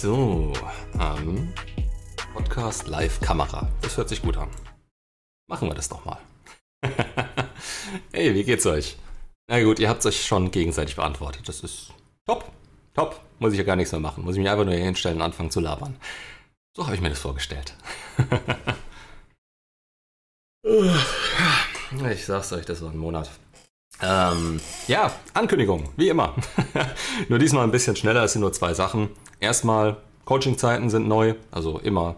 So, ähm, Podcast Live-Kamera. Das hört sich gut an. Machen wir das doch mal. hey, wie geht's euch? Na gut, ihr habt euch schon gegenseitig beantwortet. Das ist top, top. Muss ich ja gar nichts mehr machen. Muss ich mich einfach nur hier hinstellen und anfangen zu labern. So habe ich mir das vorgestellt. ich sag's euch, das war ein Monat. Ähm, ja, Ankündigung, wie immer. nur diesmal ein bisschen schneller, es sind nur zwei Sachen. Erstmal, Coachingzeiten sind neu, also immer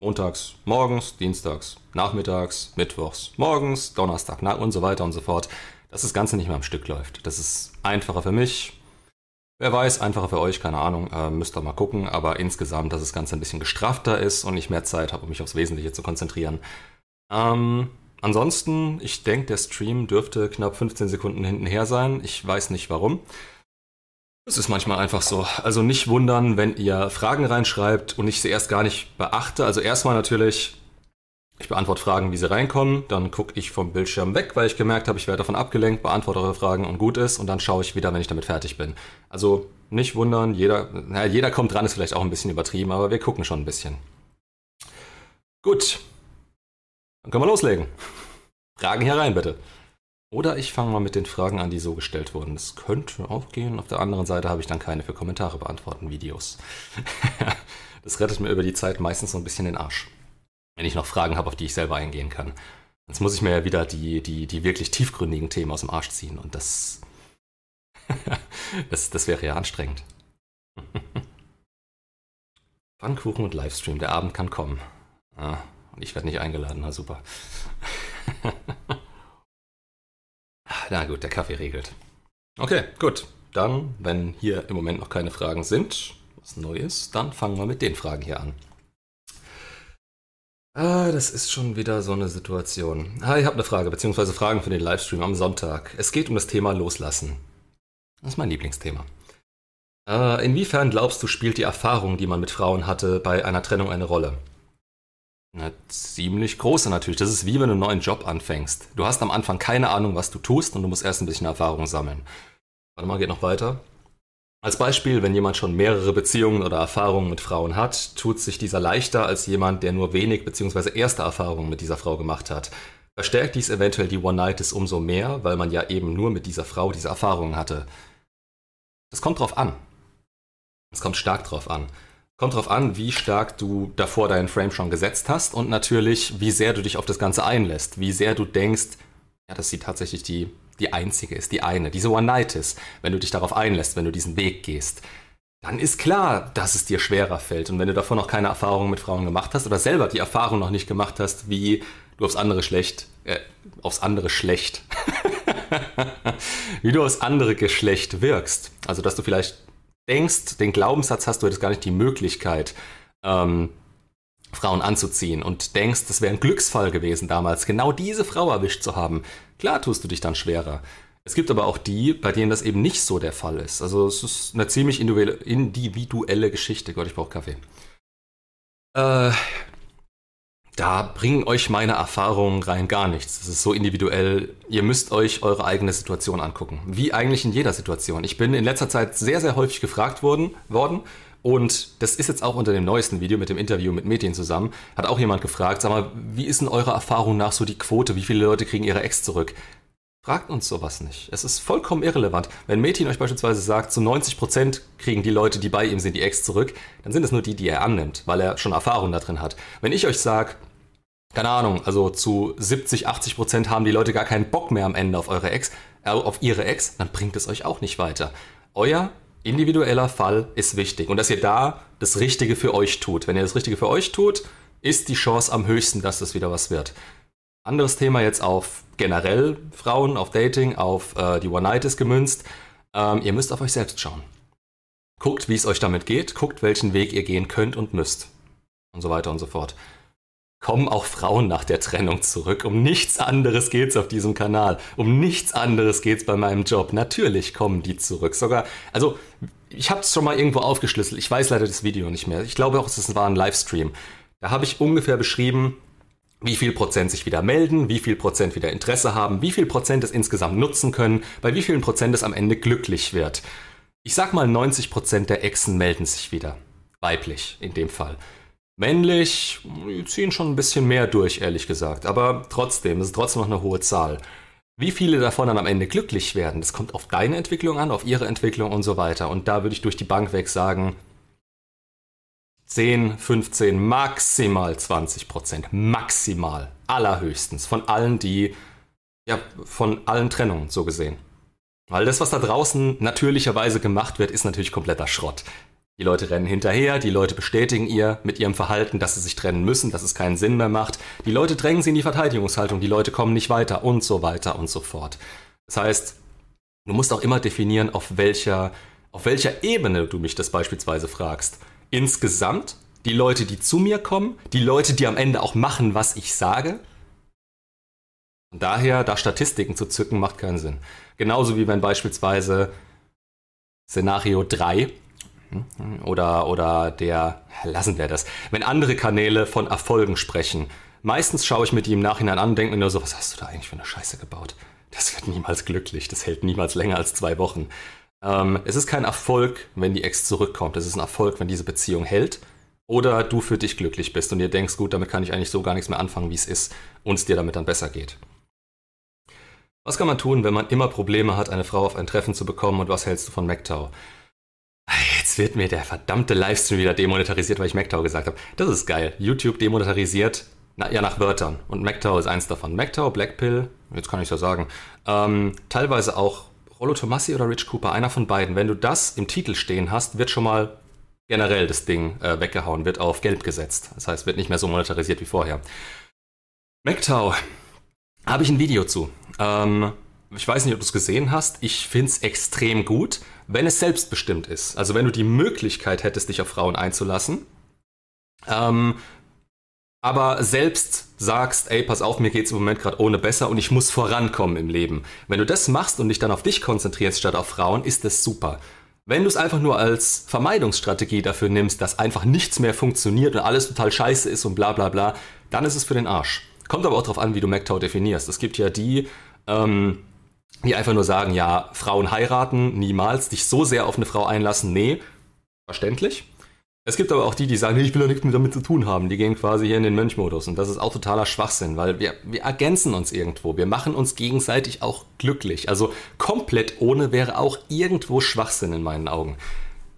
montags morgens, dienstags nachmittags, mittwochs morgens, Donnerstag nach und so weiter und so fort. Dass das Ganze nicht mehr am Stück läuft. Das ist einfacher für mich. Wer weiß, einfacher für euch, keine Ahnung, äh, müsst ihr mal gucken, aber insgesamt, dass das Ganze ein bisschen gestrafter ist und ich mehr Zeit habe, um mich aufs Wesentliche zu konzentrieren. Ähm, Ansonsten, ich denke, der Stream dürfte knapp 15 Sekunden hintenher sein. Ich weiß nicht warum. Es ist manchmal einfach so. Also nicht wundern, wenn ihr Fragen reinschreibt und ich sie erst gar nicht beachte. Also erstmal natürlich, ich beantworte Fragen, wie sie reinkommen. Dann gucke ich vom Bildschirm weg, weil ich gemerkt habe, ich werde davon abgelenkt, beantworte eure Fragen und gut ist. Und dann schaue ich wieder, wenn ich damit fertig bin. Also nicht wundern, jeder, naja, jeder kommt dran, ist vielleicht auch ein bisschen übertrieben, aber wir gucken schon ein bisschen. Gut, dann können wir loslegen. Fragen hier rein, bitte. Oder ich fange mal mit den Fragen an, die so gestellt wurden. Das könnte auch gehen. Auf der anderen Seite habe ich dann keine für Kommentare beantworten Videos. das rettet mir über die Zeit meistens so ein bisschen den Arsch. Wenn ich noch Fragen habe, auf die ich selber eingehen kann. Sonst muss ich mir ja wieder die, die, die wirklich tiefgründigen Themen aus dem Arsch ziehen. Und das, das, das wäre ja anstrengend. Pfannkuchen und Livestream. Der Abend kann kommen. Ah, und ich werde nicht eingeladen, na super. na gut, der Kaffee regelt. Okay, gut. Dann, wenn hier im Moment noch keine Fragen sind, was neu ist, dann fangen wir mit den Fragen hier an. Ah, das ist schon wieder so eine Situation. Ah, ich habe eine Frage, beziehungsweise Fragen für den Livestream am Sonntag. Es geht um das Thema Loslassen. Das ist mein Lieblingsthema. Äh, inwiefern glaubst du, spielt die Erfahrung, die man mit Frauen hatte, bei einer Trennung eine Rolle? Na, ziemlich große natürlich. Das ist wie wenn du einen neuen Job anfängst. Du hast am Anfang keine Ahnung, was du tust und du musst erst ein bisschen Erfahrung sammeln. Warte mal, geht noch weiter. Als Beispiel, wenn jemand schon mehrere Beziehungen oder Erfahrungen mit Frauen hat, tut sich dieser leichter als jemand, der nur wenig bzw. erste Erfahrungen mit dieser Frau gemacht hat. Verstärkt dies eventuell die One-Night umso mehr, weil man ja eben nur mit dieser Frau diese Erfahrungen hatte. Das kommt drauf an. Es kommt stark drauf an. Kommt drauf an, wie stark du davor deinen Frame schon gesetzt hast und natürlich, wie sehr du dich auf das Ganze einlässt, wie sehr du denkst, ja, dass sie tatsächlich die, die einzige ist, die eine, diese One Night ist, wenn du dich darauf einlässt, wenn du diesen Weg gehst. Dann ist klar, dass es dir schwerer fällt. Und wenn du davor noch keine Erfahrung mit Frauen gemacht hast oder selber die Erfahrung noch nicht gemacht hast, wie du aufs andere schlecht, äh, aufs andere schlecht, wie du aufs andere Geschlecht wirkst. Also, dass du vielleicht denkst, den Glaubenssatz hast, du hättest gar nicht die Möglichkeit, ähm, Frauen anzuziehen und denkst, das wäre ein Glücksfall gewesen damals, genau diese Frau erwischt zu haben, klar tust du dich dann schwerer. Es gibt aber auch die, bei denen das eben nicht so der Fall ist. Also es ist eine ziemlich individuelle Geschichte. Gott, ich brauche Kaffee. Äh, da bringen euch meine Erfahrungen rein gar nichts. Das ist so individuell. Ihr müsst euch eure eigene Situation angucken. Wie eigentlich in jeder Situation. Ich bin in letzter Zeit sehr, sehr häufig gefragt worden, worden und das ist jetzt auch unter dem neuesten Video mit dem Interview mit Metin zusammen. Hat auch jemand gefragt, sag mal, wie ist denn eure Erfahrung nach so die Quote? Wie viele Leute kriegen ihre Ex zurück? Fragt uns sowas nicht. Es ist vollkommen irrelevant. Wenn Metin euch beispielsweise sagt, zu 90% kriegen die Leute, die bei ihm sind, die Ex zurück, dann sind es nur die, die er annimmt, weil er schon Erfahrung da drin hat. Wenn ich euch sage, keine Ahnung, also zu 70, 80% haben die Leute gar keinen Bock mehr am Ende auf eure Ex, äh, auf ihre Ex, dann bringt es euch auch nicht weiter. Euer individueller Fall ist wichtig und dass ihr da das Richtige für euch tut. Wenn ihr das Richtige für euch tut, ist die Chance am höchsten, dass das wieder was wird. Anderes Thema jetzt auf generell Frauen, auf Dating, auf äh, die One-Night gemünzt. Ähm, ihr müsst auf euch selbst schauen. Guckt, wie es euch damit geht, guckt, welchen Weg ihr gehen könnt und müsst. Und so weiter und so fort. Kommen auch Frauen nach der Trennung zurück? Um nichts anderes geht's auf diesem Kanal. Um nichts anderes geht's bei meinem Job. Natürlich kommen die zurück. Sogar, also ich habe es schon mal irgendwo aufgeschlüsselt. Ich weiß leider das Video nicht mehr. Ich glaube auch, es war ein Livestream. Da habe ich ungefähr beschrieben, wie viel Prozent sich wieder melden, wie viel Prozent wieder Interesse haben, wie viel Prozent es insgesamt nutzen können, bei wie vielen Prozent es am Ende glücklich wird. Ich sag mal, 90% der Echsen melden sich wieder. Weiblich in dem Fall. Männlich, die ziehen schon ein bisschen mehr durch, ehrlich gesagt. Aber trotzdem, es ist trotzdem noch eine hohe Zahl. Wie viele davon dann am Ende glücklich werden, das kommt auf deine Entwicklung an, auf ihre Entwicklung und so weiter. Und da würde ich durch die Bank weg sagen, 10, 15, maximal 20 Prozent. Maximal. Allerhöchstens. Von allen, die, ja, von allen Trennungen so gesehen. Weil das, was da draußen natürlicherweise gemacht wird, ist natürlich kompletter Schrott. Die Leute rennen hinterher, die Leute bestätigen ihr mit ihrem Verhalten, dass sie sich trennen müssen, dass es keinen Sinn mehr macht. Die Leute drängen sie in die Verteidigungshaltung, die Leute kommen nicht weiter und so weiter und so fort. Das heißt, du musst auch immer definieren, auf welcher, auf welcher Ebene du mich das beispielsweise fragst. Insgesamt, die Leute, die zu mir kommen, die Leute, die am Ende auch machen, was ich sage. Und daher, da Statistiken zu zücken, macht keinen Sinn. Genauso wie wenn beispielsweise Szenario 3 oder, oder der, lassen wir das, wenn andere Kanäle von Erfolgen sprechen. Meistens schaue ich mir die im Nachhinein an und denke mir nur so, was hast du da eigentlich für eine Scheiße gebaut? Das wird niemals glücklich, das hält niemals länger als zwei Wochen. Ähm, es ist kein Erfolg, wenn die Ex zurückkommt, es ist ein Erfolg, wenn diese Beziehung hält oder du für dich glücklich bist und dir denkst, gut, damit kann ich eigentlich so gar nichts mehr anfangen, wie es ist und es dir damit dann besser geht. Was kann man tun, wenn man immer Probleme hat, eine Frau auf ein Treffen zu bekommen und was hältst du von MacTow? Jetzt wird mir der verdammte Livestream wieder demonetarisiert, weil ich MacTow gesagt habe. Das ist geil. YouTube demonetarisiert, na, ja, nach Wörtern. Und MacTow ist eins davon. MacTow, Blackpill, jetzt kann ich ja sagen. Ähm, teilweise auch Rollo Tomassi oder Rich Cooper, einer von beiden. Wenn du das im Titel stehen hast, wird schon mal generell das Ding äh, weggehauen, wird auf Gelb gesetzt. Das heißt, wird nicht mehr so monetarisiert wie vorher. MacTow, habe ich ein Video zu. Ähm, ich weiß nicht, ob du es gesehen hast. Ich finde es extrem gut wenn es selbstbestimmt ist. Also wenn du die Möglichkeit hättest, dich auf Frauen einzulassen, ähm, aber selbst sagst, ey, pass auf, mir geht es im Moment gerade ohne besser und ich muss vorankommen im Leben. Wenn du das machst und dich dann auf dich konzentrierst statt auf Frauen, ist das super. Wenn du es einfach nur als Vermeidungsstrategie dafür nimmst, dass einfach nichts mehr funktioniert und alles total scheiße ist und bla bla bla, dann ist es für den Arsch. Kommt aber auch darauf an, wie du MacTow definierst. Es gibt ja die, ähm, die einfach nur sagen, ja, Frauen heiraten, niemals, dich so sehr auf eine Frau einlassen, nee, verständlich. Es gibt aber auch die, die sagen, ich will ja nichts mehr damit zu tun haben. Die gehen quasi hier in den Mönchmodus. Und das ist auch totaler Schwachsinn, weil wir, wir ergänzen uns irgendwo. Wir machen uns gegenseitig auch glücklich. Also komplett ohne wäre auch irgendwo Schwachsinn in meinen Augen.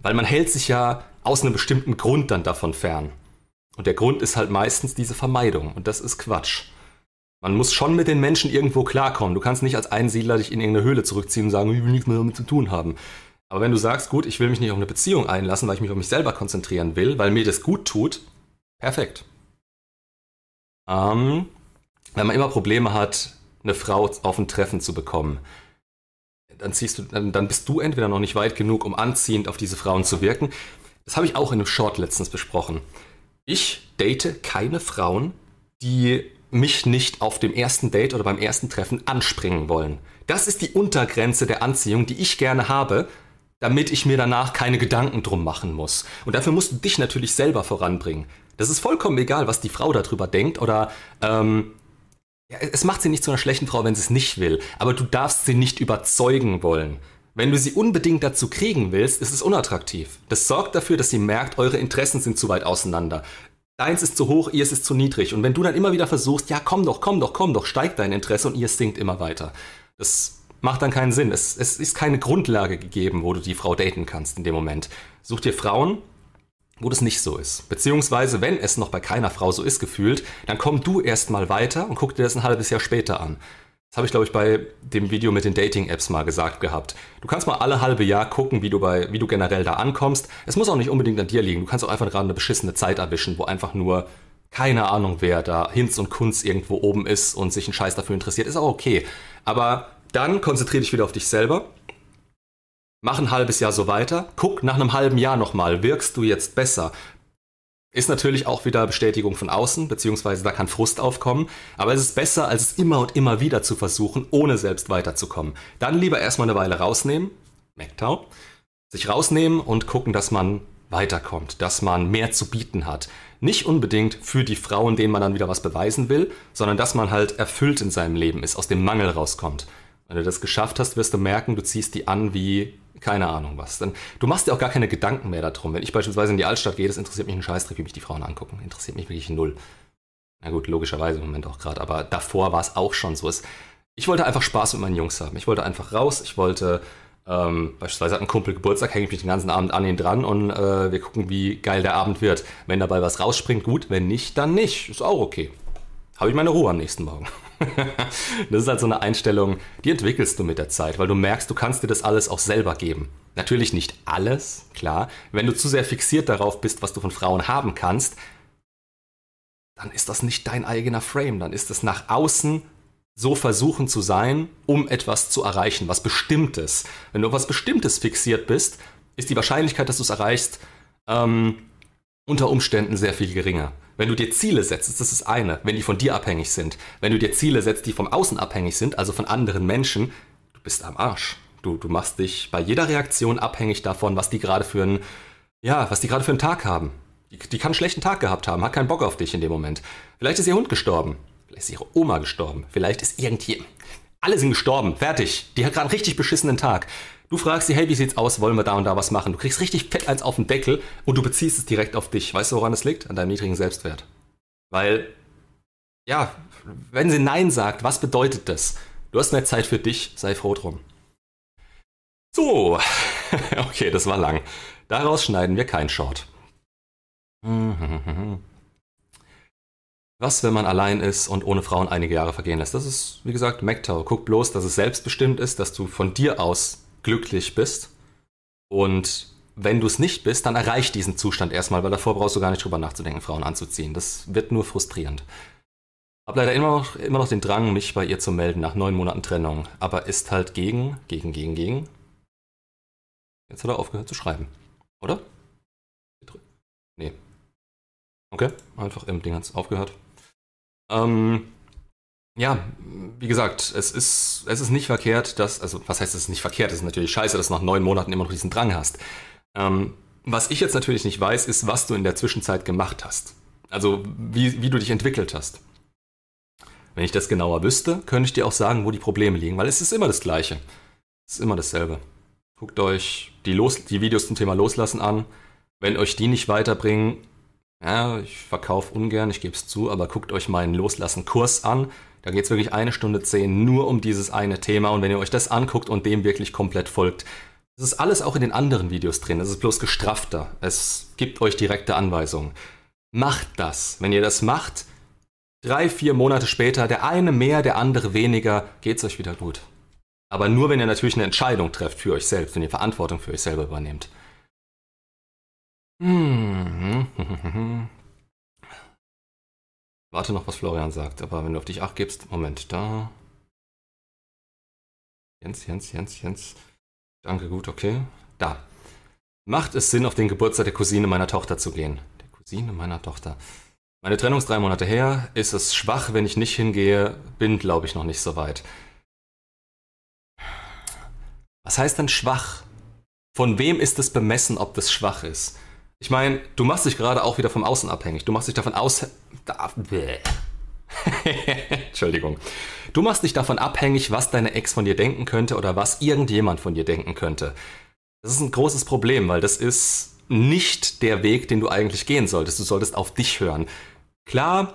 Weil man hält sich ja aus einem bestimmten Grund dann davon fern. Und der Grund ist halt meistens diese Vermeidung. Und das ist Quatsch. Man muss schon mit den Menschen irgendwo klarkommen. Du kannst nicht als Einsiedler dich in irgendeine Höhle zurückziehen und sagen, ich will nichts mehr damit zu tun haben. Aber wenn du sagst, gut, ich will mich nicht auf eine Beziehung einlassen, weil ich mich auf mich selber konzentrieren will, weil mir das gut tut, perfekt. Ähm, wenn man immer Probleme hat, eine Frau auf ein Treffen zu bekommen, dann, ziehst du, dann, dann bist du entweder noch nicht weit genug, um anziehend auf diese Frauen zu wirken. Das habe ich auch in einem Short letztens besprochen. Ich date keine Frauen, die mich nicht auf dem ersten Date oder beim ersten Treffen anspringen wollen. Das ist die Untergrenze der Anziehung, die ich gerne habe, damit ich mir danach keine Gedanken drum machen muss. Und dafür musst du dich natürlich selber voranbringen. Das ist vollkommen egal, was die Frau darüber denkt oder ähm, ja, es macht sie nicht zu einer schlechten Frau, wenn sie es nicht will, aber du darfst sie nicht überzeugen wollen. Wenn du sie unbedingt dazu kriegen willst, ist es unattraktiv. Das sorgt dafür, dass sie merkt, eure Interessen sind zu weit auseinander. Deins ist zu hoch, ihr ist zu niedrig. Und wenn du dann immer wieder versuchst, ja, komm doch, komm doch, komm doch, steigt dein Interesse und ihr sinkt immer weiter. Das macht dann keinen Sinn. Es, es ist keine Grundlage gegeben, wo du die Frau daten kannst in dem Moment. Such dir Frauen, wo das nicht so ist. Beziehungsweise, wenn es noch bei keiner Frau so ist gefühlt, dann komm du erstmal weiter und guck dir das ein halbes Jahr später an. Das habe ich, glaube ich, bei dem Video mit den Dating-Apps mal gesagt gehabt. Du kannst mal alle halbe Jahr gucken, wie du, bei, wie du generell da ankommst. Es muss auch nicht unbedingt an dir liegen. Du kannst auch einfach gerade eine beschissene Zeit erwischen, wo einfach nur keine Ahnung, wer da Hinz und Kunz irgendwo oben ist und sich einen Scheiß dafür interessiert. Ist auch okay. Aber dann konzentriere dich wieder auf dich selber. Mach ein halbes Jahr so weiter. Guck nach einem halben Jahr nochmal. Wirkst du jetzt besser? Ist natürlich auch wieder Bestätigung von außen, beziehungsweise da kann Frust aufkommen, aber es ist besser, als es immer und immer wieder zu versuchen, ohne selbst weiterzukommen. Dann lieber erstmal eine Weile rausnehmen, MacTow, sich rausnehmen und gucken, dass man weiterkommt, dass man mehr zu bieten hat. Nicht unbedingt für die Frauen, denen man dann wieder was beweisen will, sondern dass man halt erfüllt in seinem Leben ist, aus dem Mangel rauskommt. Wenn du das geschafft hast, wirst du merken, du ziehst die an wie, keine Ahnung was. Dann, du machst dir auch gar keine Gedanken mehr darum. Wenn ich beispielsweise in die Altstadt gehe, das interessiert mich einen Scheißdreck, wie mich die Frauen angucken. Interessiert mich wirklich null. Na gut, logischerweise im Moment auch gerade, aber davor war es auch schon so. Ich wollte einfach Spaß mit meinen Jungs haben. Ich wollte einfach raus, ich wollte ähm, beispielsweise hat ein Kumpel Geburtstag, hänge ich mich den ganzen Abend an ihn dran und äh, wir gucken, wie geil der Abend wird. Wenn dabei was rausspringt, gut, wenn nicht, dann nicht. Ist auch okay. Habe ich meine Ruhe am nächsten Morgen. das ist halt so eine Einstellung, die entwickelst du mit der Zeit, weil du merkst, du kannst dir das alles auch selber geben. Natürlich nicht alles, klar. Wenn du zu sehr fixiert darauf bist, was du von Frauen haben kannst, dann ist das nicht dein eigener Frame. Dann ist es nach außen so versuchen zu sein, um etwas zu erreichen, was Bestimmtes. Wenn du auf was Bestimmtes fixiert bist, ist die Wahrscheinlichkeit, dass du es erreichst, ähm, unter Umständen sehr viel geringer. Wenn du dir Ziele setzt, das ist eine, wenn die von dir abhängig sind. Wenn du dir Ziele setzt, die vom Außen abhängig sind, also von anderen Menschen, du bist am Arsch. Du, du machst dich bei jeder Reaktion abhängig davon, was die gerade für einen, ja, was die gerade für einen Tag haben. Die, die kann einen schlechten Tag gehabt haben, hat keinen Bock auf dich in dem Moment. Vielleicht ist ihr Hund gestorben. Vielleicht ist ihre Oma gestorben. Vielleicht ist irgendjemand. Alle sind gestorben. Fertig. Die hat gerade einen richtig beschissenen Tag. Du fragst sie, hey, wie sieht's aus? Wollen wir da und da was machen? Du kriegst richtig fett eins auf den Deckel und du beziehst es direkt auf dich. Weißt du, woran es liegt? An deinem niedrigen Selbstwert. Weil, ja, wenn sie Nein sagt, was bedeutet das? Du hast mehr Zeit für dich, sei froh drum. So, okay, das war lang. Daraus schneiden wir kein Short. Was, wenn man allein ist und ohne Frauen einige Jahre vergehen lässt? Das ist, wie gesagt, MacTow. Guck bloß, dass es selbstbestimmt ist, dass du von dir aus glücklich bist. Und wenn du es nicht bist, dann erreich diesen Zustand erstmal, weil davor brauchst du gar nicht drüber nachzudenken, Frauen anzuziehen. Das wird nur frustrierend. Hab leider immer noch, immer noch den Drang, mich bei ihr zu melden nach neun Monaten Trennung, aber ist halt gegen, gegen, gegen, gegen. Jetzt hat er aufgehört zu schreiben. Oder? Nee. Okay, einfach im Ding hat es aufgehört. Ähm, ja, wie gesagt, es ist, es ist nicht verkehrt, dass, also was heißt es ist nicht verkehrt, es ist natürlich scheiße, dass du nach neun Monaten immer noch diesen Drang hast. Ähm, was ich jetzt natürlich nicht weiß, ist, was du in der Zwischenzeit gemacht hast. Also wie, wie du dich entwickelt hast. Wenn ich das genauer wüsste, könnte ich dir auch sagen, wo die Probleme liegen, weil es ist immer das Gleiche. Es ist immer dasselbe. Guckt euch die, Los die Videos zum Thema Loslassen an. Wenn euch die nicht weiterbringen, ja, ich verkaufe ungern, ich gebe es zu, aber guckt euch meinen Loslassen-Kurs an. Da geht es wirklich eine Stunde zehn nur um dieses eine Thema. Und wenn ihr euch das anguckt und dem wirklich komplett folgt, das ist alles auch in den anderen Videos drin. Es ist bloß gestrafter. Es gibt euch direkte Anweisungen. Macht das. Wenn ihr das macht, drei, vier Monate später, der eine mehr, der andere weniger, geht es euch wieder gut. Aber nur, wenn ihr natürlich eine Entscheidung trefft für euch selbst, wenn ihr Verantwortung für euch selber übernehmt. Hm. Warte noch, was Florian sagt, aber wenn du auf dich acht gibst, Moment, da. Jens, Jens, Jens, Jens. Danke, gut, okay. Da. Macht es Sinn, auf den Geburtstag der Cousine meiner Tochter zu gehen? Der Cousine meiner Tochter. Meine Trennung ist drei Monate her. Ist es schwach, wenn ich nicht hingehe? Bin, glaube ich, noch nicht so weit. Was heißt denn schwach? Von wem ist es bemessen, ob das schwach ist? Ich meine, du machst dich gerade auch wieder vom Außen abhängig. Du machst dich davon aus. Da, Entschuldigung. Du machst dich davon abhängig, was deine Ex von dir denken könnte oder was irgendjemand von dir denken könnte. Das ist ein großes Problem, weil das ist nicht der Weg, den du eigentlich gehen solltest. Du solltest auf dich hören. Klar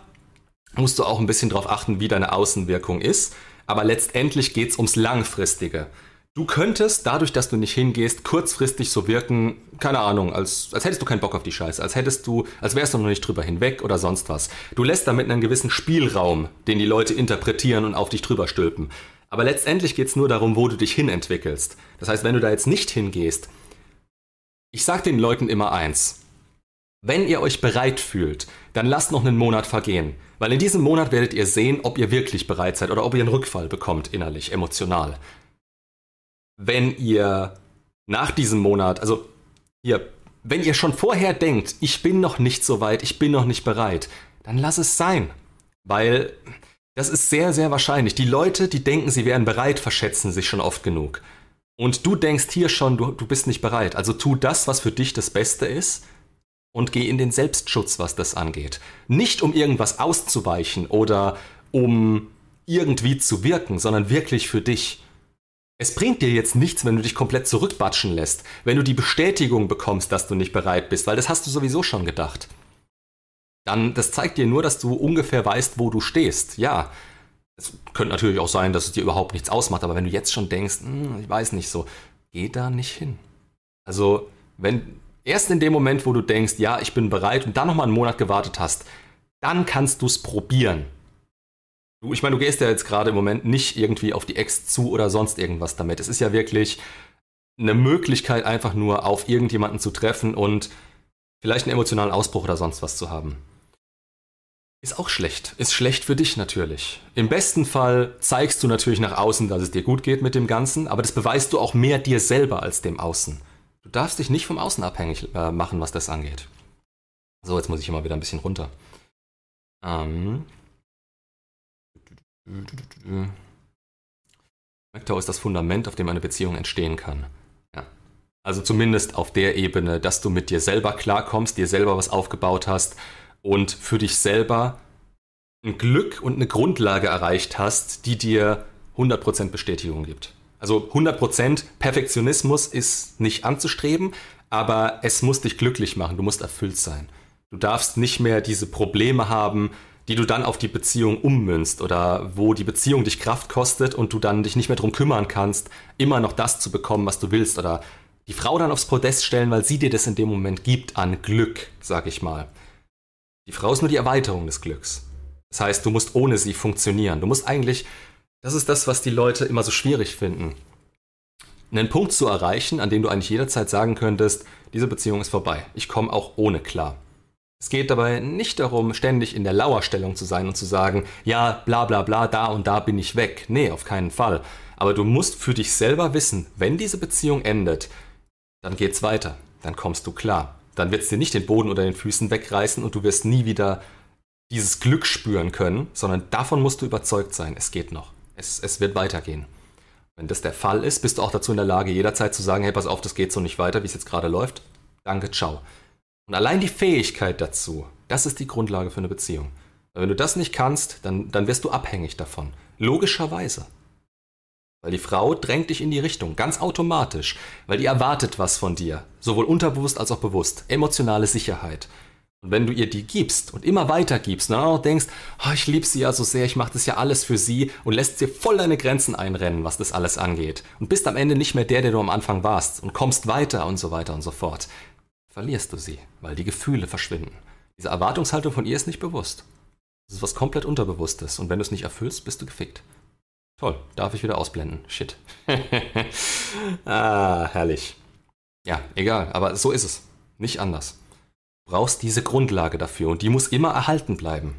musst du auch ein bisschen darauf achten, wie deine Außenwirkung ist, aber letztendlich geht es ums Langfristige. Du könntest, dadurch, dass du nicht hingehst, kurzfristig so wirken, keine Ahnung, als, als hättest du keinen Bock auf die Scheiße, als hättest du, als wärst du noch nicht drüber hinweg oder sonst was. Du lässt damit einen gewissen Spielraum, den die Leute interpretieren und auf dich drüber stülpen. Aber letztendlich geht es nur darum, wo du dich hinentwickelst. Das heißt, wenn du da jetzt nicht hingehst, ich sag den Leuten immer eins. Wenn ihr euch bereit fühlt, dann lasst noch einen Monat vergehen. Weil in diesem Monat werdet ihr sehen, ob ihr wirklich bereit seid oder ob ihr einen Rückfall bekommt, innerlich, emotional wenn ihr nach diesem Monat, also ihr, wenn ihr schon vorher denkt, ich bin noch nicht so weit, ich bin noch nicht bereit, dann lass es sein. Weil das ist sehr, sehr wahrscheinlich. Die Leute, die denken, sie wären bereit, verschätzen sich schon oft genug. Und du denkst hier schon, du, du bist nicht bereit. Also tu das, was für dich das Beste ist und geh in den Selbstschutz, was das angeht. Nicht um irgendwas auszuweichen oder um irgendwie zu wirken, sondern wirklich für dich. Es bringt dir jetzt nichts, wenn du dich komplett zurückbatschen lässt, wenn du die Bestätigung bekommst, dass du nicht bereit bist, weil das hast du sowieso schon gedacht. Dann, das zeigt dir nur, dass du ungefähr weißt, wo du stehst. Ja, es könnte natürlich auch sein, dass es dir überhaupt nichts ausmacht, aber wenn du jetzt schon denkst, hm, ich weiß nicht so, geh da nicht hin. Also, wenn erst in dem Moment, wo du denkst, ja, ich bin bereit und dann nochmal einen Monat gewartet hast, dann kannst du es probieren. Du, ich meine, du gehst ja jetzt gerade im Moment nicht irgendwie auf die Ex zu oder sonst irgendwas damit. Es ist ja wirklich eine Möglichkeit, einfach nur auf irgendjemanden zu treffen und vielleicht einen emotionalen Ausbruch oder sonst was zu haben. Ist auch schlecht. Ist schlecht für dich natürlich. Im besten Fall zeigst du natürlich nach außen, dass es dir gut geht mit dem Ganzen, aber das beweist du auch mehr dir selber als dem Außen. Du darfst dich nicht vom Außen abhängig äh, machen, was das angeht. So, jetzt muss ich immer wieder ein bisschen runter. Ähm, MGTOW ist das Fundament, auf dem eine Beziehung entstehen kann. Ja. Also zumindest auf der Ebene, dass du mit dir selber klarkommst, dir selber was aufgebaut hast und für dich selber ein Glück und eine Grundlage erreicht hast, die dir 100% Bestätigung gibt. Also 100% Perfektionismus ist nicht anzustreben, aber es muss dich glücklich machen, du musst erfüllt sein. Du darfst nicht mehr diese Probleme haben, die du dann auf die Beziehung ummünzt oder wo die Beziehung dich Kraft kostet und du dann dich nicht mehr darum kümmern kannst, immer noch das zu bekommen, was du willst oder die Frau dann aufs Podest stellen, weil sie dir das in dem Moment gibt an Glück, sag ich mal. Die Frau ist nur die Erweiterung des Glücks. Das heißt, du musst ohne sie funktionieren. Du musst eigentlich, das ist das, was die Leute immer so schwierig finden, einen Punkt zu erreichen, an dem du eigentlich jederzeit sagen könntest, diese Beziehung ist vorbei. Ich komme auch ohne klar. Es geht dabei nicht darum, ständig in der Lauerstellung zu sein und zu sagen, ja, bla bla bla, da und da bin ich weg. Nee, auf keinen Fall. Aber du musst für dich selber wissen, wenn diese Beziehung endet, dann geht's weiter. Dann kommst du klar. Dann wird es dir nicht den Boden unter den Füßen wegreißen und du wirst nie wieder dieses Glück spüren können, sondern davon musst du überzeugt sein. Es geht noch. Es, es wird weitergehen. Wenn das der Fall ist, bist du auch dazu in der Lage, jederzeit zu sagen, hey, pass auf, das geht so nicht weiter, wie es jetzt gerade läuft. Danke, ciao. Und allein die Fähigkeit dazu, das ist die Grundlage für eine Beziehung. Wenn du das nicht kannst, dann, dann wirst du abhängig davon. Logischerweise. Weil die Frau drängt dich in die Richtung, ganz automatisch, weil die erwartet was von dir, sowohl unterbewusst als auch bewusst, emotionale Sicherheit. Und wenn du ihr die gibst und immer weiter gibst und dann auch denkst, oh, ich liebe sie ja so sehr, ich mache das ja alles für sie und lässt dir voll deine Grenzen einrennen, was das alles angeht und bist am Ende nicht mehr der, der du am Anfang warst und kommst weiter und so weiter und so fort, verlierst du sie, weil die Gefühle verschwinden. Diese Erwartungshaltung von ihr ist nicht bewusst. Das ist was komplett Unterbewusstes und wenn du es nicht erfüllst, bist du gefickt. Toll, darf ich wieder ausblenden. Shit. ah, herrlich. Ja, egal, aber so ist es. Nicht anders. Du brauchst diese Grundlage dafür und die muss immer erhalten bleiben.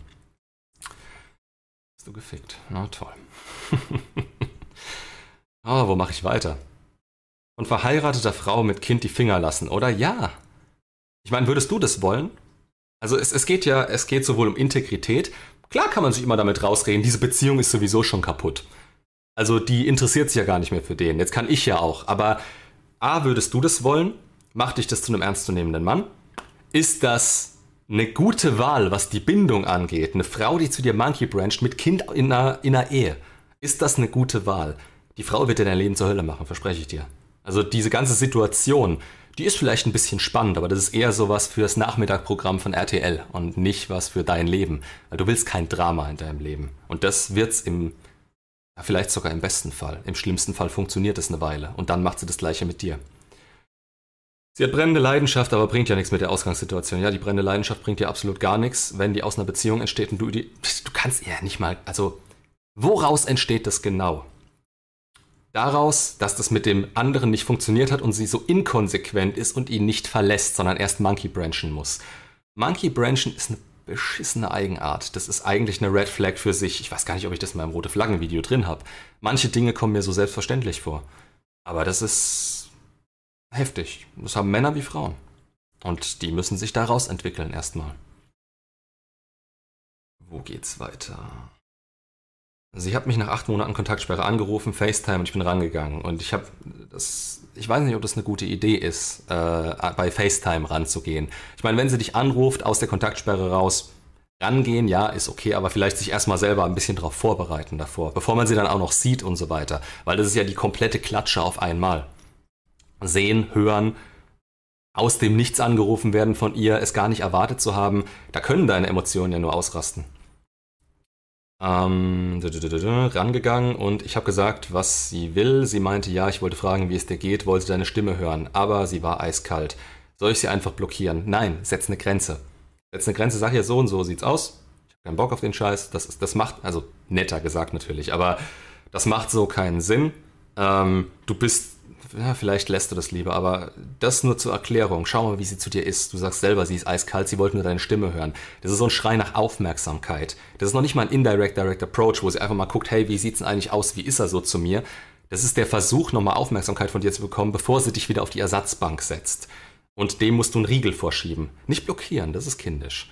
Bist du gefickt. Na toll. oh, wo mache ich weiter? Von verheirateter Frau mit Kind die Finger lassen, oder? Ja, ich meine, würdest du das wollen? Also es, es geht ja, es geht sowohl um Integrität. Klar kann man sich immer damit rausreden, diese Beziehung ist sowieso schon kaputt. Also die interessiert sich ja gar nicht mehr für den. Jetzt kann ich ja auch. Aber A, würdest du das wollen? Macht dich das zu einem ernstzunehmenden Mann? Ist das eine gute Wahl, was die Bindung angeht? Eine Frau, die zu dir Monkey brancht mit Kind in einer, in einer Ehe. Ist das eine gute Wahl? Die Frau wird dir dein Leben zur Hölle machen, verspreche ich dir. Also diese ganze Situation, die ist vielleicht ein bisschen spannend, aber das ist eher sowas für das Nachmittagprogramm von RTL und nicht was für dein Leben. Weil du willst kein Drama in deinem Leben. Und das wird's im, vielleicht sogar im besten Fall. Im schlimmsten Fall funktioniert es eine Weile und dann macht sie das Gleiche mit dir. Sie hat brennende Leidenschaft, aber bringt ja nichts mit der Ausgangssituation. Ja, die brennende Leidenschaft bringt dir absolut gar nichts, wenn die aus einer Beziehung entsteht und du die, du kannst ja nicht mal, also, woraus entsteht das genau? Daraus, dass das mit dem anderen nicht funktioniert hat und sie so inkonsequent ist und ihn nicht verlässt, sondern erst Monkey Branchen muss. Monkey Branchen ist eine beschissene Eigenart. Das ist eigentlich eine Red Flag für sich. Ich weiß gar nicht, ob ich das in meinem rote Flaggen Video drin habe. Manche Dinge kommen mir so selbstverständlich vor. Aber das ist heftig. Das haben Männer wie Frauen. Und die müssen sich daraus entwickeln erstmal. Wo geht's weiter? Sie hat mich nach acht Monaten Kontaktsperre angerufen, FaceTime und ich bin rangegangen. Und ich habe das, ich weiß nicht, ob das eine gute Idee ist, äh, bei FaceTime ranzugehen. Ich meine, wenn sie dich anruft aus der Kontaktsperre raus, Rangehen, ja, ist okay, aber vielleicht sich erstmal selber ein bisschen darauf vorbereiten davor, bevor man sie dann auch noch sieht und so weiter. Weil das ist ja die komplette Klatsche auf einmal. Sehen, hören, aus dem Nichts angerufen werden von ihr, es gar nicht erwartet zu haben, da können deine Emotionen ja nur ausrasten. Ähm, rangegangen und ich habe gesagt, was sie will. Sie meinte, ja, ich wollte fragen, wie es dir geht, wollte deine Stimme hören, aber sie war eiskalt. Soll ich sie einfach blockieren? Nein, setz eine Grenze. Setz eine Grenze, sag ihr so und so sieht's aus. Ich habe keinen Bock auf den Scheiß. Das, ist, das macht, also netter gesagt natürlich, aber das macht so keinen Sinn. Ähm, du bist ja, vielleicht lässt du das lieber, aber das nur zur Erklärung. Schau mal, wie sie zu dir ist. Du sagst selber, sie ist eiskalt, sie wollte nur deine Stimme hören. Das ist so ein Schrei nach Aufmerksamkeit. Das ist noch nicht mal ein Indirect Direct Approach, wo sie einfach mal guckt, hey, wie sieht's denn eigentlich aus, wie ist er so zu mir? Das ist der Versuch, nochmal Aufmerksamkeit von dir zu bekommen, bevor sie dich wieder auf die Ersatzbank setzt. Und dem musst du einen Riegel vorschieben. Nicht blockieren, das ist kindisch.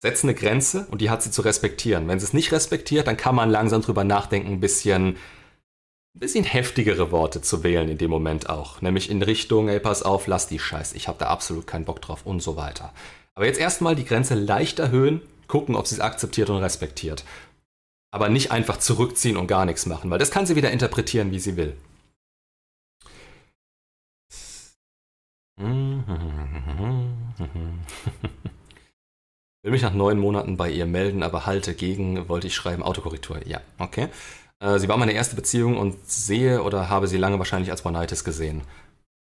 Setz eine Grenze und die hat sie zu respektieren. Wenn sie es nicht respektiert, dann kann man langsam drüber nachdenken, ein bisschen bisschen heftigere Worte zu wählen in dem Moment auch. Nämlich in Richtung, ey, pass auf, lass die Scheiß, ich habe da absolut keinen Bock drauf und so weiter. Aber jetzt erstmal die Grenze leicht erhöhen, gucken, ob sie es akzeptiert und respektiert. Aber nicht einfach zurückziehen und gar nichts machen, weil das kann sie wieder interpretieren, wie sie will. Will mich nach neun Monaten bei ihr melden, aber halte gegen, wollte ich schreiben, Autokorrektur. Ja, okay. Äh, sie war meine erste Beziehung und sehe oder habe sie lange wahrscheinlich als One-Nightis gesehen.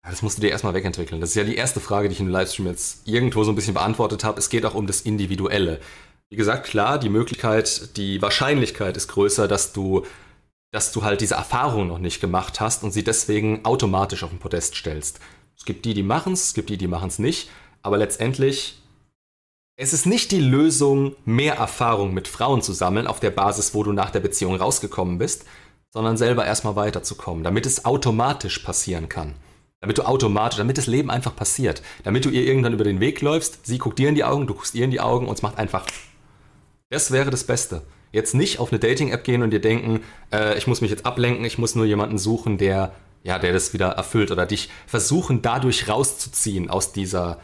Das musst du dir erstmal wegentwickeln. Das ist ja die erste Frage, die ich im Livestream jetzt irgendwo so ein bisschen beantwortet habe. Es geht auch um das Individuelle. Wie gesagt, klar, die Möglichkeit, die Wahrscheinlichkeit ist größer, dass du, dass du halt diese Erfahrung noch nicht gemacht hast und sie deswegen automatisch auf den Podest stellst. Es gibt die, die machen es, es gibt die, die machen es nicht. Aber letztendlich es ist nicht die Lösung, mehr Erfahrung mit Frauen zu sammeln, auf der Basis, wo du nach der Beziehung rausgekommen bist, sondern selber erstmal weiterzukommen, damit es automatisch passieren kann. Damit du automatisch, damit das Leben einfach passiert. Damit du ihr irgendwann über den Weg läufst, sie guckt dir in die Augen, du guckst ihr in die Augen und es macht einfach. Das wäre das Beste. Jetzt nicht auf eine Dating-App gehen und dir denken, äh, ich muss mich jetzt ablenken, ich muss nur jemanden suchen, der, ja, der das wieder erfüllt oder dich versuchen, dadurch rauszuziehen aus dieser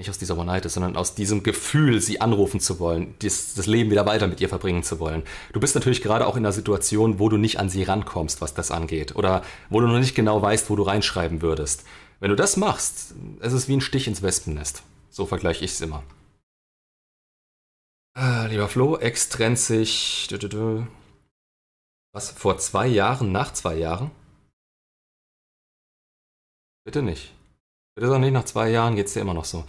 nicht aus dieser One-Night sondern aus diesem Gefühl, sie anrufen zu wollen, das, das, Leben wieder weiter mit ihr verbringen zu wollen. Du bist natürlich gerade auch in einer Situation, wo du nicht an sie rankommst, was das angeht. Oder wo du noch nicht genau weißt, wo du reinschreiben würdest. Wenn du das machst, es ist wie ein Stich ins Wespennest. So vergleiche ich es immer. Ah, lieber Flo, Ex trennt sich. Was? Vor zwei Jahren? Nach zwei Jahren? Bitte nicht. Bitte doch nicht, nach zwei Jahren geht es dir immer noch so.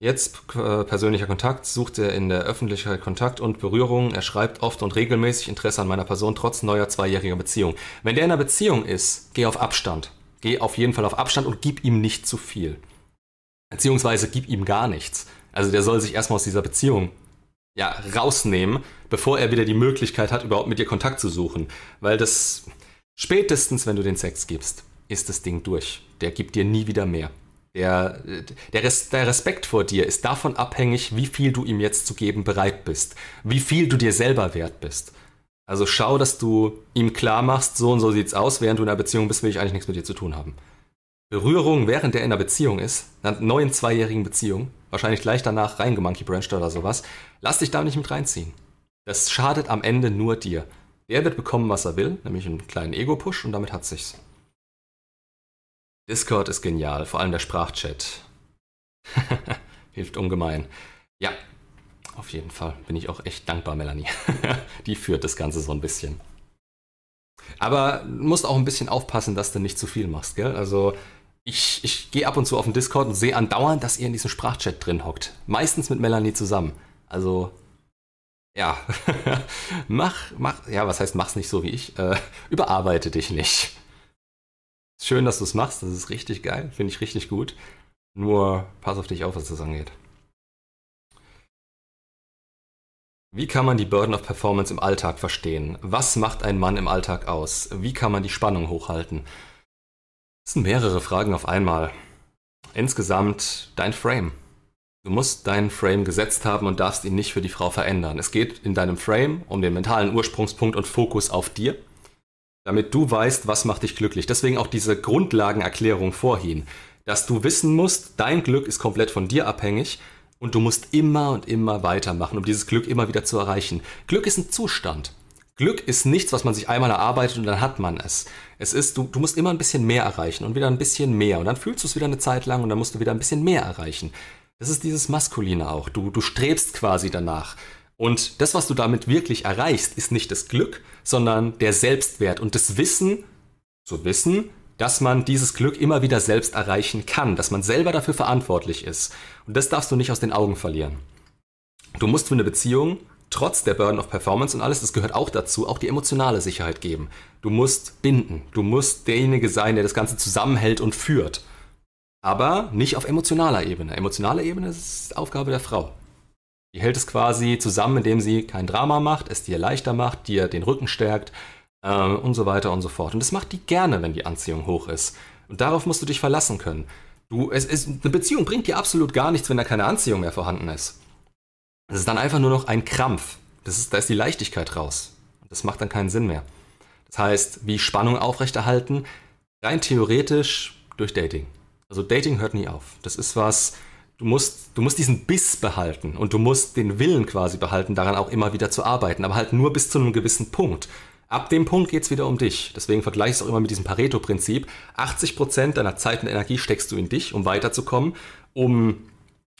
Jetzt äh, persönlicher Kontakt, sucht er in der Öffentlichkeit Kontakt und Berührung. Er schreibt oft und regelmäßig Interesse an meiner Person trotz neuer zweijähriger Beziehung. Wenn der in einer Beziehung ist, geh auf Abstand. Geh auf jeden Fall auf Abstand und gib ihm nicht zu viel. Beziehungsweise gib ihm gar nichts. Also der soll sich erstmal aus dieser Beziehung ja, rausnehmen, bevor er wieder die Möglichkeit hat, überhaupt mit dir Kontakt zu suchen. Weil das spätestens, wenn du den Sex gibst, ist das Ding durch. Der gibt dir nie wieder mehr. Der, der, Res, der, Respekt vor dir ist davon abhängig, wie viel du ihm jetzt zu geben bereit bist, wie viel du dir selber wert bist. Also schau, dass du ihm klar machst, so und so sieht's aus, während du in einer Beziehung bist, will ich eigentlich nichts mit dir zu tun haben. Berührung, während er in einer Beziehung ist, einer neuen zweijährigen Beziehung, wahrscheinlich gleich danach reingemonkey branched oder sowas, lass dich da nicht mit reinziehen. Das schadet am Ende nur dir. Der wird bekommen, was er will, nämlich einen kleinen Ego-Push und damit hat sich's. Discord ist genial, vor allem der Sprachchat. Hilft ungemein. Ja, auf jeden Fall bin ich auch echt dankbar, Melanie. Die führt das Ganze so ein bisschen. Aber du musst auch ein bisschen aufpassen, dass du nicht zu viel machst, gell? Also ich, ich gehe ab und zu auf den Discord und sehe andauernd, dass ihr in diesem Sprachchat drin hockt. Meistens mit Melanie zusammen. Also, ja. mach, mach, ja, was heißt, mach's nicht so wie ich? Äh, überarbeite dich nicht. Schön, dass du es machst, das ist richtig geil, finde ich richtig gut. Nur pass auf dich auf, was das angeht. Wie kann man die Burden of Performance im Alltag verstehen? Was macht ein Mann im Alltag aus? Wie kann man die Spannung hochhalten? Das sind mehrere Fragen auf einmal. Insgesamt dein Frame. Du musst deinen Frame gesetzt haben und darfst ihn nicht für die Frau verändern. Es geht in deinem Frame um den mentalen Ursprungspunkt und Fokus auf dir damit du weißt, was macht dich glücklich. Deswegen auch diese Grundlagenerklärung vorhin, dass du wissen musst, dein Glück ist komplett von dir abhängig Und du musst immer und immer weitermachen, um dieses Glück immer wieder zu erreichen. Glück ist ein Zustand. Glück ist nichts, was man sich einmal erarbeitet und dann hat man es. Es ist, du, du musst immer ein bisschen mehr erreichen und wieder ein bisschen mehr. Und dann fühlst du es wieder eine Zeit lang und dann musst du wieder ein bisschen mehr erreichen. Das ist dieses Maskuline auch. Du, du strebst quasi danach. Und das, was du damit wirklich erreichst, ist nicht das Glück, sondern der Selbstwert und das Wissen, zu wissen, dass man dieses Glück immer wieder selbst erreichen kann, dass man selber dafür verantwortlich ist. Und das darfst du nicht aus den Augen verlieren. Du musst für eine Beziehung, trotz der Burden of Performance und alles, das gehört auch dazu, auch die emotionale Sicherheit geben. Du musst binden. Du musst derjenige sein, der das Ganze zusammenhält und führt. Aber nicht auf emotionaler Ebene. Emotionale Ebene ist Aufgabe der Frau. Die hält es quasi zusammen, indem sie kein Drama macht, es dir leichter macht, dir den Rücken stärkt äh, und so weiter und so fort. Und das macht die gerne, wenn die Anziehung hoch ist. Und darauf musst du dich verlassen können. Du, es ist, eine Beziehung bringt dir absolut gar nichts, wenn da keine Anziehung mehr vorhanden ist. Es ist dann einfach nur noch ein Krampf. Das ist, da ist die Leichtigkeit raus. Das macht dann keinen Sinn mehr. Das heißt, wie Spannung aufrechterhalten, rein theoretisch durch Dating. Also Dating hört nie auf. Das ist was, du musst, du musst diesen Biss behalten und du musst den Willen quasi behalten, daran auch immer wieder zu arbeiten, aber halt nur bis zu einem gewissen Punkt. Ab dem Punkt geht es wieder um dich. Deswegen vergleiche ich es auch immer mit diesem Pareto-Prinzip. 80% deiner Zeit und Energie steckst du in dich, um weiterzukommen, um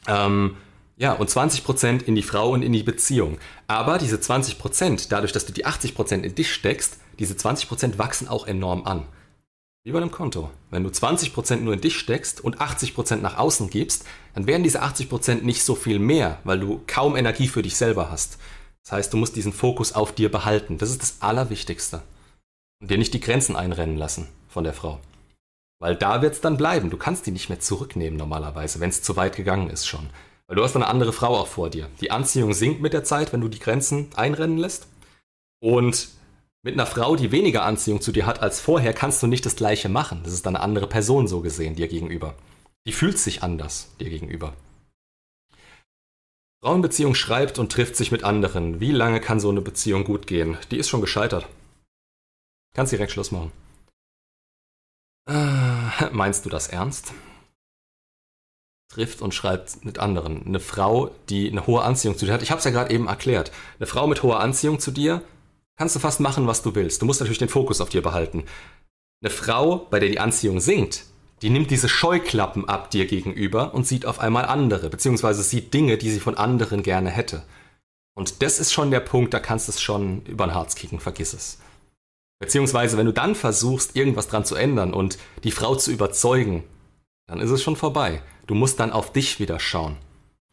ähm, ja, und 20% in die Frau und in die Beziehung. Aber diese 20%, dadurch, dass du die 80% in dich steckst, diese 20% wachsen auch enorm an. Wie bei einem Konto. Wenn du 20% nur in dich steckst und 80% nach außen gibst, dann werden diese 80% nicht so viel mehr, weil du kaum Energie für dich selber hast. Das heißt, du musst diesen Fokus auf dir behalten. Das ist das Allerwichtigste. Und dir nicht die Grenzen einrennen lassen von der Frau. Weil da wird es dann bleiben. Du kannst die nicht mehr zurücknehmen normalerweise, wenn es zu weit gegangen ist schon. Weil du hast eine andere Frau auch vor dir. Die Anziehung sinkt mit der Zeit, wenn du die Grenzen einrennen lässt. Und mit einer Frau, die weniger Anziehung zu dir hat als vorher, kannst du nicht das gleiche machen. Das ist eine andere Person so gesehen dir gegenüber. Die fühlt sich anders dir gegenüber. Frauenbeziehung schreibt und trifft sich mit anderen. Wie lange kann so eine Beziehung gut gehen? Die ist schon gescheitert. Kannst direkt Schluss machen. Äh, meinst du das ernst? Trifft und schreibt mit anderen. Eine Frau, die eine hohe Anziehung zu dir hat. Ich habe es ja gerade eben erklärt. Eine Frau mit hoher Anziehung zu dir kannst du fast machen, was du willst. Du musst natürlich den Fokus auf dir behalten. Eine Frau, bei der die Anziehung sinkt, die nimmt diese Scheuklappen ab dir gegenüber und sieht auf einmal andere, beziehungsweise sieht Dinge, die sie von anderen gerne hätte. Und das ist schon der Punkt, da kannst du es schon über ein Harz kicken, vergiss es. Beziehungsweise, wenn du dann versuchst, irgendwas dran zu ändern und die Frau zu überzeugen, dann ist es schon vorbei. Du musst dann auf dich wieder schauen.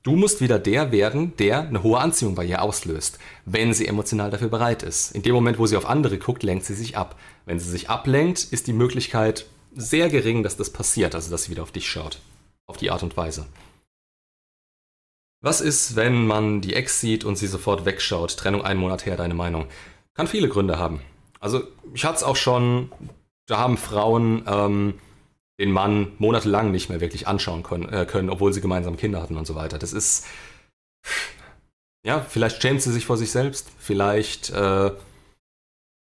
Du musst wieder der werden, der eine hohe Anziehung bei ihr auslöst, wenn sie emotional dafür bereit ist. In dem Moment, wo sie auf andere guckt, lenkt sie sich ab. Wenn sie sich ablenkt, ist die Möglichkeit sehr gering, dass das passiert, also dass sie wieder auf dich schaut. Auf die Art und Weise. Was ist, wenn man die Ex sieht und sie sofort wegschaut? Trennung einen Monat her, deine Meinung? Kann viele Gründe haben. Also, ich hatte es auch schon, da haben Frauen ähm, den Mann monatelang nicht mehr wirklich anschauen können, äh, können, obwohl sie gemeinsam Kinder hatten und so weiter. Das ist. Ja, vielleicht schämt sie sich vor sich selbst, vielleicht äh,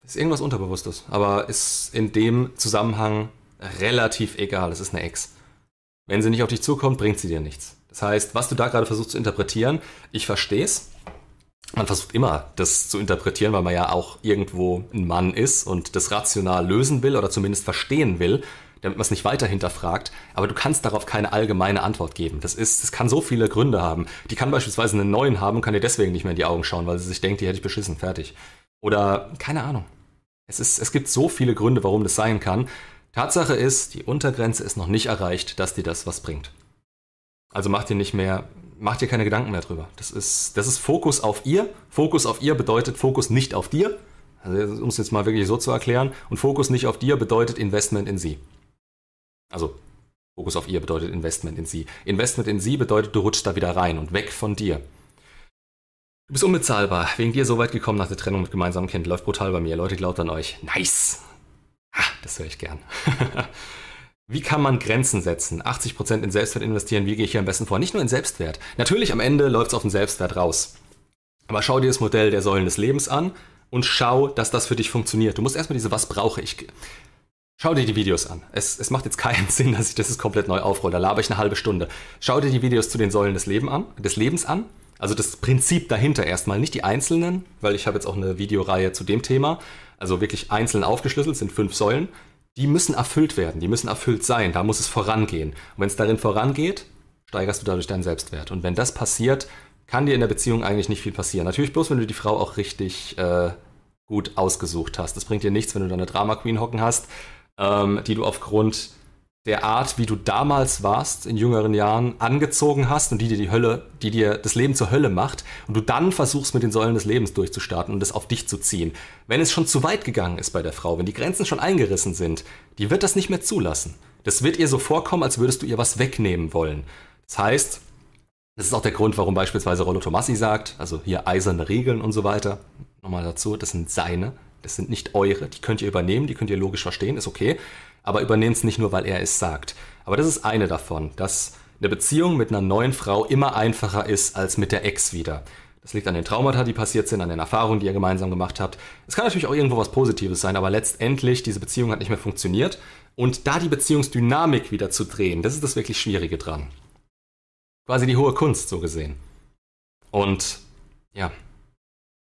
ist irgendwas Unterbewusstes, aber ist in dem Zusammenhang relativ egal. Es ist eine Ex. Wenn sie nicht auf dich zukommt, bringt sie dir nichts. Das heißt, was du da gerade versuchst zu interpretieren, ich verstehe es. Man versucht immer, das zu interpretieren, weil man ja auch irgendwo ein Mann ist und das rational lösen will oder zumindest verstehen will, damit man es nicht weiter hinterfragt. Aber du kannst darauf keine allgemeine Antwort geben. Das ist, das kann so viele Gründe haben. Die kann beispielsweise einen neuen haben und kann dir deswegen nicht mehr in die Augen schauen, weil sie sich denkt, die hätte ich beschissen, fertig. Oder keine Ahnung. Es, ist, es gibt so viele Gründe, warum das sein kann. Tatsache ist, die Untergrenze ist noch nicht erreicht, dass dir das was bringt. Also mach dir nicht mehr, mach dir keine Gedanken mehr drüber. Das ist, das ist Fokus auf ihr. Fokus auf ihr bedeutet Fokus nicht auf dir. Also, um es jetzt mal wirklich so zu erklären. Und Fokus nicht auf dir bedeutet Investment in sie. Also, Fokus auf ihr bedeutet Investment in sie. Investment in sie bedeutet, du rutschst da wieder rein und weg von dir. Du bist unbezahlbar. Wegen dir so weit gekommen nach der Trennung mit gemeinsamem Kind. Läuft brutal bei mir. Leute glaubt an euch. Nice. Ha, das höre ich gern. Wie kann man Grenzen setzen? 80% in Selbstwert investieren, wie gehe ich hier am besten vor? Nicht nur in Selbstwert. Natürlich am Ende läuft es auf den Selbstwert raus. Aber schau dir das Modell der Säulen des Lebens an und schau, dass das für dich funktioniert. Du musst erstmal diese Was brauche ich Schau dir die Videos an. Es, es macht jetzt keinen Sinn, dass ich das jetzt komplett neu aufrolle. Da laber ich eine halbe Stunde. Schau dir die Videos zu den Säulen des, Leben an, des Lebens an. Also das Prinzip dahinter erstmal, nicht die einzelnen, weil ich habe jetzt auch eine Videoreihe zu dem Thema. Also wirklich einzeln aufgeschlüsselt, sind fünf Säulen. Die müssen erfüllt werden, die müssen erfüllt sein, da muss es vorangehen. Und wenn es darin vorangeht, steigerst du dadurch deinen Selbstwert. Und wenn das passiert, kann dir in der Beziehung eigentlich nicht viel passieren. Natürlich bloß, wenn du die Frau auch richtig äh, gut ausgesucht hast. Das bringt dir nichts, wenn du da eine Drama Queen hocken hast, ähm, die du aufgrund der Art, wie du damals warst, in jüngeren Jahren, angezogen hast und die dir die Hölle, die dir das Leben zur Hölle macht und du dann versuchst, mit den Säulen des Lebens durchzustarten und das auf dich zu ziehen. Wenn es schon zu weit gegangen ist bei der Frau, wenn die Grenzen schon eingerissen sind, die wird das nicht mehr zulassen. Das wird ihr so vorkommen, als würdest du ihr was wegnehmen wollen. Das heißt, das ist auch der Grund, warum beispielsweise Rollo Tomassi sagt, also hier eiserne Regeln und so weiter. Nochmal dazu, das sind seine, das sind nicht eure, die könnt ihr übernehmen, die könnt ihr logisch verstehen, ist okay aber übernehmt es nicht nur, weil er es sagt. Aber das ist eine davon, dass eine Beziehung mit einer neuen Frau immer einfacher ist als mit der Ex wieder. Das liegt an den Traumata, die passiert sind, an den Erfahrungen, die ihr gemeinsam gemacht habt. Es kann natürlich auch irgendwo was Positives sein, aber letztendlich, diese Beziehung hat nicht mehr funktioniert. Und da die Beziehungsdynamik wieder zu drehen, das ist das wirklich Schwierige dran. Quasi die hohe Kunst, so gesehen. Und ja,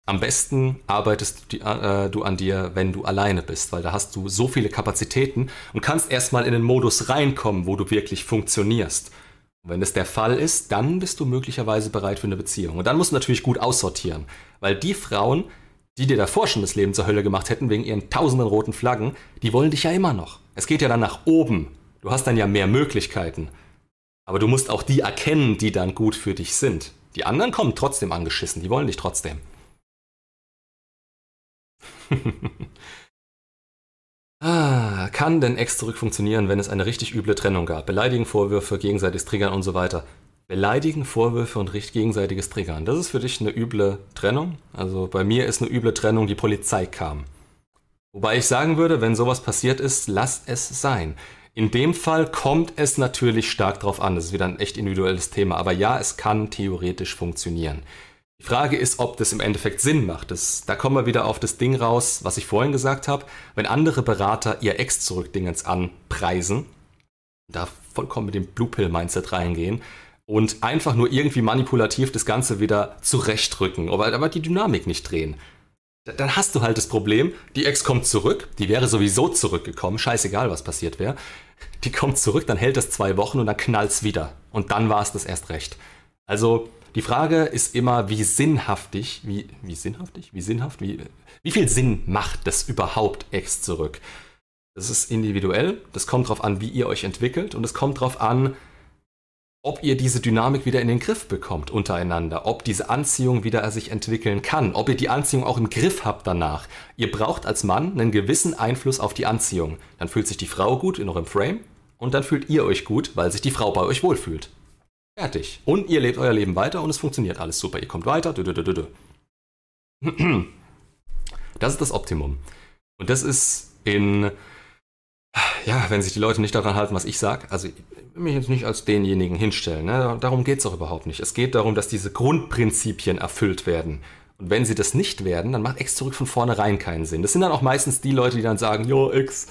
am besten arbeitest du, äh, du, an dir, wenn du alleine bist, weil da hast du so viele Kapazitäten und kannst erstmal in den Modus reinkommen, wo du wirklich funktionierst. Und wenn das der Fall ist, dann bist du möglicherweise bereit für eine Beziehung. Und dann musst du natürlich gut aussortieren, weil die Frauen, die dir davor schon das Leben zur Hölle gemacht hätten wegen ihren tausenden roten Flaggen, die wollen dich ja immer noch. Es geht ja dann nach oben. Du hast dann ja mehr Möglichkeiten. Aber du musst auch die erkennen, die dann gut für dich sind. Die anderen kommen trotzdem angeschissen, die wollen dich trotzdem. ah, kann denn Ex zurück funktionieren, wenn es eine richtig üble Trennung gab? Beleidigen, Vorwürfe, gegenseitiges Triggern und so weiter. Beleidigen, Vorwürfe und richtig gegenseitiges Triggern. Das ist für dich eine üble Trennung. Also bei mir ist eine üble Trennung, die Polizei kam. Wobei ich sagen würde, wenn sowas passiert ist, lass es sein. In dem Fall kommt es natürlich stark drauf an. Das ist wieder ein echt individuelles Thema. Aber ja, es kann theoretisch funktionieren. Die Frage ist, ob das im Endeffekt Sinn macht. Das, da kommen wir wieder auf das Ding raus, was ich vorhin gesagt habe. Wenn andere Berater ihr Ex-Zurück-Dingens anpreisen, da vollkommen mit dem Blue Pill-Mindset reingehen und einfach nur irgendwie manipulativ das Ganze wieder zurechtrücken, aber, aber die Dynamik nicht drehen. Dann hast du halt das Problem, die Ex kommt zurück, die wäre sowieso zurückgekommen, scheißegal was passiert wäre. Die kommt zurück, dann hält das zwei Wochen und dann knallt's wieder. Und dann war es das erst recht. Also die Frage ist immer, wie sinnhaftig, wie, wie sinnhaftig, wie sinnhaft, wie, wie viel Sinn macht das überhaupt Ex zurück? Das ist individuell, das kommt darauf an, wie ihr euch entwickelt und es kommt darauf an, ob ihr diese Dynamik wieder in den Griff bekommt untereinander, ob diese Anziehung wieder sich entwickeln kann, ob ihr die Anziehung auch im Griff habt danach. Ihr braucht als Mann einen gewissen Einfluss auf die Anziehung. Dann fühlt sich die Frau gut in eurem Frame und dann fühlt ihr euch gut, weil sich die Frau bei euch wohlfühlt. Fertig. Und ihr lebt euer Leben weiter und es funktioniert alles super. Ihr kommt weiter. Das ist das Optimum. Und das ist in, ja, wenn sich die Leute nicht daran halten, was ich sage, also ich will mich jetzt nicht als denjenigen hinstellen. Ne? Darum geht es auch überhaupt nicht. Es geht darum, dass diese Grundprinzipien erfüllt werden. Und wenn sie das nicht werden, dann macht Ex zurück von vornherein keinen Sinn. Das sind dann auch meistens die Leute, die dann sagen, jo, Ex,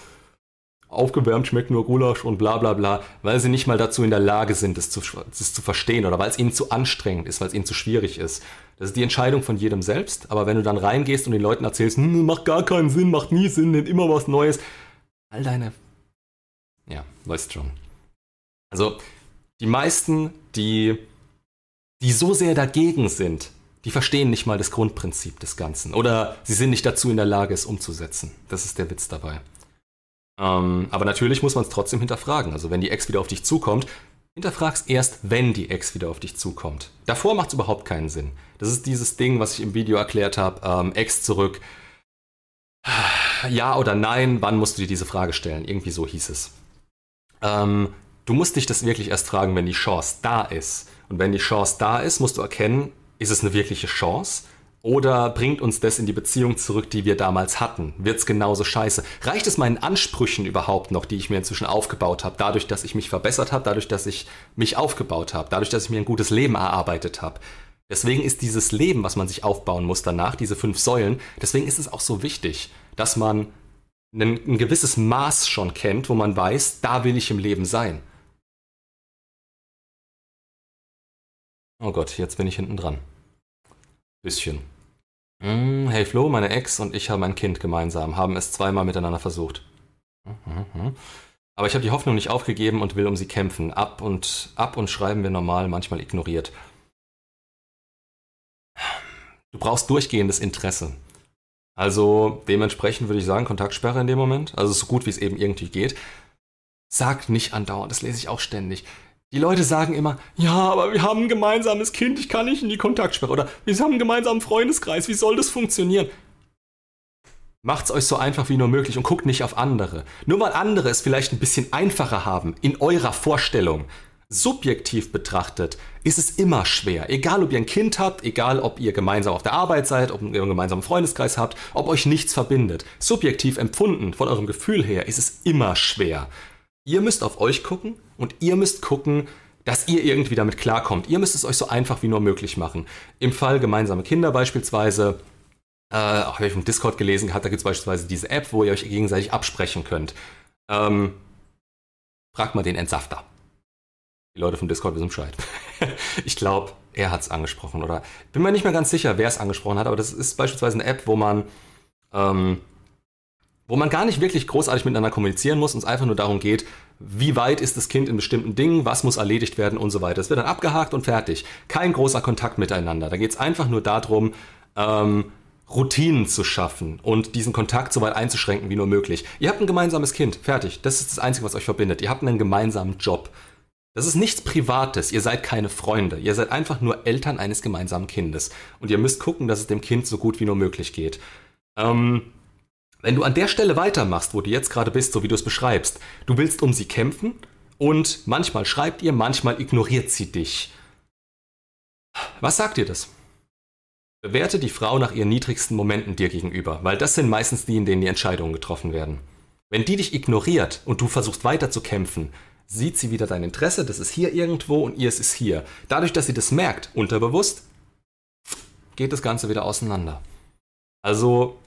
aufgewärmt schmeckt nur Gulasch und bla bla bla, weil sie nicht mal dazu in der Lage sind, das zu, das zu verstehen oder weil es ihnen zu anstrengend ist, weil es ihnen zu schwierig ist. Das ist die Entscheidung von jedem selbst, aber wenn du dann reingehst und den Leuten erzählst, hm, macht gar keinen Sinn, macht nie Sinn, nimmt immer was Neues, all deine... Ja, weißt schon. Also, die meisten, die, die so sehr dagegen sind, die verstehen nicht mal das Grundprinzip des Ganzen. Oder sie sind nicht dazu in der Lage, es umzusetzen. Das ist der Witz dabei. Ähm, aber natürlich muss man es trotzdem hinterfragen. Also wenn die Ex wieder auf dich zukommt, hinterfrag's erst, wenn die Ex wieder auf dich zukommt. Davor macht es überhaupt keinen Sinn. Das ist dieses Ding, was ich im Video erklärt habe, ähm, Ex zurück. Ja oder nein, wann musst du dir diese Frage stellen? Irgendwie so hieß es. Ähm, du musst dich das wirklich erst fragen, wenn die Chance da ist. Und wenn die Chance da ist, musst du erkennen, ist es eine wirkliche Chance? Oder bringt uns das in die Beziehung zurück, die wir damals hatten? Wird's genauso scheiße? Reicht es meinen Ansprüchen überhaupt noch, die ich mir inzwischen aufgebaut habe, dadurch, dass ich mich verbessert habe, dadurch, dass ich mich aufgebaut habe, dadurch, dass ich mir ein gutes Leben erarbeitet habe? Deswegen ist dieses Leben, was man sich aufbauen muss danach, diese fünf Säulen, deswegen ist es auch so wichtig, dass man ein, ein gewisses Maß schon kennt, wo man weiß, da will ich im Leben sein. Oh Gott, jetzt bin ich hinten dran. Bisschen. Hm, hey Flo, meine Ex und ich haben ein Kind gemeinsam, haben es zweimal miteinander versucht. Aber ich habe die Hoffnung nicht aufgegeben und will um sie kämpfen. Ab und ab und schreiben wir normal, manchmal ignoriert. Du brauchst durchgehendes Interesse. Also dementsprechend würde ich sagen, Kontaktsperre in dem Moment. Also so gut wie es eben irgendwie geht. Sag nicht andauernd, das lese ich auch ständig. Die Leute sagen immer, ja, aber wir haben ein gemeinsames Kind, ich kann nicht in die Kontaktsperre. Oder wir haben einen gemeinsamen Freundeskreis, wie soll das funktionieren? Macht's euch so einfach wie nur möglich und guckt nicht auf andere. Nur weil andere es vielleicht ein bisschen einfacher haben in eurer Vorstellung. Subjektiv betrachtet ist es immer schwer. Egal ob ihr ein Kind habt, egal ob ihr gemeinsam auf der Arbeit seid, ob ihr einen gemeinsamen Freundeskreis habt, ob euch nichts verbindet. Subjektiv empfunden, von eurem Gefühl her, ist es immer schwer. Ihr müsst auf euch gucken und ihr müsst gucken, dass ihr irgendwie damit klarkommt. Ihr müsst es euch so einfach wie nur möglich machen. Im Fall gemeinsame Kinder beispielsweise, äh, habe ich vom Discord gelesen gehabt, da gibt es beispielsweise diese App, wo ihr euch gegenseitig absprechen könnt. Ähm, fragt mal den Entsafter. Die Leute vom Discord wissen Bescheid. ich glaube, er hat es angesprochen oder bin mir nicht mehr ganz sicher, wer es angesprochen hat, aber das ist beispielsweise eine App, wo man ähm, wo man gar nicht wirklich großartig miteinander kommunizieren muss und es einfach nur darum geht, wie weit ist das Kind in bestimmten Dingen, was muss erledigt werden und so weiter. Es wird dann abgehakt und fertig. Kein großer Kontakt miteinander. Da geht es einfach nur darum, ähm, Routinen zu schaffen und diesen Kontakt so weit einzuschränken wie nur möglich. Ihr habt ein gemeinsames Kind, fertig. Das ist das Einzige, was euch verbindet. Ihr habt einen gemeinsamen Job. Das ist nichts Privates. Ihr seid keine Freunde. Ihr seid einfach nur Eltern eines gemeinsamen Kindes. Und ihr müsst gucken, dass es dem Kind so gut wie nur möglich geht. Ähm, wenn du an der Stelle weitermachst, wo du jetzt gerade bist, so wie du es beschreibst, du willst um sie kämpfen und manchmal schreibt ihr, manchmal ignoriert sie dich. Was sagt dir das? Bewerte die Frau nach ihren niedrigsten Momenten dir gegenüber, weil das sind meistens die, in denen die Entscheidungen getroffen werden. Wenn die dich ignoriert und du versuchst weiter zu kämpfen, sieht sie wieder dein Interesse, das ist hier irgendwo und ihr ist hier. Dadurch, dass sie das merkt, unterbewusst, geht das Ganze wieder auseinander. Also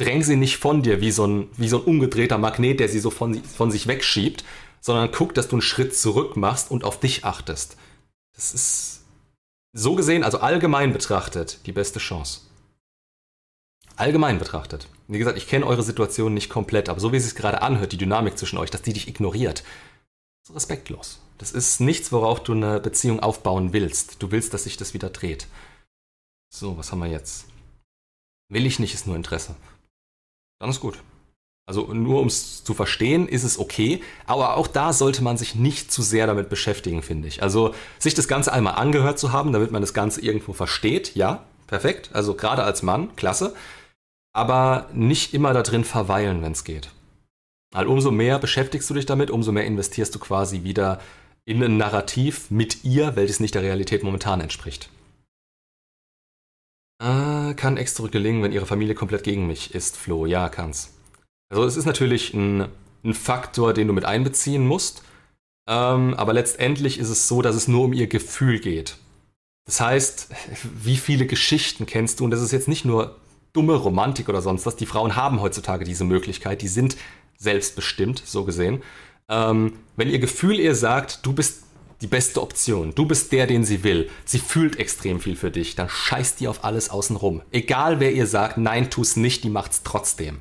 dräng sie nicht von dir wie so ein, wie so ein umgedrehter Magnet, der sie so von, von sich wegschiebt, sondern guck, dass du einen Schritt zurück machst und auf dich achtest. Das ist so gesehen, also allgemein betrachtet, die beste Chance. Allgemein betrachtet. Wie gesagt, ich kenne eure Situation nicht komplett, aber so wie es sich gerade anhört, die Dynamik zwischen euch, dass die dich ignoriert, ist respektlos. Das ist nichts, worauf du eine Beziehung aufbauen willst. Du willst, dass sich das wieder dreht. So, was haben wir jetzt? Will ich nicht, ist nur Interesse dann ist gut. Also nur um es zu verstehen, ist es okay, aber auch da sollte man sich nicht zu sehr damit beschäftigen, finde ich. Also sich das Ganze einmal angehört zu haben, damit man das Ganze irgendwo versteht, ja, perfekt. Also gerade als Mann, klasse. Aber nicht immer da drin verweilen, wenn es geht. Weil umso mehr beschäftigst du dich damit, umso mehr investierst du quasi wieder in ein Narrativ mit ihr, welches nicht der Realität momentan entspricht. Ah, kann extra gelingen, wenn ihre Familie komplett gegen mich ist, Flo. Ja, kann's. Also es ist natürlich ein, ein Faktor, den du mit einbeziehen musst. Ähm, aber letztendlich ist es so, dass es nur um ihr Gefühl geht. Das heißt, wie viele Geschichten kennst du? Und das ist jetzt nicht nur dumme Romantik oder sonst was. Die Frauen haben heutzutage diese Möglichkeit. Die sind selbstbestimmt, so gesehen. Ähm, wenn ihr Gefühl ihr sagt, du bist die beste Option. Du bist der, den sie will. Sie fühlt extrem viel für dich. Dann scheißt die auf alles außenrum. Egal wer ihr sagt, nein, tu's nicht, die macht's trotzdem.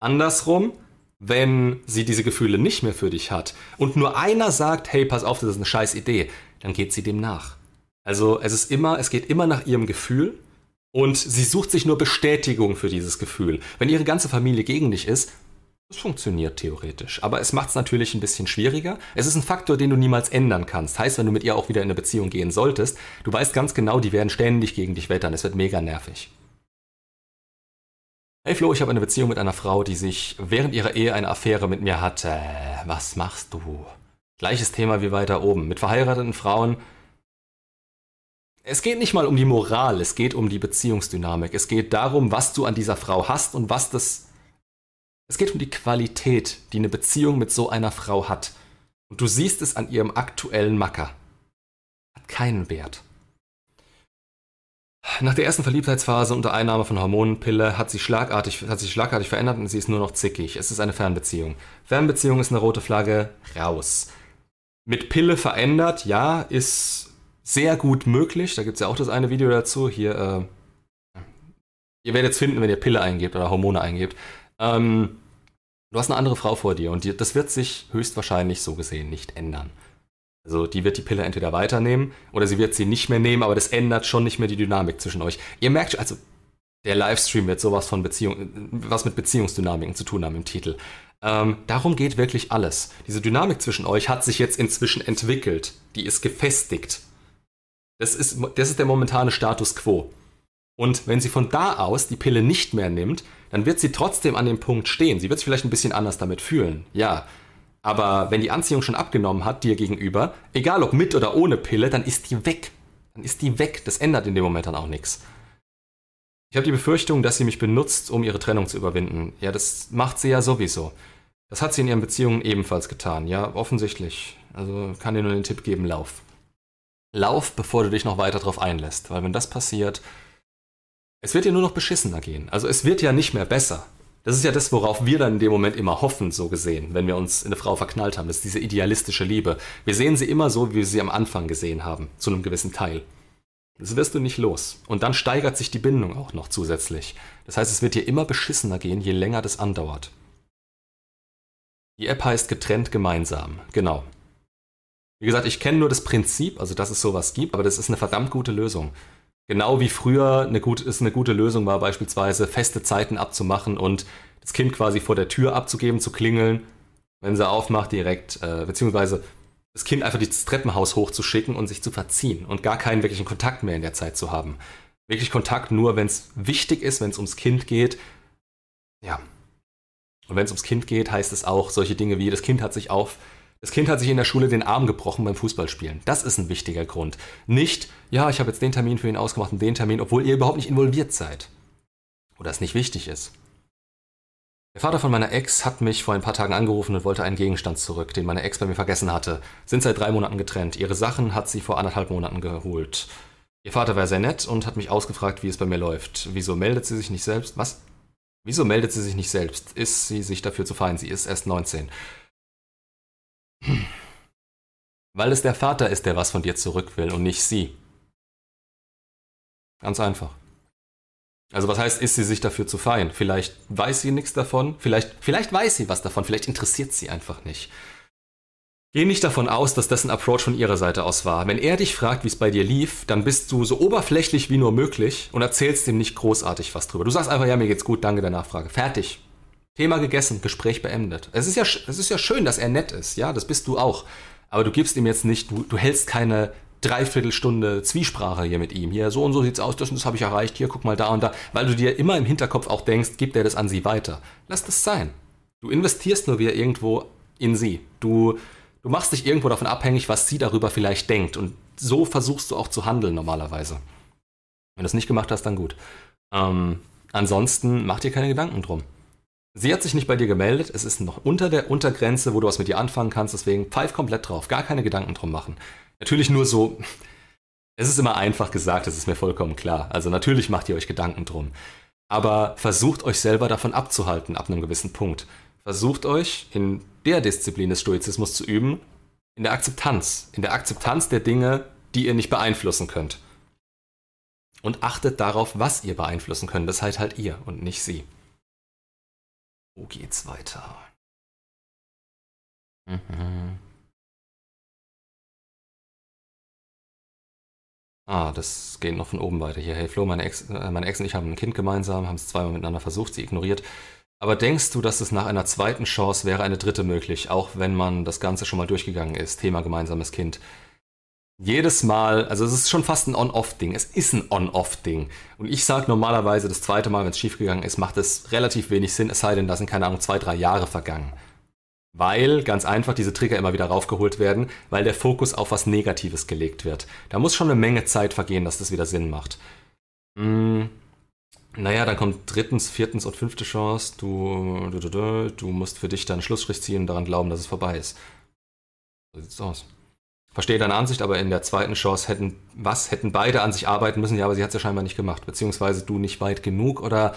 Andersrum, wenn sie diese Gefühle nicht mehr für dich hat und nur einer sagt, hey, pass auf, das ist eine scheiß Idee, dann geht sie dem nach. Also es ist immer, es geht immer nach ihrem Gefühl und sie sucht sich nur Bestätigung für dieses Gefühl. Wenn ihre ganze Familie gegen dich ist, es funktioniert theoretisch, aber es macht es natürlich ein bisschen schwieriger. Es ist ein Faktor, den du niemals ändern kannst. Heißt, wenn du mit ihr auch wieder in eine Beziehung gehen solltest, du weißt ganz genau, die werden ständig gegen dich wettern. Es wird mega nervig. Hey Flo, ich habe eine Beziehung mit einer Frau, die sich während ihrer Ehe eine Affäre mit mir hatte. Was machst du? Gleiches Thema wie weiter oben. Mit verheirateten Frauen. Es geht nicht mal um die Moral, es geht um die Beziehungsdynamik. Es geht darum, was du an dieser Frau hast und was das es geht um die Qualität, die eine Beziehung mit so einer Frau hat. Und du siehst es an ihrem aktuellen Macker. Hat keinen Wert. Nach der ersten Verliebtheitsphase unter Einnahme von Hormonenpille hat, sie schlagartig, sich schlagartig verändert und sie ist nur noch zickig. Es ist eine Fernbeziehung. Fernbeziehung ist eine rote Flagge, raus. Mit Pille verändert, ja, ist sehr gut möglich. Da gibt es ja auch das eine Video dazu. Hier, äh, ihr werdet es finden, wenn ihr Pille eingebt oder Hormone eingebt. Ähm, du hast eine andere Frau vor dir und die, das wird sich höchstwahrscheinlich so gesehen nicht ändern. Also die wird die Pille entweder weiternehmen oder sie wird sie nicht mehr nehmen, aber das ändert schon nicht mehr die Dynamik zwischen euch. Ihr merkt, also der Livestream wird sowas von Beziehung, was mit Beziehungsdynamiken zu tun haben im Titel. Ähm, darum geht wirklich alles. Diese Dynamik zwischen euch hat sich jetzt inzwischen entwickelt. Die ist gefestigt. Das ist, das ist der momentane Status quo. Und wenn sie von da aus die Pille nicht mehr nimmt, dann wird sie trotzdem an dem Punkt stehen. Sie wird sich vielleicht ein bisschen anders damit fühlen. Ja, aber wenn die Anziehung schon abgenommen hat dir gegenüber, egal ob mit oder ohne Pille, dann ist die weg. Dann ist die weg. Das ändert in dem Moment dann auch nichts. Ich habe die Befürchtung, dass sie mich benutzt, um ihre Trennung zu überwinden. Ja, das macht sie ja sowieso. Das hat sie in ihren Beziehungen ebenfalls getan. Ja, offensichtlich. Also kann dir nur den Tipp geben, lauf. Lauf, bevor du dich noch weiter darauf einlässt. Weil wenn das passiert, es wird dir nur noch beschissener gehen. Also es wird ja nicht mehr besser. Das ist ja das, worauf wir dann in dem Moment immer hoffen, so gesehen, wenn wir uns in eine Frau verknallt haben. Das ist diese idealistische Liebe. Wir sehen sie immer so, wie wir sie am Anfang gesehen haben, zu einem gewissen Teil. Das wirst du nicht los. Und dann steigert sich die Bindung auch noch zusätzlich. Das heißt, es wird dir immer beschissener gehen, je länger das andauert. Die App heißt getrennt gemeinsam. Genau. Wie gesagt, ich kenne nur das Prinzip, also dass es sowas gibt, aber das ist eine verdammt gute Lösung. Genau wie früher eine gut, ist eine gute Lösung war, beispielsweise feste Zeiten abzumachen und das Kind quasi vor der Tür abzugeben, zu klingeln, wenn sie aufmacht, direkt, äh, beziehungsweise das Kind einfach das Treppenhaus hochzuschicken und sich zu verziehen und gar keinen wirklichen Kontakt mehr in der Zeit zu haben. Wirklich Kontakt nur, wenn es wichtig ist, wenn es ums Kind geht. Ja. Und wenn es ums Kind geht, heißt es auch solche Dinge wie, das Kind hat sich auf das Kind hat sich in der Schule den Arm gebrochen beim Fußballspielen. Das ist ein wichtiger Grund. Nicht, ja, ich habe jetzt den Termin für ihn ausgemacht und den Termin, obwohl ihr überhaupt nicht involviert seid. Oder es nicht wichtig ist. Der Vater von meiner Ex hat mich vor ein paar Tagen angerufen und wollte einen Gegenstand zurück, den meine Ex bei mir vergessen hatte. Sind seit drei Monaten getrennt. Ihre Sachen hat sie vor anderthalb Monaten geholt. Ihr Vater war sehr nett und hat mich ausgefragt, wie es bei mir läuft. Wieso meldet sie sich nicht selbst? Was? Wieso meldet sie sich nicht selbst? Ist sie sich dafür zu fein? Sie ist erst 19. Weil es der Vater ist, der was von dir zurück will und nicht sie. Ganz einfach. Also was heißt, ist sie sich dafür zu fein? Vielleicht weiß sie nichts davon, vielleicht, vielleicht weiß sie was davon, vielleicht interessiert sie einfach nicht. Geh nicht davon aus, dass das ein Approach von ihrer Seite aus war. Wenn er dich fragt, wie es bei dir lief, dann bist du so oberflächlich wie nur möglich und erzählst ihm nicht großartig was drüber. Du sagst einfach, ja, mir geht's gut, danke der Nachfrage. Fertig. Thema gegessen, Gespräch beendet. Es ist ja, es ist ja schön, dass er nett ist, ja, das bist du auch. Aber du gibst ihm jetzt nicht, du, du hältst keine Dreiviertelstunde Zwiesprache hier mit ihm. Hier, so und so sieht's aus, das und das habe ich erreicht, hier, guck mal da und da. Weil du dir immer im Hinterkopf auch denkst, gibt er das an sie weiter. Lass das sein. Du investierst nur wieder irgendwo in sie. Du, du machst dich irgendwo davon abhängig, was sie darüber vielleicht denkt. Und so versuchst du auch zu handeln normalerweise. Wenn du es nicht gemacht hast, dann gut. Ähm, ansonsten mach dir keine Gedanken drum. Sie hat sich nicht bei dir gemeldet, es ist noch unter der Untergrenze, wo du was mit ihr anfangen kannst, deswegen pfeif komplett drauf, gar keine Gedanken drum machen. Natürlich nur so, es ist immer einfach gesagt, das ist mir vollkommen klar. Also natürlich macht ihr euch Gedanken drum. Aber versucht euch selber davon abzuhalten ab einem gewissen Punkt. Versucht euch in der Disziplin des Stoizismus zu üben, in der Akzeptanz, in der Akzeptanz der Dinge, die ihr nicht beeinflussen könnt. Und achtet darauf, was ihr beeinflussen könnt. Das seid halt ihr und nicht sie. Wo geht's weiter? Mhm. Ah, das geht noch von oben weiter. Hier, hey Flo, meine Ex, äh, meine Ex und ich haben ein Kind gemeinsam, haben es zweimal miteinander versucht, sie ignoriert. Aber denkst du, dass es nach einer zweiten Chance wäre eine dritte möglich, auch wenn man das Ganze schon mal durchgegangen ist? Thema gemeinsames Kind jedes Mal, also es ist schon fast ein On-Off-Ding. Es ist ein On-Off-Ding. Und ich sage normalerweise, das zweite Mal, wenn es schiefgegangen ist, macht es relativ wenig Sinn, es sei denn, da sind, keine Ahnung, zwei, drei Jahre vergangen. Weil ganz einfach diese Trigger immer wieder raufgeholt werden, weil der Fokus auf was Negatives gelegt wird. Da muss schon eine Menge Zeit vergehen, dass das wieder Sinn macht. Hm, naja, dann kommt drittens, viertens und fünfte Chance. Du, du, du, du musst für dich dann Schlussstrich ziehen und daran glauben, dass es vorbei ist. So sieht's aus. Verstehe deine Ansicht, aber in der zweiten Chance hätten, was, hätten beide an sich arbeiten müssen, ja, aber sie hat es ja scheinbar nicht gemacht, beziehungsweise du nicht weit genug oder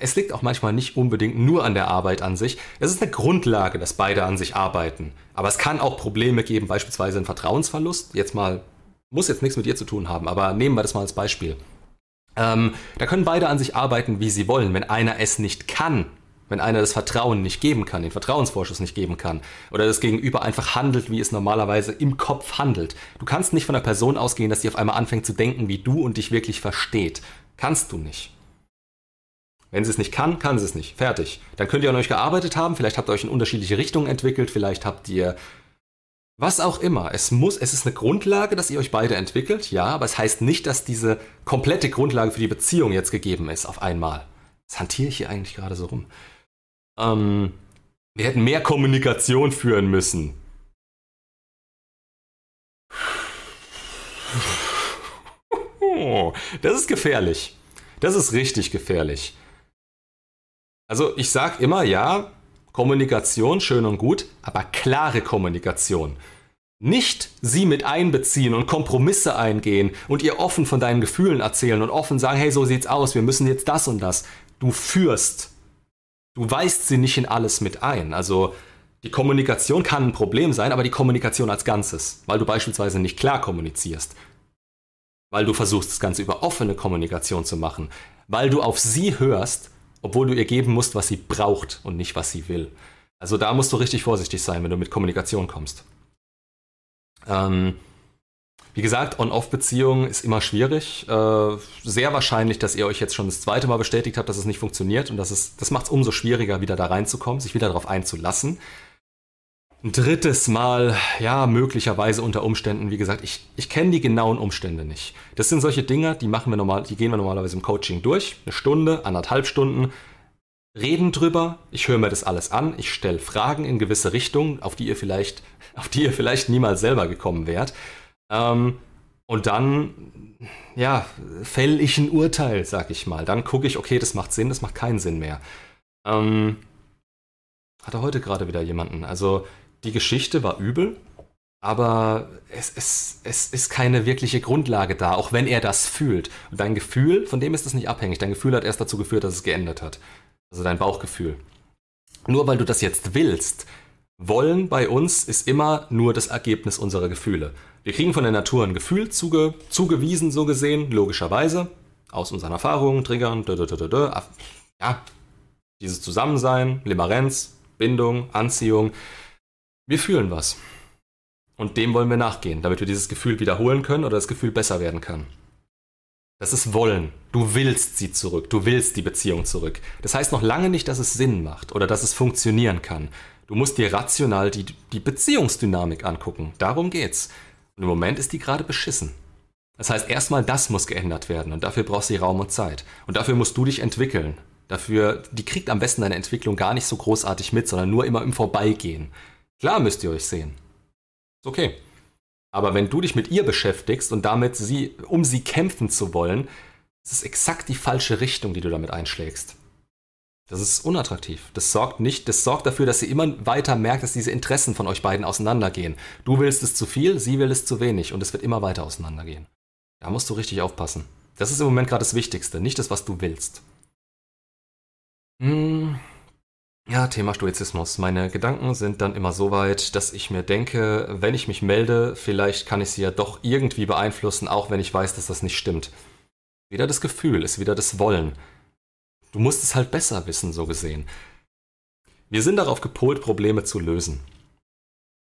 es liegt auch manchmal nicht unbedingt nur an der Arbeit an sich. Es ist eine Grundlage, dass beide an sich arbeiten. Aber es kann auch Probleme geben, beispielsweise einen Vertrauensverlust. Jetzt mal, muss jetzt nichts mit dir zu tun haben, aber nehmen wir das mal als Beispiel. Ähm, da können beide an sich arbeiten, wie sie wollen. Wenn einer es nicht kann, wenn einer das Vertrauen nicht geben kann, den Vertrauensvorschuss nicht geben kann oder das Gegenüber einfach handelt, wie es normalerweise im Kopf handelt. Du kannst nicht von einer Person ausgehen, dass sie auf einmal anfängt zu denken wie du und dich wirklich versteht. Kannst du nicht. Wenn sie es nicht kann, kann sie es nicht. Fertig. Dann könnt ihr an euch gearbeitet haben, vielleicht habt ihr euch in unterschiedliche Richtungen entwickelt, vielleicht habt ihr was auch immer. Es muss, es ist eine Grundlage, dass ihr euch beide entwickelt, ja, aber es heißt nicht, dass diese komplette Grundlage für die Beziehung jetzt gegeben ist auf einmal. Was hantiere ich hier eigentlich gerade so rum? Ähm, wir hätten mehr Kommunikation führen müssen. Das ist gefährlich. Das ist richtig gefährlich. Also ich sage immer, ja, Kommunikation schön und gut, aber klare Kommunikation. Nicht sie mit einbeziehen und Kompromisse eingehen und ihr offen von deinen Gefühlen erzählen und offen sagen, hey, so sieht's aus, wir müssen jetzt das und das. Du führst. Du weist sie nicht in alles mit ein. Also die Kommunikation kann ein Problem sein, aber die Kommunikation als Ganzes, weil du beispielsweise nicht klar kommunizierst, weil du versuchst, das Ganze über offene Kommunikation zu machen, weil du auf sie hörst obwohl du ihr geben musst, was sie braucht und nicht, was sie will. Also da musst du richtig vorsichtig sein, wenn du mit Kommunikation kommst. Ähm, wie gesagt, On-Off-Beziehung ist immer schwierig. Äh, sehr wahrscheinlich, dass ihr euch jetzt schon das zweite Mal bestätigt habt, dass es nicht funktioniert und dass das macht es umso schwieriger, wieder da reinzukommen, sich wieder darauf einzulassen. Ein drittes Mal, ja, möglicherweise unter Umständen, wie gesagt, ich, ich kenne die genauen Umstände nicht. Das sind solche Dinge, die machen wir normal, die gehen wir normalerweise im Coaching durch. Eine Stunde, anderthalb Stunden, reden drüber, ich höre mir das alles an, ich stelle Fragen in gewisse Richtungen, auf die ihr vielleicht, auf die ihr vielleicht niemals selber gekommen wärt. Ähm, und dann, ja, fäll ich ein Urteil, sag ich mal. Dann gucke ich, okay, das macht Sinn, das macht keinen Sinn mehr. Ähm, hatte heute gerade wieder jemanden. Also die Geschichte war übel, aber es, es, es ist keine wirkliche Grundlage da, auch wenn er das fühlt. Und dein Gefühl, von dem ist es nicht abhängig. Dein Gefühl hat erst dazu geführt, dass es geändert hat. Also dein Bauchgefühl. Nur weil du das jetzt willst, wollen bei uns ist immer nur das Ergebnis unserer Gefühle. Wir kriegen von der Natur ein Gefühl zuge, zugewiesen, so gesehen, logischerweise, aus unseren Erfahrungen, Triggern, dö, dö, dö, ja, dieses Zusammensein, Limerenz, Bindung, Anziehung. Wir fühlen was. Und dem wollen wir nachgehen, damit wir dieses Gefühl wiederholen können oder das Gefühl besser werden kann. Das ist Wollen. Du willst sie zurück. Du willst die Beziehung zurück. Das heißt noch lange nicht, dass es Sinn macht oder dass es funktionieren kann. Du musst dir rational die, die Beziehungsdynamik angucken. Darum geht's. Und im Moment ist die gerade beschissen. Das heißt, erstmal das muss geändert werden und dafür brauchst du Raum und Zeit. Und dafür musst du dich entwickeln. Dafür, die kriegt am besten deine Entwicklung gar nicht so großartig mit, sondern nur immer im Vorbeigehen. Klar müsst ihr euch sehen. Ist okay. Aber wenn du dich mit ihr beschäftigst und damit sie, um sie kämpfen zu wollen, ist es exakt die falsche Richtung, die du damit einschlägst. Das ist unattraktiv. Das sorgt nicht, das sorgt dafür, dass sie immer weiter merkt, dass diese Interessen von euch beiden auseinandergehen. Du willst es zu viel, sie will es zu wenig und es wird immer weiter auseinandergehen. Da musst du richtig aufpassen. Das ist im Moment gerade das Wichtigste, nicht das, was du willst. Hm, ja, Thema Stoizismus. Meine Gedanken sind dann immer so weit, dass ich mir denke, wenn ich mich melde, vielleicht kann ich sie ja doch irgendwie beeinflussen, auch wenn ich weiß, dass das nicht stimmt. Wieder das Gefühl, ist wieder das Wollen. Du musst es halt besser wissen, so gesehen. Wir sind darauf gepolt, Probleme zu lösen.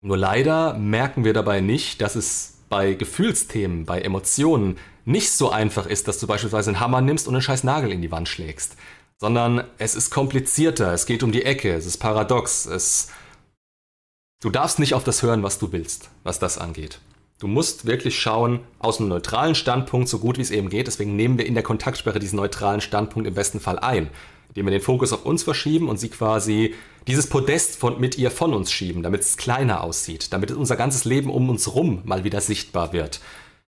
Nur leider merken wir dabei nicht, dass es bei Gefühlsthemen, bei Emotionen nicht so einfach ist, dass du beispielsweise einen Hammer nimmst und einen scheiß Nagel in die Wand schlägst sondern es ist komplizierter, es geht um die Ecke, es ist paradox, es Du darfst nicht auf das hören, was du willst, was das angeht. Du musst wirklich schauen, aus einem neutralen Standpunkt, so gut wie es eben geht. Deswegen nehmen wir in der Kontaktsperre diesen neutralen Standpunkt im besten Fall ein, indem wir den Fokus auf uns verschieben und sie quasi dieses Podest von, mit ihr von uns schieben, damit es kleiner aussieht, damit unser ganzes Leben um uns rum mal wieder sichtbar wird.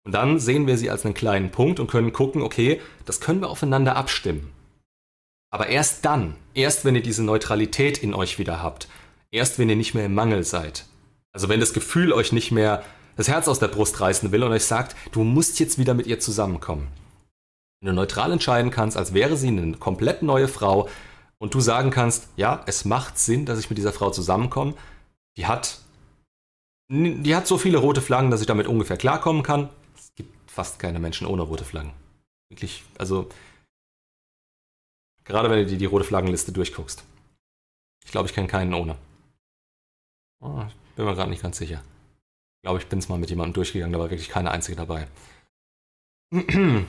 Und dann sehen wir sie als einen kleinen Punkt und können gucken, okay, das können wir aufeinander abstimmen. Aber erst dann, erst wenn ihr diese Neutralität in euch wieder habt, erst wenn ihr nicht mehr im Mangel seid, also wenn das Gefühl euch nicht mehr das Herz aus der Brust reißen will und euch sagt, du musst jetzt wieder mit ihr zusammenkommen. Wenn du neutral entscheiden kannst, als wäre sie eine komplett neue Frau und du sagen kannst, ja, es macht Sinn, dass ich mit dieser Frau zusammenkomme, die hat, die hat so viele rote Flaggen, dass ich damit ungefähr klarkommen kann. Es gibt fast keine Menschen ohne rote Flaggen. Wirklich, also gerade wenn du dir die rote Flaggenliste durchguckst. Ich glaube, ich kenne keinen ohne. Oh, bin mir gerade nicht ganz sicher. Glaube, ich bin es mal mit jemandem durchgegangen, da war wirklich keine einzige dabei.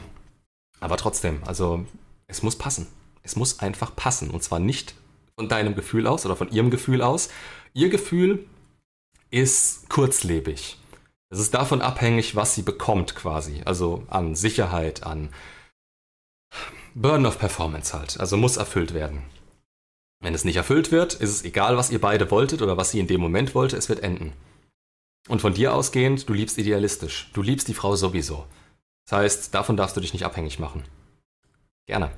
Aber trotzdem, also es muss passen. Es muss einfach passen. Und zwar nicht von deinem Gefühl aus oder von ihrem Gefühl aus. Ihr Gefühl ist kurzlebig. Es ist davon abhängig, was sie bekommt quasi. Also an Sicherheit, an Burden of Performance halt. Also muss erfüllt werden. Wenn es nicht erfüllt wird, ist es egal, was ihr beide wolltet oder was sie in dem Moment wollte, es wird enden. Und von dir ausgehend, du liebst idealistisch. Du liebst die Frau sowieso. Das heißt, davon darfst du dich nicht abhängig machen. Gerne.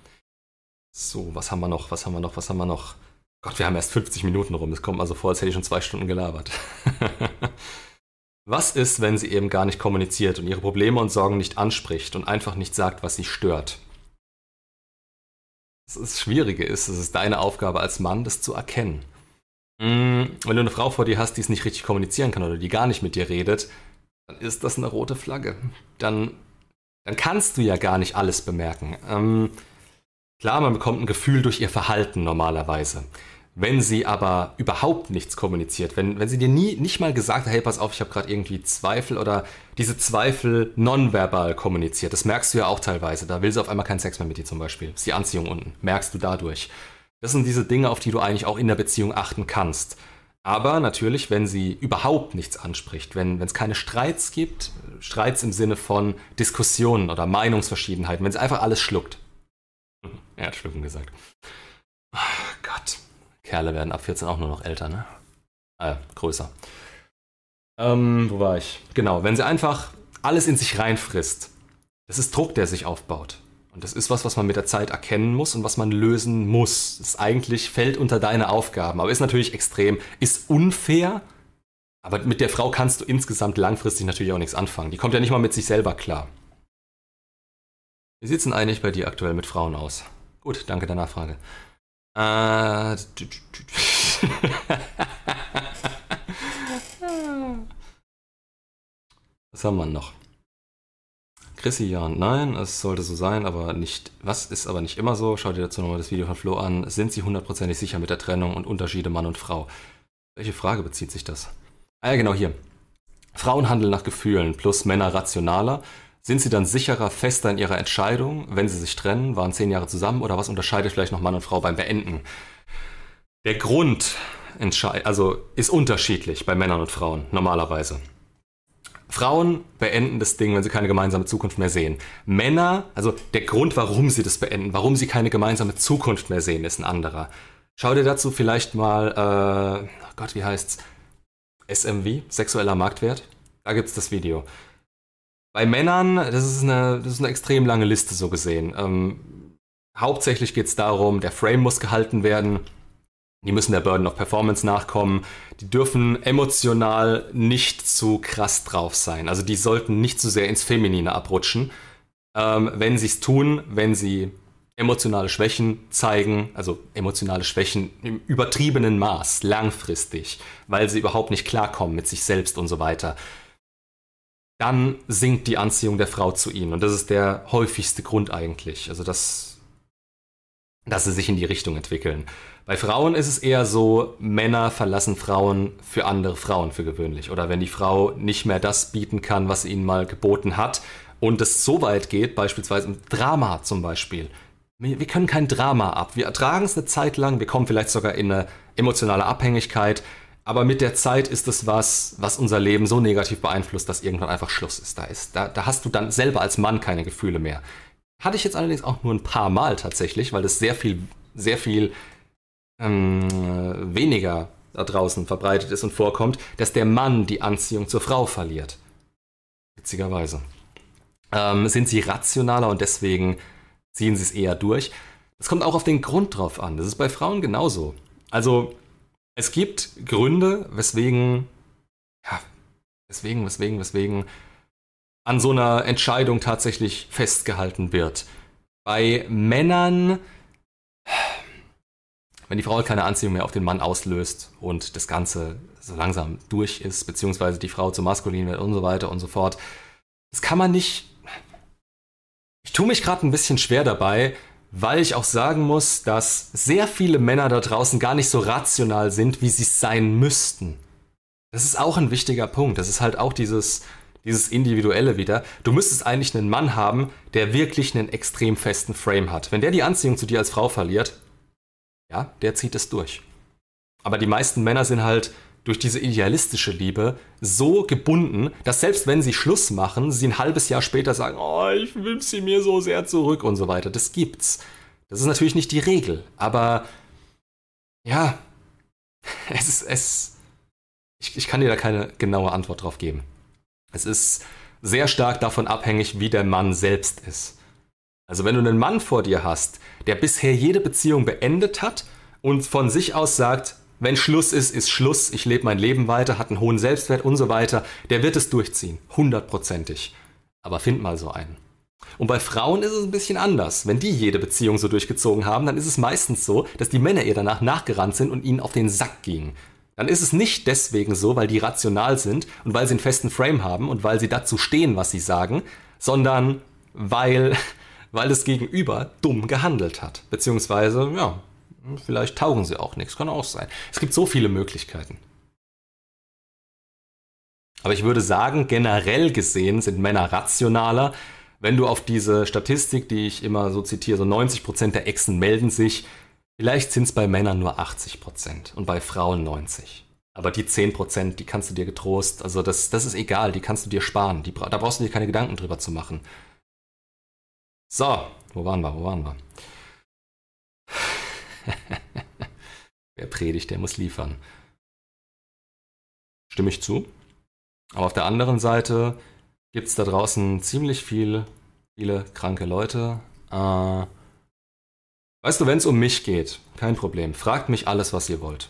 so, was haben wir noch? Was haben wir noch? Was haben wir noch? Gott, wir haben erst 50 Minuten rum. Es kommt also vor, als hätte ich schon zwei Stunden gelabert. was ist, wenn sie eben gar nicht kommuniziert und ihre Probleme und Sorgen nicht anspricht und einfach nicht sagt, was sie stört? Das Schwierige ist, es ist deine Aufgabe als Mann, das zu erkennen. Mm, wenn du eine Frau vor dir hast, die es nicht richtig kommunizieren kann oder die gar nicht mit dir redet, dann ist das eine rote Flagge. Dann, dann kannst du ja gar nicht alles bemerken. Ähm, klar, man bekommt ein Gefühl durch ihr Verhalten normalerweise. Wenn sie aber überhaupt nichts kommuniziert, wenn, wenn sie dir nie nicht mal gesagt hat, hey, pass auf, ich habe gerade irgendwie Zweifel oder diese Zweifel nonverbal kommuniziert, das merkst du ja auch teilweise. Da will sie auf einmal keinen Sex mehr mit dir zum Beispiel. Ist die Anziehung unten. Merkst du dadurch. Das sind diese Dinge, auf die du eigentlich auch in der Beziehung achten kannst. Aber natürlich, wenn sie überhaupt nichts anspricht, wenn es keine Streits gibt, Streits im Sinne von Diskussionen oder Meinungsverschiedenheiten, wenn sie einfach alles schluckt. Er hat schlucken gesagt. Oh Gott. Kerle werden ab 14 auch nur noch älter, ne? Äh, größer. Ähm, wo war ich? Genau, wenn sie einfach alles in sich reinfrisst, das ist Druck, der sich aufbaut. Und das ist was, was man mit der Zeit erkennen muss und was man lösen muss. Das eigentlich fällt unter deine Aufgaben, aber ist natürlich extrem, ist unfair. Aber mit der Frau kannst du insgesamt langfristig natürlich auch nichts anfangen. Die kommt ja nicht mal mit sich selber klar. Wie sieht es denn eigentlich bei dir aktuell mit Frauen aus? Gut, danke der Nachfrage. Äh, was haben wir noch? Chrissy, ja und nein, es sollte so sein, aber nicht, was ist aber nicht immer so? Schau dir dazu nochmal das Video von Flo an. Sind Sie hundertprozentig sicher mit der Trennung und Unterschiede Mann und Frau? Welche Frage bezieht sich das? Ah ja, genau hier. Frauen handeln nach Gefühlen plus Männer rationaler. Sind sie dann sicherer, fester in ihrer Entscheidung, wenn sie sich trennen, waren zehn Jahre zusammen oder was unterscheidet vielleicht noch Mann und Frau beim Beenden? Der Grund also ist unterschiedlich bei Männern und Frauen normalerweise. Frauen beenden das Ding, wenn sie keine gemeinsame Zukunft mehr sehen. Männer, also der Grund, warum sie das beenden, warum sie keine gemeinsame Zukunft mehr sehen, ist ein anderer. Schau dir dazu vielleicht mal, äh, oh Gott, wie heißt's? SMV, sexueller Marktwert. Da gibt's das Video. Bei Männern, das ist eine, das ist eine extrem lange Liste so gesehen. Ähm, hauptsächlich geht es darum, der Frame muss gehalten werden. Die müssen der Burden of Performance nachkommen. Die dürfen emotional nicht zu krass drauf sein. Also die sollten nicht zu sehr ins Feminine abrutschen. Ähm, wenn sie es tun, wenn sie emotionale Schwächen zeigen, also emotionale Schwächen im übertriebenen Maß, langfristig, weil sie überhaupt nicht klarkommen mit sich selbst und so weiter, dann sinkt die Anziehung der Frau zu ihnen. Und das ist der häufigste Grund eigentlich. Also, dass, dass sie sich in die Richtung entwickeln. Bei Frauen ist es eher so, Männer verlassen Frauen für andere Frauen für gewöhnlich. Oder wenn die Frau nicht mehr das bieten kann, was sie ihnen mal geboten hat und es so weit geht, beispielsweise im Drama zum Beispiel. Wir können kein Drama ab. Wir ertragen es eine Zeit lang, wir kommen vielleicht sogar in eine emotionale Abhängigkeit aber mit der Zeit ist es was, was unser Leben so negativ beeinflusst, dass irgendwann einfach Schluss ist. Da, ist da, da hast du dann selber als Mann keine Gefühle mehr. Hatte ich jetzt allerdings auch nur ein paar Mal tatsächlich, weil das sehr viel, sehr viel ähm, weniger da draußen verbreitet ist und vorkommt, dass der Mann die Anziehung zur Frau verliert. Witzigerweise. Ähm, sind sie rationaler und deswegen ziehen sie es eher durch. Es kommt auch auf den Grund drauf an. Das ist bei Frauen genauso. Also es gibt Gründe, weswegen, ja, weswegen, weswegen, weswegen an so einer Entscheidung tatsächlich festgehalten wird. Bei Männern, wenn die Frau keine Anziehung mehr auf den Mann auslöst und das Ganze so langsam durch ist, beziehungsweise die Frau zu maskulin wird und so weiter und so fort, das kann man nicht. Ich tue mich gerade ein bisschen schwer dabei, weil ich auch sagen muss, dass sehr viele Männer da draußen gar nicht so rational sind, wie sie es sein müssten. Das ist auch ein wichtiger Punkt. Das ist halt auch dieses, dieses Individuelle wieder. Du müsstest eigentlich einen Mann haben, der wirklich einen extrem festen Frame hat. Wenn der die Anziehung zu dir als Frau verliert, ja, der zieht es durch. Aber die meisten Männer sind halt durch diese idealistische Liebe so gebunden, dass selbst wenn sie Schluss machen, sie ein halbes Jahr später sagen, oh, ich wünsche sie mir so sehr zurück und so weiter. Das gibt's. Das ist natürlich nicht die Regel, aber ja, es ist, es, ich, ich kann dir da keine genaue Antwort drauf geben. Es ist sehr stark davon abhängig, wie der Mann selbst ist. Also wenn du einen Mann vor dir hast, der bisher jede Beziehung beendet hat und von sich aus sagt, wenn Schluss ist, ist Schluss, ich lebe mein Leben weiter, hat einen hohen Selbstwert und so weiter, der wird es durchziehen, hundertprozentig. Aber find mal so einen. Und bei Frauen ist es ein bisschen anders. Wenn die jede Beziehung so durchgezogen haben, dann ist es meistens so, dass die Männer ihr danach nachgerannt sind und ihnen auf den Sack gingen. Dann ist es nicht deswegen so, weil die rational sind und weil sie einen festen Frame haben und weil sie dazu stehen, was sie sagen, sondern weil, weil das Gegenüber dumm gehandelt hat. Beziehungsweise, ja, Vielleicht taugen sie auch nichts, kann auch sein. Es gibt so viele Möglichkeiten. Aber ich würde sagen, generell gesehen sind Männer rationaler. Wenn du auf diese Statistik, die ich immer so zitiere, so 90% der Echsen melden sich, vielleicht sind es bei Männern nur 80% und bei Frauen 90%. Aber die 10%, die kannst du dir getrost, also das, das ist egal, die kannst du dir sparen. Die, da brauchst du dir keine Gedanken drüber zu machen. So, wo waren wir, wo waren wir? Wer predigt, der muss liefern. Stimme ich zu. Aber auf der anderen Seite gibt es da draußen ziemlich viel, viele kranke Leute. Äh, weißt du, wenn es um mich geht, kein Problem. Fragt mich alles, was ihr wollt.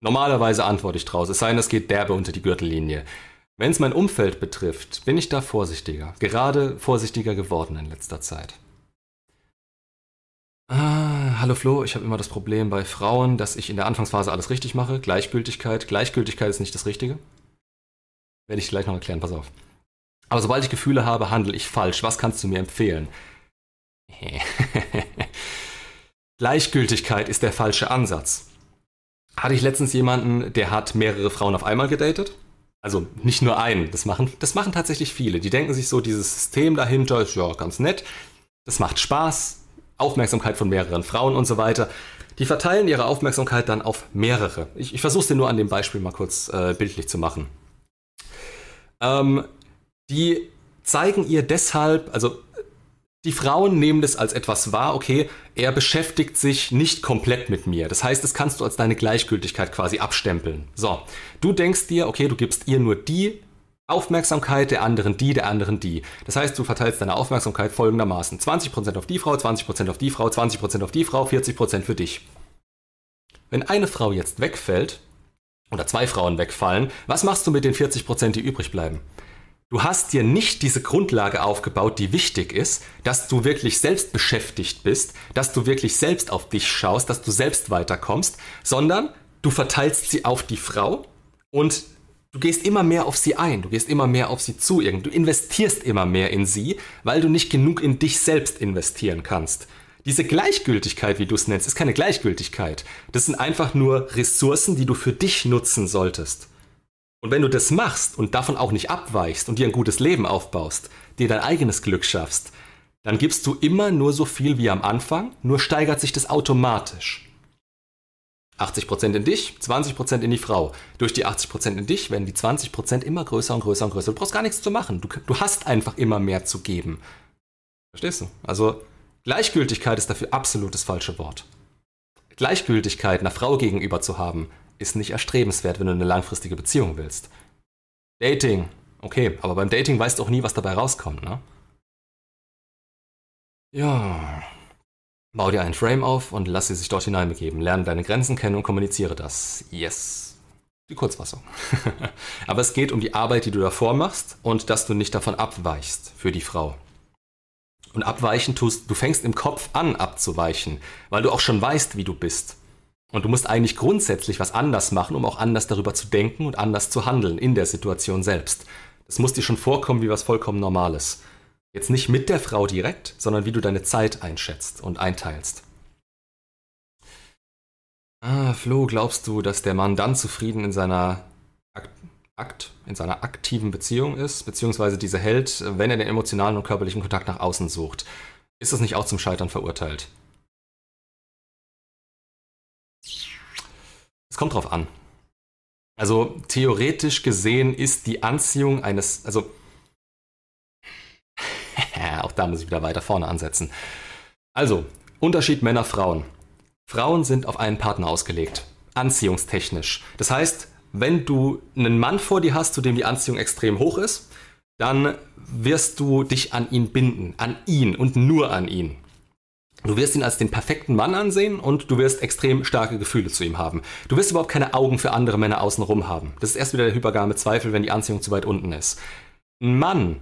Normalerweise antworte ich draus, es sei denn, es geht derbe unter die Gürtellinie. Wenn es mein Umfeld betrifft, bin ich da vorsichtiger. Gerade vorsichtiger geworden in letzter Zeit. Ah, hallo Flo, ich habe immer das Problem bei Frauen, dass ich in der Anfangsphase alles richtig mache. Gleichgültigkeit. Gleichgültigkeit ist nicht das Richtige. Werde ich gleich noch erklären, pass auf. Aber sobald ich Gefühle habe, handle ich falsch. Was kannst du mir empfehlen? Gleichgültigkeit ist der falsche Ansatz. Hatte ich letztens jemanden, der hat mehrere Frauen auf einmal gedatet? Also nicht nur einen. Das machen, das machen tatsächlich viele. Die denken sich so, dieses System dahinter ist ja ganz nett. Das macht Spaß Aufmerksamkeit von mehreren Frauen und so weiter. Die verteilen ihre Aufmerksamkeit dann auf mehrere. Ich, ich versuche es dir nur an dem Beispiel mal kurz äh, bildlich zu machen. Ähm, die zeigen ihr deshalb, also die Frauen nehmen das als etwas wahr, okay, er beschäftigt sich nicht komplett mit mir. Das heißt, das kannst du als deine Gleichgültigkeit quasi abstempeln. So, du denkst dir, okay, du gibst ihr nur die Aufmerksamkeit, der anderen die, der anderen die. Das heißt, du verteilst deine Aufmerksamkeit folgendermaßen. 20% auf die Frau, 20% auf die Frau, 20% auf die Frau, 40% für dich. Wenn eine Frau jetzt wegfällt, oder zwei Frauen wegfallen, was machst du mit den 40%, die übrig bleiben? Du hast dir nicht diese Grundlage aufgebaut, die wichtig ist, dass du wirklich selbst beschäftigt bist, dass du wirklich selbst auf dich schaust, dass du selbst weiterkommst, sondern du verteilst sie auf die Frau und du gehst immer mehr auf sie ein, du gehst immer mehr auf sie zu, du investierst immer mehr in sie, weil du nicht genug in dich selbst investieren kannst. Diese Gleichgültigkeit, wie du es nennst, ist keine Gleichgültigkeit. Das sind einfach nur Ressourcen, die du für dich nutzen solltest. Und wenn du das machst und davon auch nicht abweichst und dir ein gutes Leben aufbaust, dir dein eigenes Glück schaffst, dann gibst du immer nur so viel wie am Anfang, nur steigert sich das automatisch. 80% in dich, 20% in die Frau. Durch die 80% in dich werden die 20% immer größer und größer und größer. Du brauchst gar nichts zu machen. Du, du hast einfach immer mehr zu geben. Verstehst du? Also Gleichgültigkeit ist dafür absolut das falsche Wort. Gleichgültigkeit einer Frau gegenüber zu haben, ist nicht erstrebenswert, wenn du eine langfristige Beziehung willst. Dating, okay, aber beim Dating weißt du auch nie, was dabei rauskommt, ne? Ja, Bau dir einen Frame auf und lass sie sich dort hineinbegeben. Lerne deine Grenzen kennen und kommuniziere das. Yes. Die Kurzfassung. Aber es geht um die Arbeit, die du davor machst und dass du nicht davon abweichst für die Frau. Und abweichen tust, du fängst im Kopf an abzuweichen, weil du auch schon weißt, wie du bist. Und du musst eigentlich grundsätzlich was anders machen, um auch anders darüber zu denken und anders zu handeln in der Situation selbst. Das muss dir schon vorkommen wie was vollkommen Normales. Jetzt nicht mit der Frau direkt, sondern wie du deine Zeit einschätzt und einteilst. Ah, Flo, glaubst du, dass der Mann dann zufrieden in seiner Akt, Akt, in seiner aktiven Beziehung ist, beziehungsweise diese hält, wenn er den emotionalen und körperlichen Kontakt nach außen sucht? Ist das nicht auch zum Scheitern verurteilt? Es kommt drauf an. Also theoretisch gesehen ist die Anziehung eines, also auch da muss ich wieder weiter vorne ansetzen. Also, Unterschied Männer-Frauen. Frauen sind auf einen Partner ausgelegt, anziehungstechnisch. Das heißt, wenn du einen Mann vor dir hast, zu dem die Anziehung extrem hoch ist, dann wirst du dich an ihn binden, an ihn und nur an ihn. Du wirst ihn als den perfekten Mann ansehen und du wirst extrem starke Gefühle zu ihm haben. Du wirst überhaupt keine Augen für andere Männer außenrum haben. Das ist erst wieder der hypergame Zweifel, wenn die Anziehung zu weit unten ist. Ein Mann,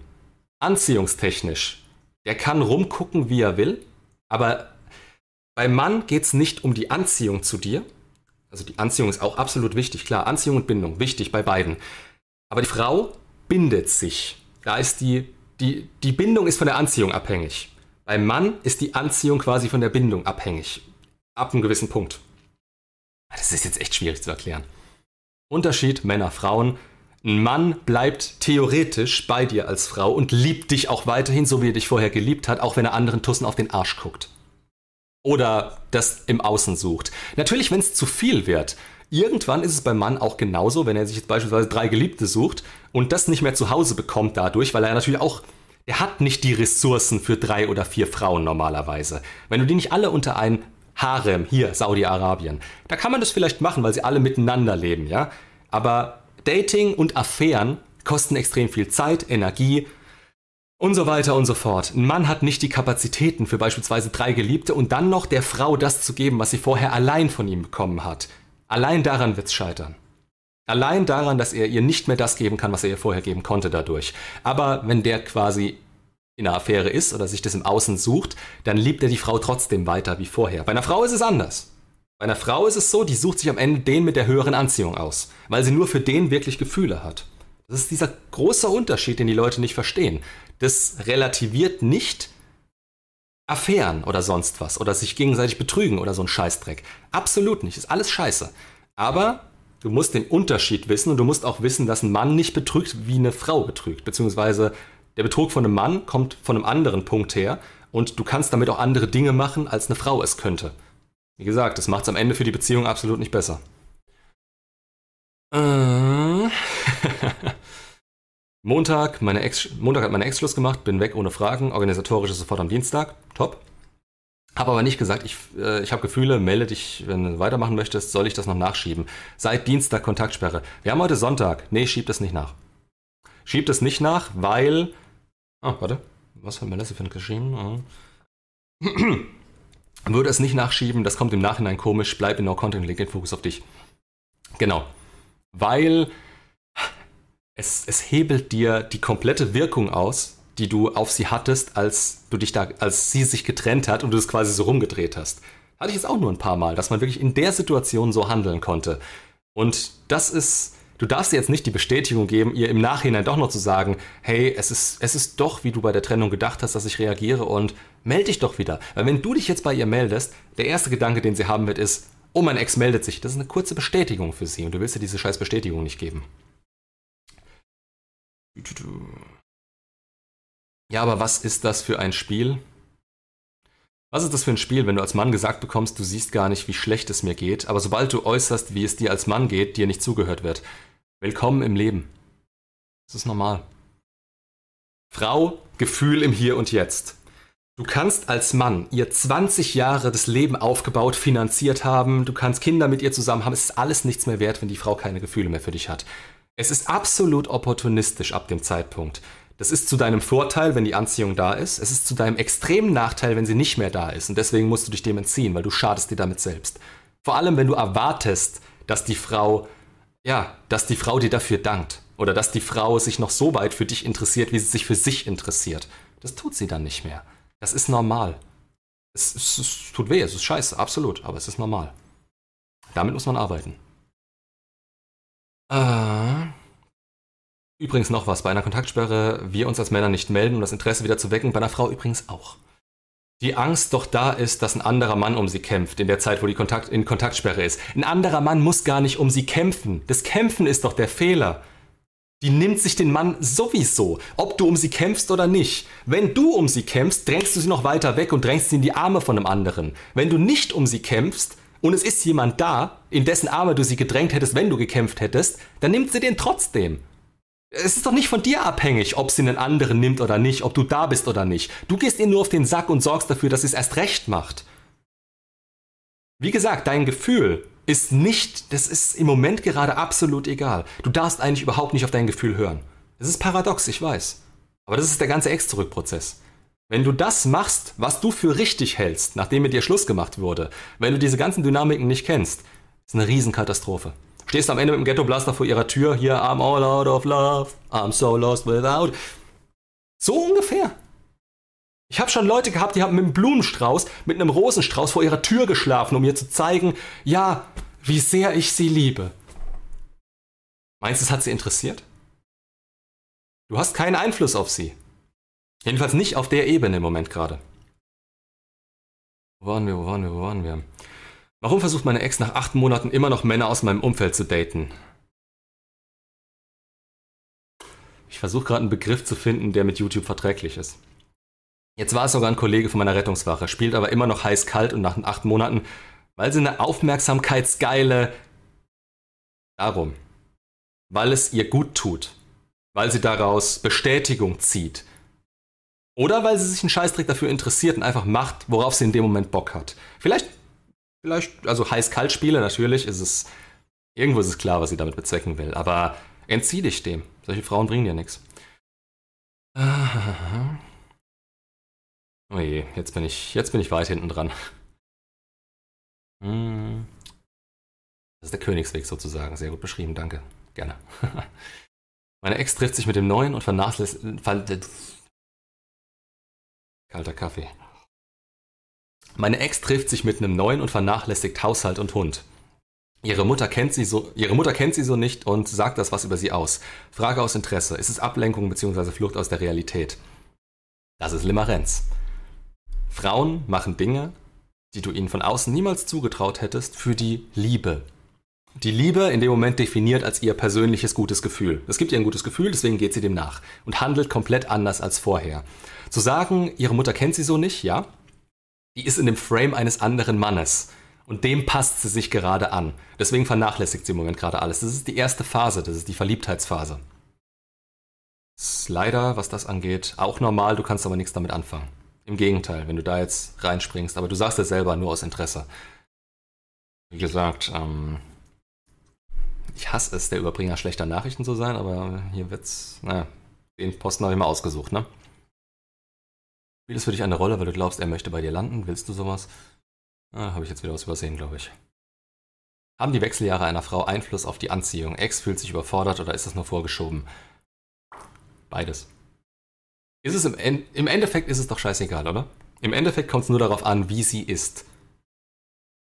anziehungstechnisch, der kann rumgucken, wie er will, aber beim Mann geht es nicht um die Anziehung zu dir. Also die Anziehung ist auch absolut wichtig, klar. Anziehung und Bindung, wichtig bei beiden. Aber die Frau bindet sich. Da ist die, die, die Bindung ist von der Anziehung abhängig. Beim Mann ist die Anziehung quasi von der Bindung abhängig. Ab einem gewissen Punkt. Das ist jetzt echt schwierig zu erklären. Unterschied Männer, Frauen. Ein Mann bleibt theoretisch bei dir als Frau und liebt dich auch weiterhin, so wie er dich vorher geliebt hat, auch wenn er anderen Tussen auf den Arsch guckt oder das im Außen sucht. Natürlich, wenn es zu viel wird, irgendwann ist es beim Mann auch genauso, wenn er sich jetzt beispielsweise drei Geliebte sucht und das nicht mehr zu Hause bekommt dadurch, weil er natürlich auch, er hat nicht die Ressourcen für drei oder vier Frauen normalerweise. Wenn du die nicht alle unter ein Harem, hier Saudi-Arabien, da kann man das vielleicht machen, weil sie alle miteinander leben, ja. Aber Dating und Affären kosten extrem viel Zeit, Energie und so weiter und so fort. Ein Mann hat nicht die Kapazitäten für beispielsweise drei Geliebte und dann noch der Frau das zu geben, was sie vorher allein von ihm bekommen hat. Allein daran wird's scheitern. Allein daran, dass er ihr nicht mehr das geben kann, was er ihr vorher geben konnte dadurch. Aber wenn der quasi in einer Affäre ist oder sich das im Außen sucht, dann liebt er die Frau trotzdem weiter wie vorher. Bei einer Frau ist es anders. Bei einer Frau ist es so, die sucht sich am Ende den mit der höheren Anziehung aus, weil sie nur für den wirklich Gefühle hat. Das ist dieser große Unterschied, den die Leute nicht verstehen das relativiert nicht Affären oder sonst was oder sich gegenseitig betrügen oder so ein Scheißdreck. Absolut nicht, ist alles scheiße. Aber du musst den Unterschied wissen und du musst auch wissen, dass ein Mann nicht betrügt, wie eine Frau betrügt. Beziehungsweise der Betrug von einem Mann kommt von einem anderen Punkt her und du kannst damit auch andere Dinge machen, als eine Frau es könnte. Wie gesagt, das macht es am Ende für die Beziehung absolut nicht besser. Äh. Montag, meine Ex, Montag hat meine Ex Schluss gemacht, bin weg ohne Fragen, organisatorisch ist sofort am Dienstag, top. Habe aber nicht gesagt, ich, äh, ich habe Gefühle, melde dich, wenn du weitermachen möchtest, soll ich das noch nachschieben. Seit Dienstag Kontaktsperre. Wir haben heute Sonntag. Nee, schiebt es nicht nach. Schiebt es nicht nach, weil. Oh, warte. Was hat Melissa für ein geschrieben? Oh. Würde es nicht nachschieben, das kommt im Nachhinein komisch, bleib in No Content, leg den Fokus auf dich. Genau. Weil es, es hebelt dir die komplette Wirkung aus, die du auf sie hattest, als du dich da, als sie sich getrennt hat und du es quasi so rumgedreht hast. Hatte ich jetzt auch nur ein paar Mal, dass man wirklich in der Situation so handeln konnte. Und das ist, du darfst jetzt nicht die Bestätigung geben, ihr im Nachhinein doch noch zu sagen, hey, es ist, es ist doch, wie du bei der Trennung gedacht hast, dass ich reagiere und melde dich doch wieder. Weil wenn du dich jetzt bei ihr meldest, der erste Gedanke, den sie haben wird, ist, oh, mein Ex meldet sich. Das ist eine kurze Bestätigung für sie und du willst dir diese scheiß Bestätigung nicht geben. Ja, aber was ist das für ein Spiel? Was ist das für ein Spiel, wenn du als Mann gesagt bekommst, du siehst gar nicht, wie schlecht es mir geht, aber sobald du äußerst, wie es dir als Mann geht, dir nicht zugehört wird? Willkommen im Leben. Das ist normal. Frau, Gefühl im Hier und Jetzt. Du kannst als Mann ihr 20 Jahre das Leben aufgebaut, finanziert haben, du kannst Kinder mit ihr zusammen haben, es ist alles nichts mehr wert, wenn die Frau keine Gefühle mehr für dich hat. Es ist absolut opportunistisch ab dem Zeitpunkt. Das ist zu deinem Vorteil, wenn die Anziehung da ist. Es ist zu deinem extremen Nachteil, wenn sie nicht mehr da ist. Und deswegen musst du dich dem entziehen, weil du schadest dir damit selbst. Vor allem, wenn du erwartest, dass die Frau ja, dass die Frau dir dafür dankt. Oder dass die Frau sich noch so weit für dich interessiert, wie sie sich für sich interessiert. Das tut sie dann nicht mehr. Das ist normal. Es, es, es tut weh, es ist scheiße, absolut, aber es ist normal. Damit muss man arbeiten. Äh, übrigens noch was, bei einer Kontaktsperre wir uns als Männer nicht melden, um das Interesse wieder zu wecken, bei einer Frau übrigens auch. Die Angst doch da ist, dass ein anderer Mann um sie kämpft, in der Zeit, wo die Kontakt, in Kontaktsperre ist. Ein anderer Mann muss gar nicht um sie kämpfen. Das Kämpfen ist doch der Fehler. Die nimmt sich den Mann sowieso, ob du um sie kämpfst oder nicht. Wenn du um sie kämpfst, drängst du sie noch weiter weg und drängst sie in die Arme von einem anderen. Wenn du nicht um sie kämpfst und es ist jemand da, in dessen Arme du sie gedrängt hättest, wenn du gekämpft hättest, dann nimmt sie den trotzdem. Es ist doch nicht von dir abhängig, ob sie einen anderen nimmt oder nicht, ob du da bist oder nicht. Du gehst ihr nur auf den Sack und sorgst dafür, dass sie es erst recht macht. Wie gesagt, dein Gefühl ist nicht, das ist im Moment gerade absolut egal. Du darfst eigentlich überhaupt nicht auf dein Gefühl hören. Das ist paradox, ich weiß. Aber das ist der ganze Ex-Zurück-Prozess. Wenn du das machst, was du für richtig hältst, nachdem mit dir Schluss gemacht wurde, wenn du diese ganzen Dynamiken nicht kennst, ist eine Riesenkatastrophe. Stehst am Ende mit dem Ghetto Blaster vor ihrer Tür, hier, I'm all out of love, I'm so lost without. So ungefähr. Ich habe schon Leute gehabt, die haben mit einem Blumenstrauß, mit einem Rosenstrauß vor ihrer Tür geschlafen, um ihr zu zeigen, ja, wie sehr ich sie liebe. Meinst du, es hat sie interessiert? Du hast keinen Einfluss auf sie. Jedenfalls nicht auf der Ebene im Moment gerade. Wo waren wir, wo waren wir, wo waren wir? Warum versucht meine Ex nach acht Monaten immer noch Männer aus meinem Umfeld zu daten? Ich versuche gerade einen Begriff zu finden, der mit YouTube verträglich ist. Jetzt war es sogar ein Kollege von meiner Rettungswache, spielt aber immer noch heiß-kalt und nach acht Monaten, weil sie eine aufmerksamkeitsgeile. Darum. Weil es ihr gut tut. Weil sie daraus Bestätigung zieht. Oder weil sie sich einen Scheißdreck dafür interessiert und einfach macht, worauf sie in dem Moment Bock hat. Vielleicht, vielleicht, also heiß-kalt-Spiele, natürlich ist es. Irgendwo ist es klar, was sie damit bezwecken will. Aber entzieh dich dem. Solche Frauen bringen dir nichts. Oh je, jetzt bin ich, jetzt bin ich weit hinten dran. Hm. Das ist der Königsweg sozusagen. Sehr gut beschrieben, danke. Gerne. Meine Ex trifft sich mit dem Neuen und vernachlässigt. Kalter Kaffee. Meine Ex trifft sich mit einem Neuen und vernachlässigt Haushalt und Hund. Ihre Mutter kennt sie so, ihre Mutter kennt sie so nicht und sagt das was über sie aus. Frage aus Interesse. Ist es Ablenkung bzw. Flucht aus der Realität? Das ist Limerenz. Frauen machen Dinge, die du ihnen von außen niemals zugetraut hättest, für die Liebe. Die Liebe in dem Moment definiert als ihr persönliches gutes Gefühl. Es gibt ihr ein gutes Gefühl, deswegen geht sie dem nach und handelt komplett anders als vorher. Zu sagen, ihre Mutter kennt sie so nicht, ja, die ist in dem Frame eines anderen Mannes. Und dem passt sie sich gerade an. Deswegen vernachlässigt sie im Moment gerade alles. Das ist die erste Phase, das ist die Verliebtheitsphase. Ist leider, was das angeht, auch normal, du kannst aber nichts damit anfangen. Im Gegenteil, wenn du da jetzt reinspringst, aber du sagst es selber nur aus Interesse. Wie gesagt, ähm, ich hasse es, der Überbringer schlechter Nachrichten zu sein, aber hier wird's, naja, den Posten habe ich mal ausgesucht, ne? Spielt es für dich eine Rolle, weil du glaubst, er möchte bei dir landen? Willst du sowas? Ah, habe ich jetzt wieder was übersehen, glaube ich. Haben die Wechseljahre einer Frau Einfluss auf die Anziehung? Ex fühlt sich überfordert oder ist das nur vorgeschoben? Beides. Ist es im, en im Endeffekt ist es doch scheißegal, oder? Im Endeffekt kommt es nur darauf an, wie sie ist.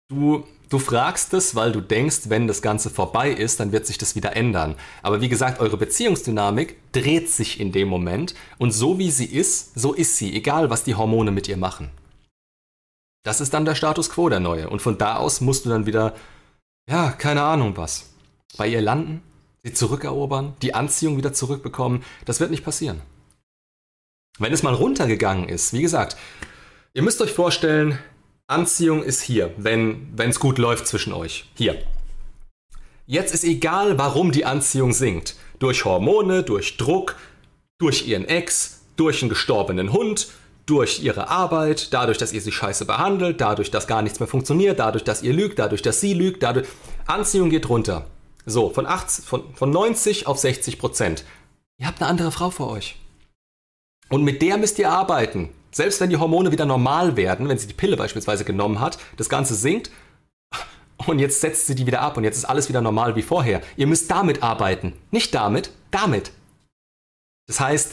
Du, du fragst es, weil du denkst, wenn das Ganze vorbei ist, dann wird sich das wieder ändern. Aber wie gesagt, eure Beziehungsdynamik dreht sich in dem Moment und so wie sie ist, so ist sie, egal was die Hormone mit ihr machen. Das ist dann der Status quo der neue. Und von da aus musst du dann wieder, ja, keine Ahnung was, bei ihr landen, sie zurückerobern, die Anziehung wieder zurückbekommen. Das wird nicht passieren. Wenn es mal runtergegangen ist, wie gesagt, ihr müsst euch vorstellen, Anziehung ist hier, wenn es gut läuft zwischen euch. Hier. Jetzt ist egal, warum die Anziehung sinkt. Durch Hormone, durch Druck, durch ihren Ex, durch einen gestorbenen Hund, durch ihre Arbeit, dadurch, dass ihr sie scheiße behandelt, dadurch, dass gar nichts mehr funktioniert, dadurch, dass ihr lügt, dadurch, dass sie lügt, dadurch. Anziehung geht runter. So, von, 80, von, von 90 auf 60 Prozent. Ihr habt eine andere Frau vor euch. Und mit der müsst ihr arbeiten. Selbst wenn die Hormone wieder normal werden, wenn sie die Pille beispielsweise genommen hat, das Ganze sinkt, und jetzt setzt sie die wieder ab und jetzt ist alles wieder normal wie vorher. Ihr müsst damit arbeiten. Nicht damit, damit. Das heißt,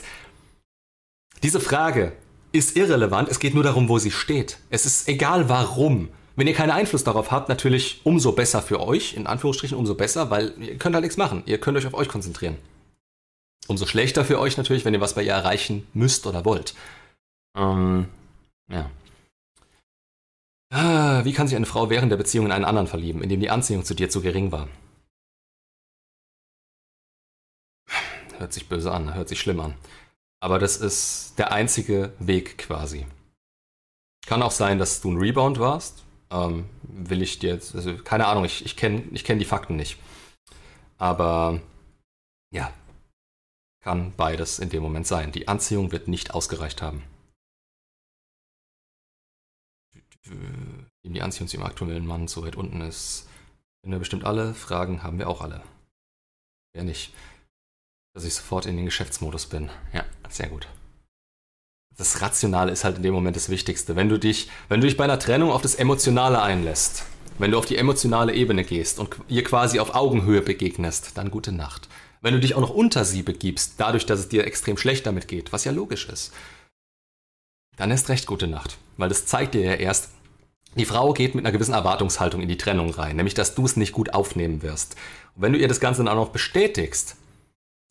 diese Frage ist irrelevant. Es geht nur darum, wo sie steht. Es ist egal warum. Wenn ihr keinen Einfluss darauf habt, natürlich umso besser für euch, in Anführungsstrichen umso besser, weil ihr könnt halt nichts machen. Ihr könnt euch auf euch konzentrieren. Umso schlechter für euch natürlich, wenn ihr was bei ihr erreichen müsst oder wollt. Ähm, ja. Ah, wie kann sich eine Frau während der Beziehung in einen anderen verlieben, indem die Anziehung zu dir zu gering war? Hört sich böse an, hört sich schlimm an. Aber das ist der einzige Weg quasi. Kann auch sein, dass du ein Rebound warst. Ähm, will ich dir jetzt, also keine Ahnung, ich, ich kenne ich kenn die Fakten nicht. Aber ja, kann beides in dem Moment sein. Die Anziehung wird nicht ausgereicht haben. Die Anziehung zu dem aktuellen Mann so weit unten ist. Wenn wir bestimmt alle Fragen haben wir auch alle. Wer nicht? Dass ich sofort in den Geschäftsmodus bin. Ja, sehr gut. Das Rationale ist halt in dem Moment das Wichtigste. Wenn du dich, wenn du dich bei einer Trennung auf das Emotionale einlässt, wenn du auf die emotionale Ebene gehst und ihr quasi auf Augenhöhe begegnest, dann gute Nacht. Wenn du dich auch noch unter sie begibst, dadurch, dass es dir extrem schlecht damit geht, was ja logisch ist, dann ist recht gute Nacht. Weil das zeigt dir ja erst, die Frau geht mit einer gewissen Erwartungshaltung in die Trennung rein, nämlich dass du es nicht gut aufnehmen wirst. Und wenn du ihr das Ganze dann auch noch bestätigst,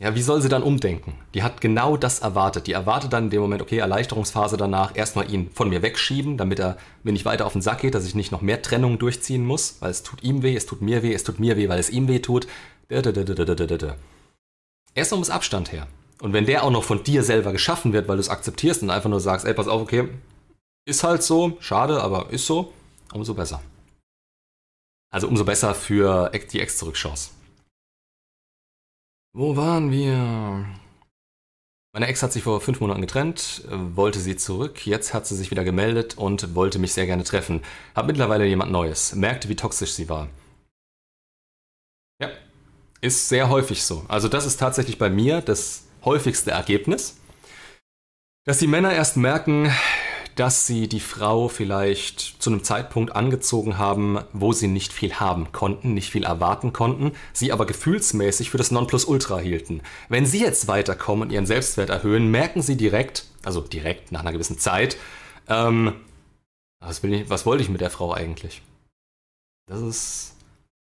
ja, wie soll sie dann umdenken? Die hat genau das erwartet. Die erwartet dann in dem Moment, okay, Erleichterungsphase danach, erstmal ihn von mir wegschieben, damit er mir nicht weiter auf den Sack geht, dass ich nicht noch mehr Trennungen durchziehen muss, weil es tut ihm weh, es tut mir weh, es tut mir weh, weil es ihm weh tut. Erstmal muss Abstand her. Und wenn der auch noch von dir selber geschaffen wird, weil du es akzeptierst und einfach nur sagst, ey, pass auf, okay, ist halt so, schade, aber ist so, umso besser. Also umso besser für die Ex-Zurück-Chance. Wo waren wir? Meine Ex hat sich vor fünf Monaten getrennt, wollte sie zurück, jetzt hat sie sich wieder gemeldet und wollte mich sehr gerne treffen. Hab mittlerweile jemand Neues, merkte, wie toxisch sie war. Ja, ist sehr häufig so. Also das ist tatsächlich bei mir das häufigste Ergebnis, dass die Männer erst merken, dass sie die Frau vielleicht zu einem Zeitpunkt angezogen haben, wo sie nicht viel haben konnten, nicht viel erwarten konnten, sie aber gefühlsmäßig für das Nonplusultra hielten. Wenn sie jetzt weiterkommen und ihren Selbstwert erhöhen, merken sie direkt, also direkt nach einer gewissen Zeit, ähm, was, ich, was wollte ich mit der Frau eigentlich? Das ist,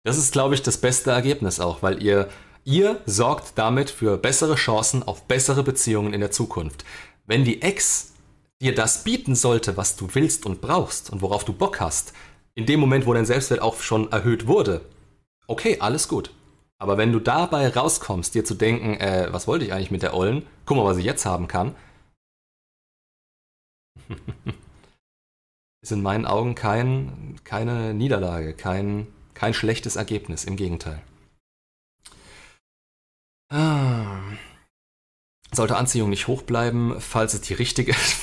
das ist, glaube ich, das beste Ergebnis auch, weil ihr, ihr sorgt damit für bessere Chancen auf bessere Beziehungen in der Zukunft. Wenn die Ex dir das bieten sollte, was du willst und brauchst und worauf du Bock hast, in dem Moment, wo dein Selbstwert auch schon erhöht wurde, okay, alles gut. Aber wenn du dabei rauskommst, dir zu denken, äh, was wollte ich eigentlich mit der Ollen? Guck mal, was ich jetzt haben kann. ist in meinen Augen kein, keine Niederlage, kein, kein schlechtes Ergebnis, im Gegenteil. Ah. Sollte Anziehung nicht hoch bleiben, falls es die richtige ist.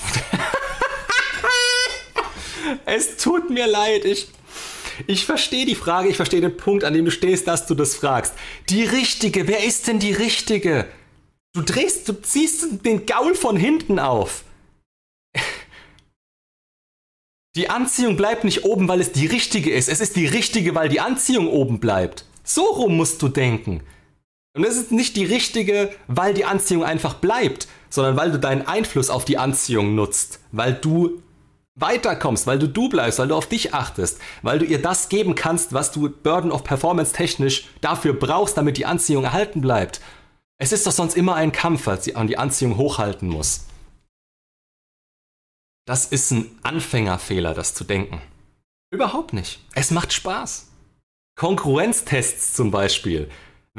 es tut mir leid, ich. Ich verstehe die Frage, ich verstehe den Punkt, an dem du stehst, dass du das fragst. Die richtige, wer ist denn die richtige? Du drehst, du ziehst den Gaul von hinten auf. Die Anziehung bleibt nicht oben, weil es die richtige ist. Es ist die richtige, weil die Anziehung oben bleibt. So rum musst du denken. Und es ist nicht die richtige, weil die Anziehung einfach bleibt, sondern weil du deinen Einfluss auf die Anziehung nutzt, weil du weiterkommst, weil du du bleibst, weil du auf dich achtest, weil du ihr das geben kannst, was du Burden of Performance technisch dafür brauchst, damit die Anziehung erhalten bleibt. Es ist doch sonst immer ein Kampf, als sie an die Anziehung hochhalten muss. Das ist ein Anfängerfehler, das zu denken. Überhaupt nicht. Es macht Spaß. Konkurrenztests zum Beispiel.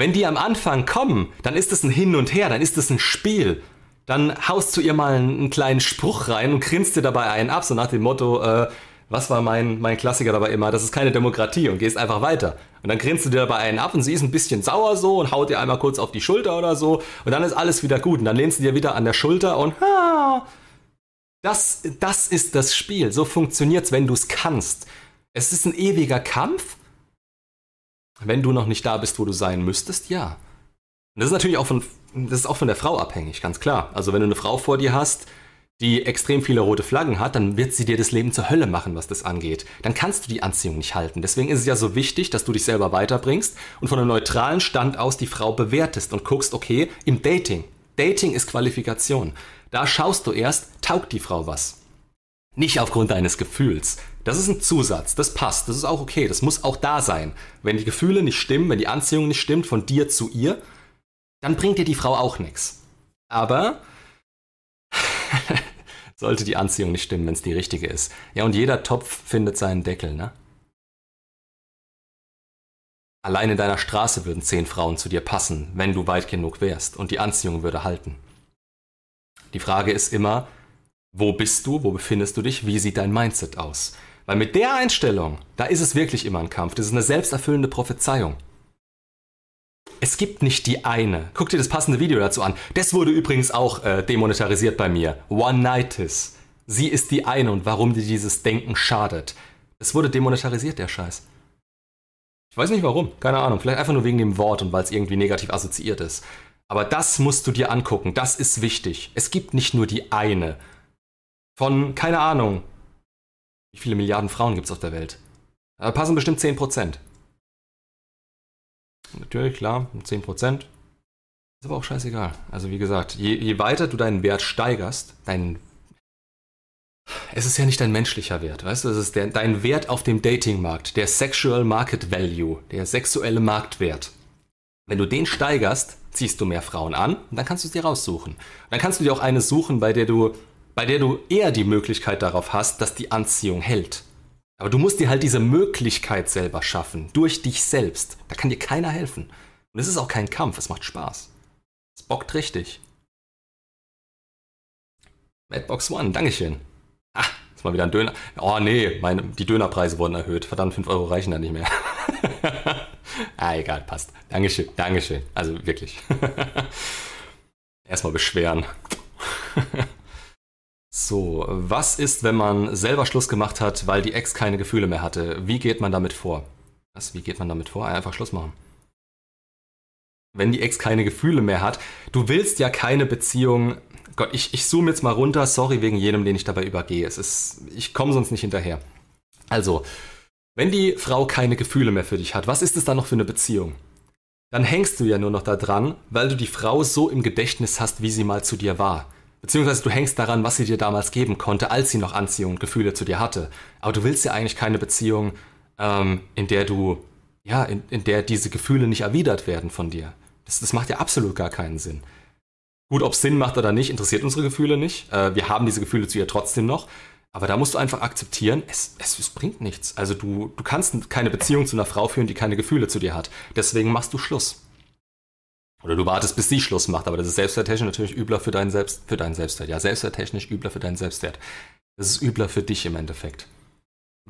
Wenn die am Anfang kommen, dann ist es ein Hin und Her, dann ist es ein Spiel. Dann haust du ihr mal einen, kleinen Spruch rein und grinst dir dabei einen ab, so nach dem Motto, äh, was war mein, mein Klassiker dabei immer, das ist keine Demokratie und gehst einfach weiter. Und dann grinst du dir dabei einen ab und sie ist ein bisschen sauer so und haut dir einmal kurz auf die Schulter oder so und dann ist alles wieder gut und dann lehnst du dir wieder an der Schulter und ha, das, das ist das Spiel. So funktioniert's, wenn du es kannst. Es ist ein ewiger Kampf wenn du noch nicht da bist, wo du sein müsstest, ja. Und das ist natürlich auch von, das ist auch von der Frau abhängig, ganz klar. Also wenn du eine Frau vor dir hast, die extrem viele rote Flaggen hat, dann wird sie dir das Leben zur Hölle machen, was das angeht. Dann kannst du die Anziehung nicht halten. Deswegen ist es ja so wichtig, dass du dich selber weiterbringst und von einem neutralen Stand aus die Frau bewertest und guckst, okay, im Dating. Dating ist Qualifikation. Da schaust du erst, taugt die Frau was. Nicht aufgrund deines Gefühls. Das ist ein Zusatz, das passt, das ist auch okay, das muss auch da sein. Wenn die Gefühle nicht stimmen, wenn die Anziehung nicht stimmt von dir zu ihr, dann bringt dir die Frau auch nichts. Aber sollte die Anziehung nicht stimmen, wenn es die richtige ist. Ja, und jeder Topf findet seinen Deckel, ne? Allein in deiner Straße würden zehn Frauen zu dir passen, wenn du weit genug wärst, und die Anziehung würde halten. Die Frage ist immer, wo bist du, wo befindest du dich, wie sieht dein Mindset aus? Weil mit der Einstellung, da ist es wirklich immer ein Kampf, das ist eine selbsterfüllende Prophezeiung. Es gibt nicht die eine. Guck dir das passende Video dazu an. Das wurde übrigens auch äh, demonetarisiert bei mir. One-Nightis. Sie ist die eine und warum dir dieses Denken schadet. Es wurde demonetarisiert, der Scheiß. Ich weiß nicht warum, keine Ahnung. Vielleicht einfach nur wegen dem Wort und weil es irgendwie negativ assoziiert ist. Aber das musst du dir angucken, das ist wichtig. Es gibt nicht nur die eine. Von, keine Ahnung, wie viele Milliarden Frauen gibt es auf der Welt? Da passen bestimmt 10%. Natürlich, klar, 10%. Ist aber auch scheißegal. Also wie gesagt, je, je weiter du deinen Wert steigerst, dein es ist ja nicht dein menschlicher Wert, weißt du, es ist der, dein Wert auf dem Datingmarkt, der Sexual Market Value, der sexuelle Marktwert. Wenn du den steigerst, ziehst du mehr Frauen an und dann kannst du es dir raussuchen. dann kannst du dir auch eine suchen, bei der du, bei der du eher die Möglichkeit darauf hast, dass die Anziehung hält. Aber du musst dir halt diese Möglichkeit selber schaffen, durch dich selbst. Da kann dir keiner helfen. Und es ist auch kein Kampf, es macht Spaß. Es bockt richtig. Madbox One, Dankeschön. Ah, ist mal wieder ein Döner. Oh nee, meine, die Dönerpreise wurden erhöht. Verdammt, 5 Euro reichen da nicht mehr. ah, egal, passt. Dankeschön, Dankeschön. Also wirklich. Erstmal beschweren. So, was ist, wenn man selber Schluss gemacht hat, weil die Ex keine Gefühle mehr hatte? Wie geht man damit vor? Was, wie geht man damit vor? Einfach Schluss machen. Wenn die Ex keine Gefühle mehr hat, du willst ja keine Beziehung. Gott, ich, ich zoome jetzt mal runter, sorry wegen jedem, den ich dabei übergehe. Es ist, ich komme sonst nicht hinterher. Also, wenn die Frau keine Gefühle mehr für dich hat, was ist es dann noch für eine Beziehung? Dann hängst du ja nur noch da dran, weil du die Frau so im Gedächtnis hast, wie sie mal zu dir war. Beziehungsweise du hängst daran, was sie dir damals geben konnte, als sie noch Anziehung und Gefühle zu dir hatte. Aber du willst ja eigentlich keine Beziehung, ähm, in der du, ja, in, in, der diese Gefühle nicht erwidert werden von dir. Das, das macht ja absolut gar keinen Sinn. Gut, ob es Sinn macht oder nicht, interessiert unsere Gefühle nicht. Äh, wir haben diese Gefühle zu ihr trotzdem noch. Aber da musst du einfach akzeptieren, es, es, es bringt nichts. Also du, du kannst keine Beziehung zu einer Frau führen, die keine Gefühle zu dir hat. Deswegen machst du Schluss. Oder du wartest, bis sie Schluss macht, aber das ist selbstwerttechnisch natürlich übler für deinen, Selbst, für deinen Selbstwert. Ja, selbstwerttechnisch übler für deinen Selbstwert. Das ist übler für dich im Endeffekt.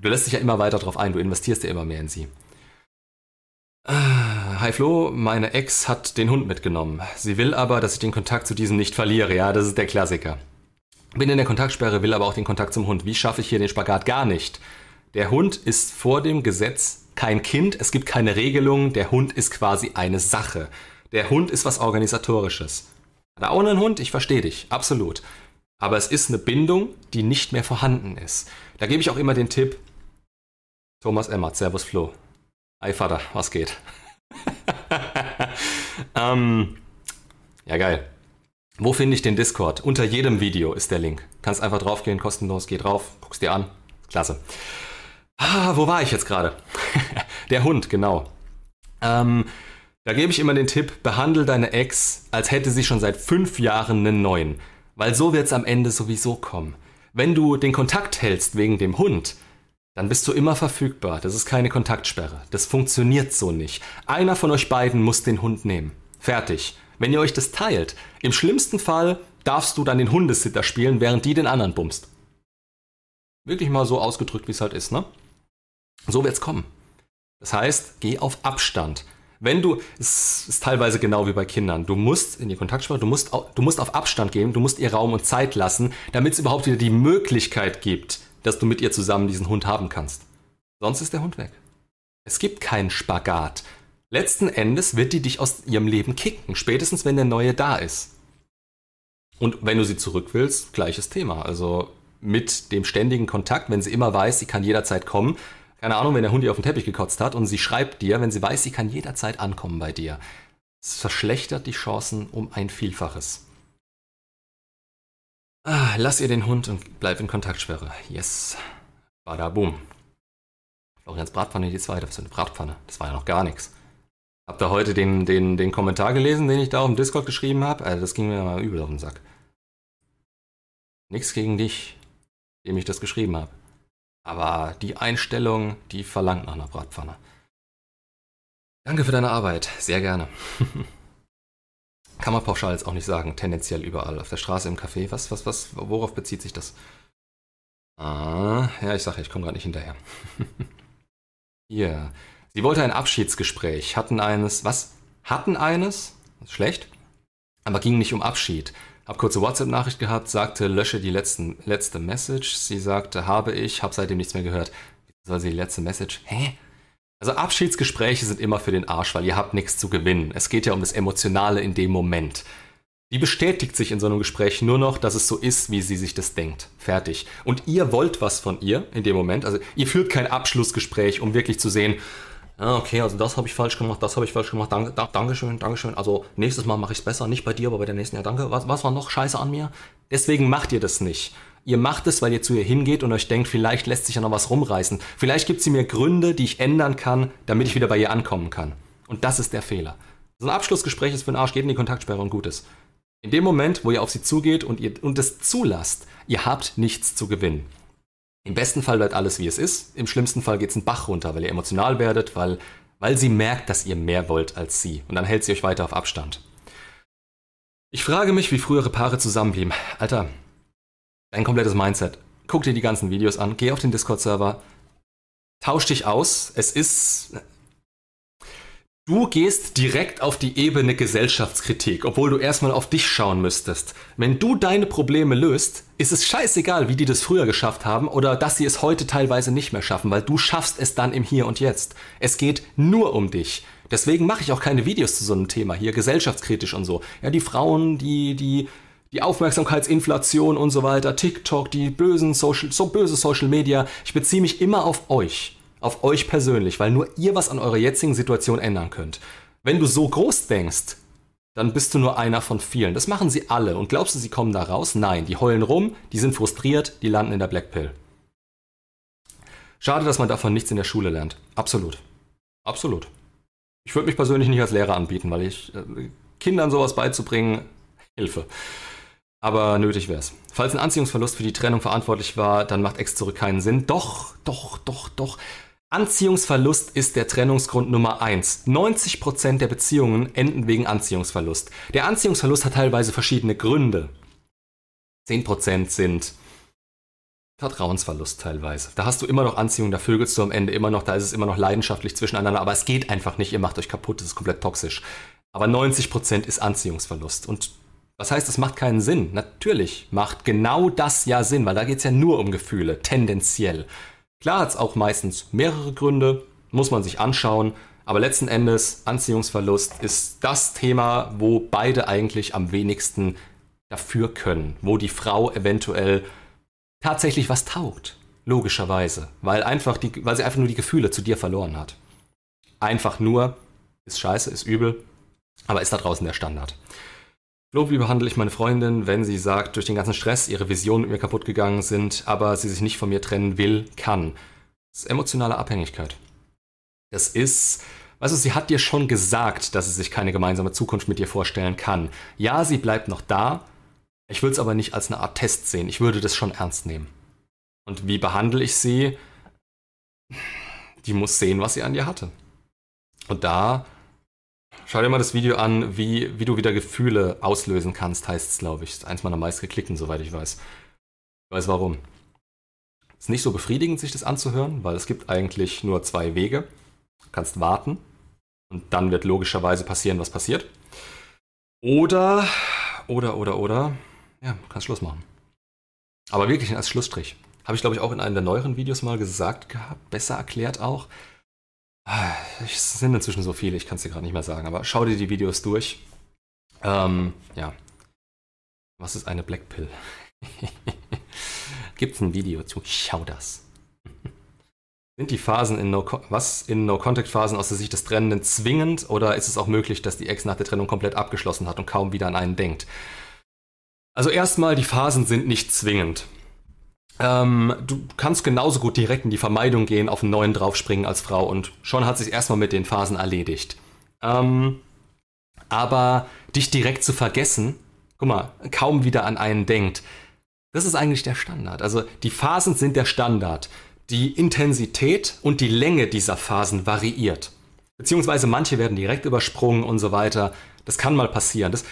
Du lässt dich ja immer weiter drauf ein, du investierst ja immer mehr in sie. Ah, hi Flo, meine Ex hat den Hund mitgenommen. Sie will aber, dass ich den Kontakt zu diesem nicht verliere. Ja, das ist der Klassiker. Bin in der Kontaktsperre, will aber auch den Kontakt zum Hund. Wie schaffe ich hier den Spagat? Gar nicht. Der Hund ist vor dem Gesetz kein Kind, es gibt keine Regelung, der Hund ist quasi eine Sache. Der Hund ist was Organisatorisches. Hat er auch einen Hund? Ich verstehe dich, absolut. Aber es ist eine Bindung, die nicht mehr vorhanden ist. Da gebe ich auch immer den Tipp, Thomas Emmert, Servus Flo. Hi Vater, was geht? ähm, ja, geil. Wo finde ich den Discord? Unter jedem Video ist der Link. Kannst einfach draufgehen, kostenlos, geh drauf, guckst dir an. Klasse. Ah, wo war ich jetzt gerade? der Hund, genau. Ähm, da gebe ich immer den Tipp, behandle deine Ex, als hätte sie schon seit fünf Jahren einen neuen. Weil so wird es am Ende sowieso kommen. Wenn du den Kontakt hältst wegen dem Hund, dann bist du immer verfügbar. Das ist keine Kontaktsperre. Das funktioniert so nicht. Einer von euch beiden muss den Hund nehmen. Fertig. Wenn ihr euch das teilt, im schlimmsten Fall darfst du dann den Hundesitter spielen, während die den anderen bumst. Wirklich mal so ausgedrückt, wie es halt ist, ne? So wird's kommen. Das heißt, geh auf Abstand wenn du, es ist teilweise genau wie bei Kindern, du musst in die Kontaktsprache, du musst, du musst auf Abstand gehen, du musst ihr Raum und Zeit lassen, damit es überhaupt wieder die Möglichkeit gibt, dass du mit ihr zusammen diesen Hund haben kannst. Sonst ist der Hund weg. Es gibt keinen Spagat. Letzten Endes wird die dich aus ihrem Leben kicken, spätestens wenn der neue da ist. Und wenn du sie zurück willst, gleiches Thema. Also mit dem ständigen Kontakt, wenn sie immer weiß, sie kann jederzeit kommen. Keine Ahnung, wenn der Hund ihr auf den Teppich gekotzt hat und sie schreibt dir, wenn sie weiß, sie kann jederzeit ankommen bei dir. Es verschlechtert die Chancen um ein Vielfaches. Ah, lass ihr den Hund und bleib in Kontaktsperre. Yes. Bada boom. Florians Bratpfanne die zweite. Was für eine Bratpfanne? Das war ja noch gar nichts. Habt ihr heute den, den, den Kommentar gelesen, den ich da auf dem Discord geschrieben habe? Also das ging mir mal übel auf den Sack. Nichts gegen dich, dem ich das geschrieben habe. Aber die Einstellung, die verlangt nach einer Bratpfanne. Danke für deine Arbeit, sehr gerne. Kann man pauschal jetzt auch nicht sagen, tendenziell überall. Auf der Straße, im Café, was, was, was, worauf bezieht sich das? Ah, ja, ich sage ich komme gerade nicht hinterher. Hier. Sie wollte ein Abschiedsgespräch, hatten eines, was? Hatten eines? Schlecht. Aber ging nicht um Abschied. Hab kurze WhatsApp-Nachricht gehabt, sagte, lösche die letzten, letzte Message. Sie sagte, habe ich, hab seitdem nichts mehr gehört. Soll sie die letzte Message? Hä? Also Abschiedsgespräche sind immer für den Arsch, weil ihr habt nichts zu gewinnen. Es geht ja um das Emotionale in dem Moment. Die bestätigt sich in so einem Gespräch nur noch, dass es so ist, wie sie sich das denkt. Fertig. Und ihr wollt was von ihr in dem Moment. Also ihr führt kein Abschlussgespräch, um wirklich zu sehen, ja, okay, also das habe ich falsch gemacht, das habe ich falsch gemacht, danke, Dankeschön, Dankeschön. Also nächstes Mal mache ich es besser, nicht bei dir, aber bei der nächsten, ja danke. Was, was war noch scheiße an mir? Deswegen macht ihr das nicht. Ihr macht es, weil ihr zu ihr hingeht und euch denkt, vielleicht lässt sich ja noch was rumreißen. Vielleicht gibt sie mir Gründe, die ich ändern kann, damit ich wieder bei ihr ankommen kann. Und das ist der Fehler. So ein Abschlussgespräch ist für den Arsch, geht in die Kontaktsperre und gut ist. In dem Moment, wo ihr auf sie zugeht und ihr und es zulasst, ihr habt nichts zu gewinnen. Im besten Fall bleibt alles wie es ist, im schlimmsten Fall geht es einen Bach runter, weil ihr emotional werdet, weil, weil sie merkt, dass ihr mehr wollt als sie. Und dann hält sie euch weiter auf Abstand. Ich frage mich, wie frühere Paare zusammenblieben. Alter, dein komplettes Mindset. Guck dir die ganzen Videos an, geh auf den Discord-Server, tausch dich aus. Es ist Du gehst direkt auf die Ebene Gesellschaftskritik, obwohl du erstmal auf dich schauen müsstest. Wenn du deine Probleme löst, ist es scheißegal, wie die das früher geschafft haben oder dass sie es heute teilweise nicht mehr schaffen, weil du schaffst es dann im Hier und Jetzt. Es geht nur um dich. Deswegen mache ich auch keine Videos zu so einem Thema hier, gesellschaftskritisch und so. Ja, die Frauen, die, die, die Aufmerksamkeitsinflation und so weiter, TikTok, die bösen Social, so böse Social Media. Ich beziehe mich immer auf euch auf euch persönlich, weil nur ihr was an eurer jetzigen Situation ändern könnt. Wenn du so groß denkst, dann bist du nur einer von vielen. Das machen sie alle. Und glaubst du, sie kommen da raus? Nein, die heulen rum, die sind frustriert, die landen in der Blackpill. Schade, dass man davon nichts in der Schule lernt. Absolut. Absolut. Ich würde mich persönlich nicht als Lehrer anbieten, weil ich äh, Kindern sowas beizubringen, Hilfe. Aber nötig wäre es. Falls ein Anziehungsverlust für die Trennung verantwortlich war, dann macht Ex zurück keinen Sinn. Doch, doch, doch, doch. Anziehungsverlust ist der Trennungsgrund Nummer eins. 90% der Beziehungen enden wegen Anziehungsverlust. Der Anziehungsverlust hat teilweise verschiedene Gründe. 10% sind Vertrauensverlust teilweise. Da hast du immer noch Anziehung, da vögelst du am Ende immer noch, da ist es immer noch leidenschaftlich zwischeneinander, aber es geht einfach nicht, ihr macht euch kaputt, das ist komplett toxisch. Aber 90% ist Anziehungsverlust. Und was heißt, es macht keinen Sinn? Natürlich macht genau das ja Sinn, weil da geht es ja nur um Gefühle, tendenziell. Klar hat es auch meistens mehrere Gründe, muss man sich anschauen, aber letzten Endes Anziehungsverlust ist das Thema, wo beide eigentlich am wenigsten dafür können, wo die Frau eventuell tatsächlich was taugt, logischerweise, weil einfach die, weil sie einfach nur die Gefühle zu dir verloren hat. Einfach nur ist scheiße, ist übel, aber ist da draußen der Standard. Flo, wie behandle ich meine Freundin, wenn sie sagt, durch den ganzen Stress ihre Visionen mit mir kaputt gegangen sind, aber sie sich nicht von mir trennen will, kann? Das ist emotionale Abhängigkeit. Das ist, weißt du, sie hat dir schon gesagt, dass sie sich keine gemeinsame Zukunft mit dir vorstellen kann. Ja, sie bleibt noch da. Ich würde es aber nicht als eine Art Test sehen. Ich würde das schon ernst nehmen. Und wie behandle ich sie? Die muss sehen, was sie an dir hatte. Und da Schau dir mal das Video an, wie, wie du wieder Gefühle auslösen kannst, heißt es, glaube ich. Das ist eins meiner meistgeklickten, soweit ich weiß. Ich weiß warum. Ist nicht so befriedigend, sich das anzuhören, weil es gibt eigentlich nur zwei Wege. Du kannst warten und dann wird logischerweise passieren, was passiert. Oder, oder, oder, oder, ja, kannst Schluss machen. Aber wirklich als Schlussstrich. Habe ich, glaube ich, auch in einem der neueren Videos mal gesagt gehabt, besser erklärt auch. Es sind inzwischen so viele, ich kann es dir gerade nicht mehr sagen, aber schau dir die Videos durch. Ähm, ja. Was ist eine Black Pill? Gibt's ein Video zu? Schau das. Sind die Phasen in No, was in No Contact Phasen aus der Sicht des Trennenden zwingend oder ist es auch möglich, dass die Ex nach der Trennung komplett abgeschlossen hat und kaum wieder an einen denkt? Also erstmal, die Phasen sind nicht zwingend. Ähm, du kannst genauso gut direkt in die Vermeidung gehen, auf einen neuen draufspringen als Frau und schon hat sich erstmal mit den Phasen erledigt. Ähm, aber dich direkt zu vergessen, guck mal, kaum wieder an einen denkt, das ist eigentlich der Standard. Also die Phasen sind der Standard. Die Intensität und die Länge dieser Phasen variiert. Beziehungsweise manche werden direkt übersprungen und so weiter. Das kann mal passieren. Das,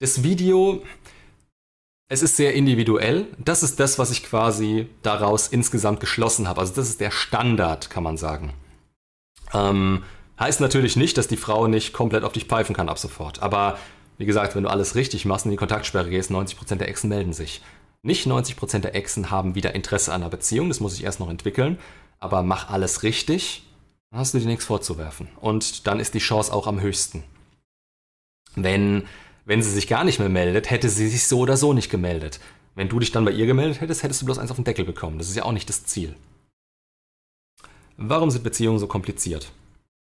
das Video, es ist sehr individuell. Das ist das, was ich quasi daraus insgesamt geschlossen habe. Also das ist der Standard, kann man sagen. Ähm, heißt natürlich nicht, dass die Frau nicht komplett auf dich pfeifen kann ab sofort. Aber wie gesagt, wenn du alles richtig machst und in die Kontaktsperre gehst, 90% der Exen melden sich. Nicht 90% der Exen haben wieder Interesse an einer Beziehung, das muss ich erst noch entwickeln. Aber mach alles richtig, dann hast du dir nichts vorzuwerfen. Und dann ist die Chance auch am höchsten. Wenn wenn sie sich gar nicht mehr meldet, hätte sie sich so oder so nicht gemeldet. Wenn du dich dann bei ihr gemeldet hättest, hättest du bloß eins auf den Deckel bekommen. Das ist ja auch nicht das Ziel. Warum sind Beziehungen so kompliziert?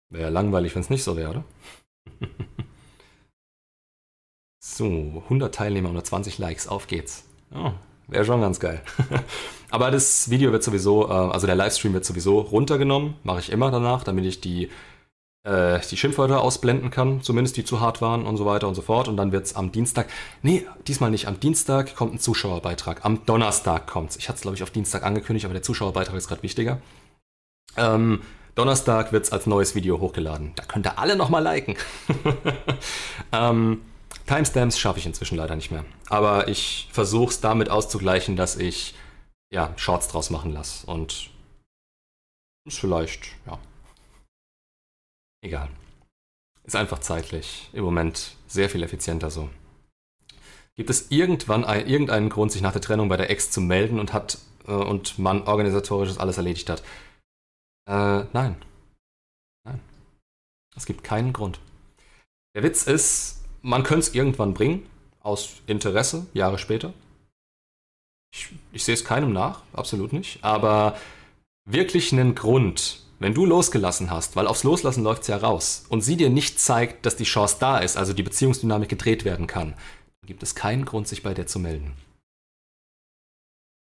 Wäre langweilig, wenn es nicht so wäre, oder? so, 100 Teilnehmer und 20 Likes, auf geht's. Oh, wäre schon ganz geil. Aber das Video wird sowieso, äh, also der Livestream wird sowieso runtergenommen, mache ich immer danach, damit ich die äh, die Schimpfwörter ausblenden kann, zumindest die zu hart waren und so weiter und so fort. Und dann wird es am Dienstag, nee, diesmal nicht, am Dienstag kommt ein Zuschauerbeitrag. Am Donnerstag kommt es. Ich hatte es, glaube ich, auf Dienstag angekündigt, aber der Zuschauerbeitrag ist gerade wichtiger. Ähm, Donnerstag wird es als neues Video hochgeladen. Da könnt ihr alle nochmal liken. ähm, Timestamps schaffe ich inzwischen leider nicht mehr. Aber ich versuche es damit auszugleichen, dass ich ja, Shorts draus machen lasse. Und ist vielleicht, ja, Egal. Ist einfach zeitlich im Moment sehr viel effizienter so. Gibt es irgendwann ein, irgendeinen Grund, sich nach der Trennung bei der Ex zu melden und hat äh, und man organisatorisches alles erledigt hat? Äh, nein. Nein. Es gibt keinen Grund. Der Witz ist, man könnte es irgendwann bringen, aus Interesse, Jahre später. Ich, ich sehe es keinem nach, absolut nicht. Aber wirklich einen Grund, wenn du losgelassen hast, weil aufs Loslassen läuft es ja raus, und sie dir nicht zeigt, dass die Chance da ist, also die Beziehungsdynamik gedreht werden kann, dann gibt es keinen Grund, sich bei dir zu melden.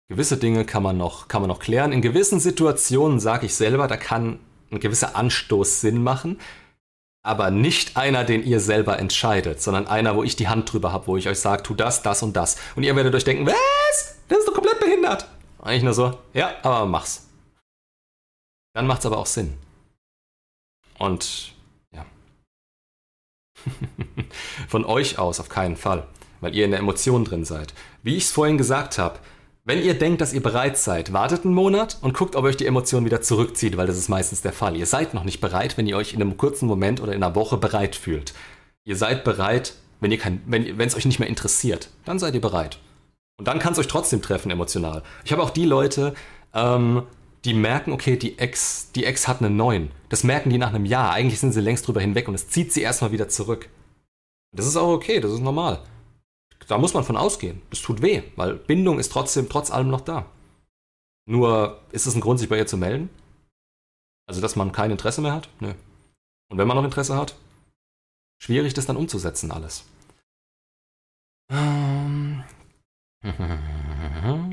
Gewisse Dinge kann man noch, kann man noch klären. In gewissen Situationen sage ich selber, da kann ein gewisser Anstoß Sinn machen, aber nicht einer, den ihr selber entscheidet, sondern einer, wo ich die Hand drüber habe, wo ich euch sage, tu das, das und das. Und ihr werdet euch denken, was? Das ist doch komplett behindert. Eigentlich nur so, ja, aber mach's. Dann macht es aber auch Sinn. Und ja. Von euch aus auf keinen Fall, weil ihr in der Emotion drin seid. Wie ich es vorhin gesagt habe, wenn ihr denkt, dass ihr bereit seid, wartet einen Monat und guckt, ob euch die Emotion wieder zurückzieht, weil das ist meistens der Fall. Ihr seid noch nicht bereit, wenn ihr euch in einem kurzen Moment oder in einer Woche bereit fühlt. Ihr seid bereit, wenn ihr kein, wenn es euch nicht mehr interessiert, dann seid ihr bereit. Und dann kann es euch trotzdem treffen emotional. Ich habe auch die Leute, ähm, die merken, okay, die Ex, die Ex hat einen neuen. Das merken die nach einem Jahr. Eigentlich sind sie längst drüber hinweg und es zieht sie erstmal wieder zurück. Das ist auch okay, das ist normal. Da muss man von ausgehen. Das tut weh, weil Bindung ist trotzdem trotz allem noch da. Nur ist es ein Grund, sich bei ihr zu melden? Also, dass man kein Interesse mehr hat? Nö. Und wenn man noch Interesse hat? Schwierig, das dann umzusetzen, alles. Ähm.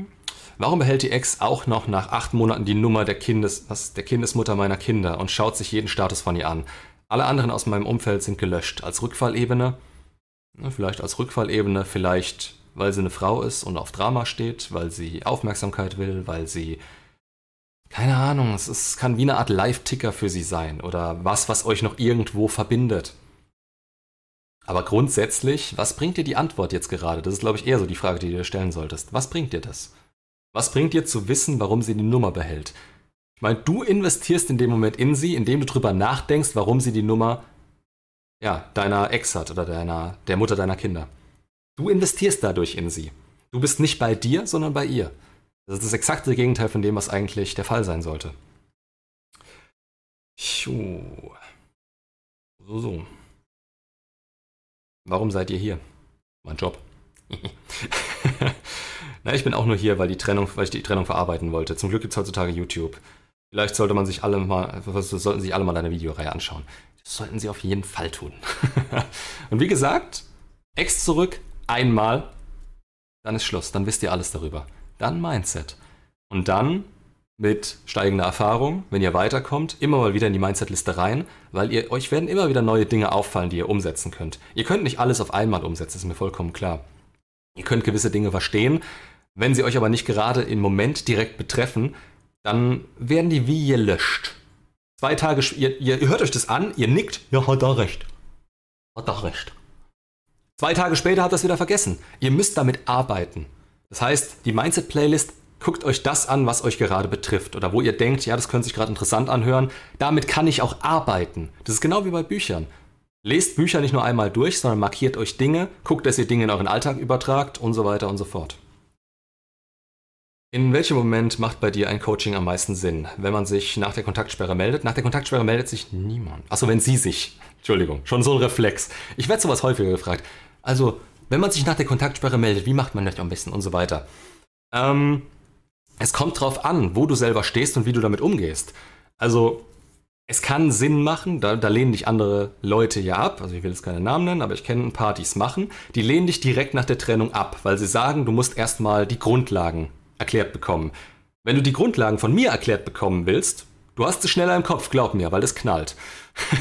Warum behält die Ex auch noch nach acht Monaten die Nummer der, Kindes, was, der Kindesmutter meiner Kinder und schaut sich jeden Status von ihr an? Alle anderen aus meinem Umfeld sind gelöscht. Als Rückfallebene? Vielleicht als Rückfallebene, vielleicht weil sie eine Frau ist und auf Drama steht, weil sie Aufmerksamkeit will, weil sie keine Ahnung, es ist, kann wie eine Art Live-Ticker für sie sein oder was, was euch noch irgendwo verbindet. Aber grundsätzlich, was bringt dir die Antwort jetzt gerade? Das ist, glaube ich, eher so die Frage, die du dir stellen solltest. Was bringt dir das? Was bringt dir zu wissen, warum sie die Nummer behält? Ich meine, du investierst in dem Moment in sie, indem du drüber nachdenkst, warum sie die Nummer ja, deiner Ex hat oder deiner, der Mutter deiner Kinder. Du investierst dadurch in sie. Du bist nicht bei dir, sondern bei ihr. Das ist das exakte Gegenteil von dem, was eigentlich der Fall sein sollte. So, so. Warum seid ihr hier? Mein Job. Na, ich bin auch nur hier, weil, die Trennung, weil ich die Trennung verarbeiten wollte. Zum Glück gibt es heutzutage YouTube. Vielleicht sollte man sich alle mal, sollten sich alle mal deine Videoreihe anschauen. Das sollten sie auf jeden Fall tun. Und wie gesagt, Ex zurück, einmal, dann ist Schluss, dann wisst ihr alles darüber. Dann Mindset. Und dann mit steigender Erfahrung, wenn ihr weiterkommt, immer mal wieder in die Mindset-Liste rein, weil ihr, euch werden immer wieder neue Dinge auffallen, die ihr umsetzen könnt. Ihr könnt nicht alles auf einmal umsetzen, ist mir vollkommen klar. Ihr könnt gewisse Dinge verstehen, wenn sie euch aber nicht gerade im Moment direkt betreffen, dann werden die wie gelöscht. Zwei Tage, ihr, ihr hört euch das an, ihr nickt, ja, hat da recht. Hat da recht. Zwei Tage später habt ihr es wieder vergessen. Ihr müsst damit arbeiten. Das heißt, die Mindset-Playlist, guckt euch das an, was euch gerade betrifft oder wo ihr denkt, ja, das könnte sich gerade interessant anhören. Damit kann ich auch arbeiten. Das ist genau wie bei Büchern. Lest Bücher nicht nur einmal durch, sondern markiert euch Dinge, guckt, dass ihr Dinge in euren Alltag übertragt und so weiter und so fort. In welchem Moment macht bei dir ein Coaching am meisten Sinn? Wenn man sich nach der Kontaktsperre meldet? Nach der Kontaktsperre meldet sich niemand. Achso, wenn sie sich. Entschuldigung, schon so ein Reflex. Ich werde sowas häufiger gefragt. Also, wenn man sich nach der Kontaktsperre meldet, wie macht man das am besten und so weiter? Ähm, es kommt drauf an, wo du selber stehst und wie du damit umgehst. Also, es kann Sinn machen, da, da lehnen dich andere Leute ja ab, also ich will jetzt keine Namen nennen, aber ich kenne ein paar, die es machen, die lehnen dich direkt nach der Trennung ab, weil sie sagen, du musst erstmal die Grundlagen erklärt bekommen. Wenn du die Grundlagen von mir erklärt bekommen willst, du hast es schneller im Kopf, glaub mir, weil es knallt.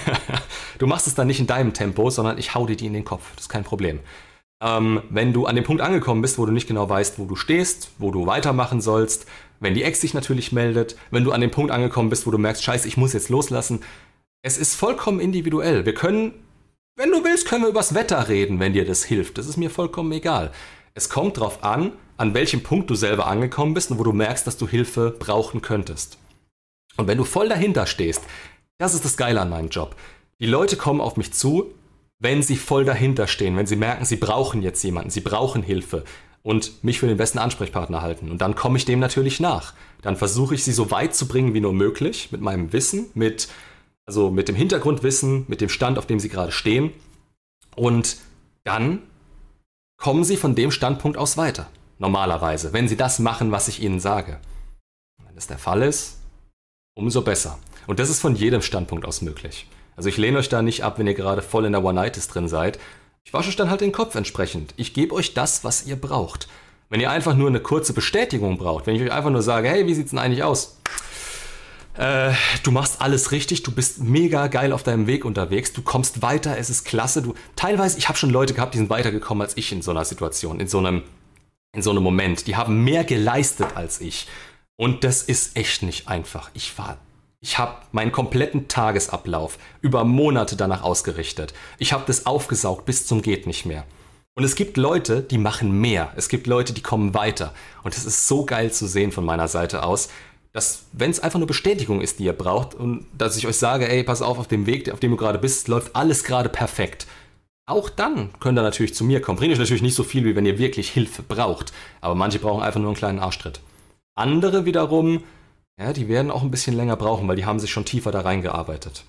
du machst es dann nicht in deinem Tempo, sondern ich hau dir die in den Kopf. Das ist kein Problem. Ähm, wenn du an dem Punkt angekommen bist, wo du nicht genau weißt, wo du stehst, wo du weitermachen sollst, wenn die Ex sich natürlich meldet, wenn du an dem Punkt angekommen bist, wo du merkst, scheiße, ich muss jetzt loslassen. Es ist vollkommen individuell. Wir können, wenn du willst, können wir übers Wetter reden, wenn dir das hilft. Das ist mir vollkommen egal. Es kommt darauf an, an welchem Punkt du selber angekommen bist und wo du merkst, dass du Hilfe brauchen könntest. Und wenn du voll dahinter stehst, das ist das Geile an meinem Job. Die Leute kommen auf mich zu, wenn sie voll dahinter stehen, wenn sie merken, sie brauchen jetzt jemanden, sie brauchen Hilfe und mich für den besten Ansprechpartner halten. Und dann komme ich dem natürlich nach. Dann versuche ich sie so weit zu bringen wie nur möglich mit meinem Wissen, mit also mit dem Hintergrundwissen, mit dem Stand, auf dem sie gerade stehen. Und dann kommen sie von dem Standpunkt aus weiter. Normalerweise, wenn sie das machen, was ich ihnen sage. Wenn das der Fall ist, umso besser. Und das ist von jedem Standpunkt aus möglich. Also ich lehne euch da nicht ab, wenn ihr gerade voll in der One-Nights drin seid. Ich wasche euch dann halt den Kopf entsprechend. Ich gebe euch das, was ihr braucht. Wenn ihr einfach nur eine kurze Bestätigung braucht, wenn ich euch einfach nur sage, hey, wie sieht's denn eigentlich aus? Äh, du machst alles richtig, du bist mega geil auf deinem Weg unterwegs, du kommst weiter, es ist klasse. Du, teilweise, ich habe schon Leute gehabt, die sind weitergekommen als ich in so einer Situation, in so einem, in so einem Moment. Die haben mehr geleistet als ich. Und das ist echt nicht einfach. Ich war ich habe meinen kompletten Tagesablauf über Monate danach ausgerichtet. Ich habe das aufgesaugt bis zum geht nicht mehr. Und es gibt Leute, die machen mehr. Es gibt Leute, die kommen weiter. Und es ist so geil zu sehen von meiner Seite aus, dass wenn es einfach nur Bestätigung ist, die ihr braucht und dass ich euch sage, ey, pass auf, auf dem Weg, auf dem du gerade bist, läuft alles gerade perfekt. Auch dann könnt ihr natürlich zu mir kommen. Bringt euch natürlich nicht so viel, wie wenn ihr wirklich Hilfe braucht. Aber manche brauchen einfach nur einen kleinen Arschtritt. Andere wiederum ja, die werden auch ein bisschen länger brauchen, weil die haben sich schon tiefer da reingearbeitet.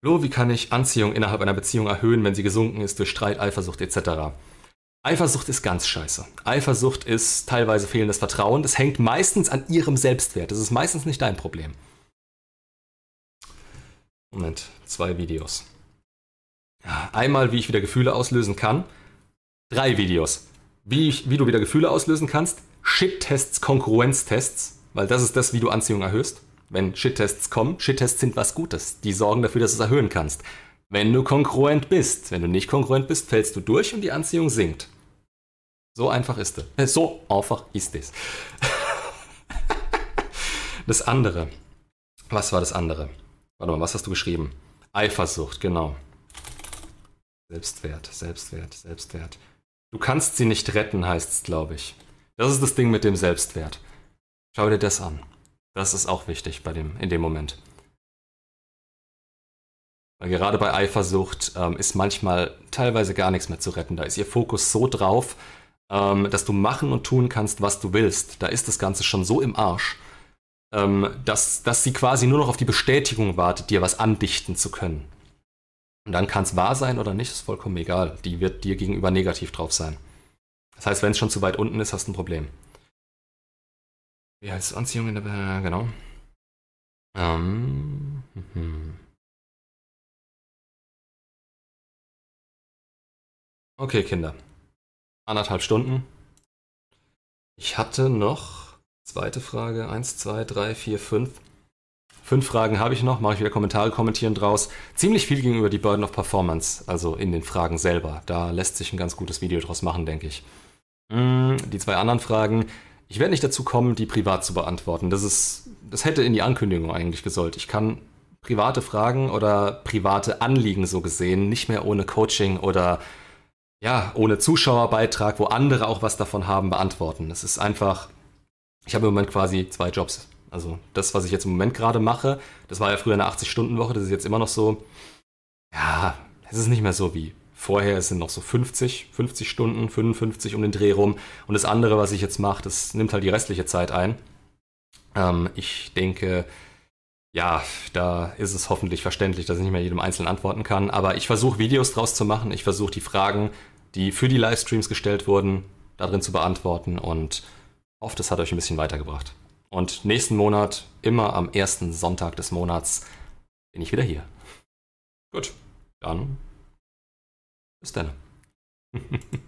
Flo, wie kann ich Anziehung innerhalb einer Beziehung erhöhen, wenn sie gesunken ist durch Streit, Eifersucht etc.? Eifersucht ist ganz scheiße. Eifersucht ist teilweise fehlendes Vertrauen. Das hängt meistens an ihrem Selbstwert. Das ist meistens nicht dein Problem. Moment, zwei Videos. Einmal, wie ich wieder Gefühle auslösen kann. Drei Videos. Wie, ich, wie du wieder Gefühle auslösen kannst. Shit-Tests, Konkurrenztests weil das ist das, wie du Anziehung erhöhst. Wenn Shit-Tests kommen, Shit-Tests sind was Gutes. Die sorgen dafür, dass du es erhöhen kannst. Wenn du konkurrent bist, wenn du nicht konkurrent bist, fällst du durch und die Anziehung sinkt. So einfach ist es. Äh, so einfach ist es. das andere. Was war das andere? Warte mal, was hast du geschrieben? Eifersucht, genau. Selbstwert, Selbstwert, Selbstwert. Du kannst sie nicht retten, heißt es, glaube ich. Das ist das Ding mit dem Selbstwert. Schau dir das an. Das ist auch wichtig bei dem, in dem Moment. Weil gerade bei Eifersucht ähm, ist manchmal teilweise gar nichts mehr zu retten. Da ist ihr Fokus so drauf, ähm, dass du machen und tun kannst, was du willst. Da ist das Ganze schon so im Arsch, ähm, dass, dass sie quasi nur noch auf die Bestätigung wartet, dir was andichten zu können. Und dann kann es wahr sein oder nicht, ist vollkommen egal. Die wird dir gegenüber negativ drauf sein. Das heißt, wenn es schon zu weit unten ist, hast du ein Problem. Wie heißt Anziehung in der... Äh, genau. Ähm, hm. Okay, Kinder. Anderthalb Stunden. Ich hatte noch zweite Frage. Eins, zwei, drei, vier, fünf. Fünf Fragen habe ich noch, mache ich wieder Kommentare kommentieren draus. Ziemlich viel gegenüber die Burden of Performance, also in den Fragen selber. Da lässt sich ein ganz gutes Video draus machen, denke ich. Hm, die zwei anderen Fragen. Ich werde nicht dazu kommen, die privat zu beantworten. Das ist, das hätte in die Ankündigung eigentlich gesollt. Ich kann private Fragen oder private Anliegen so gesehen nicht mehr ohne Coaching oder ja, ohne Zuschauerbeitrag, wo andere auch was davon haben, beantworten. Es ist einfach, ich habe im Moment quasi zwei Jobs. Also das, was ich jetzt im Moment gerade mache, das war ja früher eine 80-Stunden-Woche, das ist jetzt immer noch so, ja, es ist nicht mehr so wie vorher. Es sind noch so 50, 50 Stunden, 55 um den Dreh rum. Und das andere, was ich jetzt mache, das nimmt halt die restliche Zeit ein. Ähm, ich denke, ja, da ist es hoffentlich verständlich, dass ich nicht mehr jedem Einzelnen antworten kann. Aber ich versuche Videos draus zu machen. Ich versuche die Fragen, die für die Livestreams gestellt wurden, darin zu beantworten und hoffe, das hat euch ein bisschen weitergebracht. Und nächsten Monat, immer am ersten Sonntag des Monats, bin ich wieder hier. Gut, dann bis dann.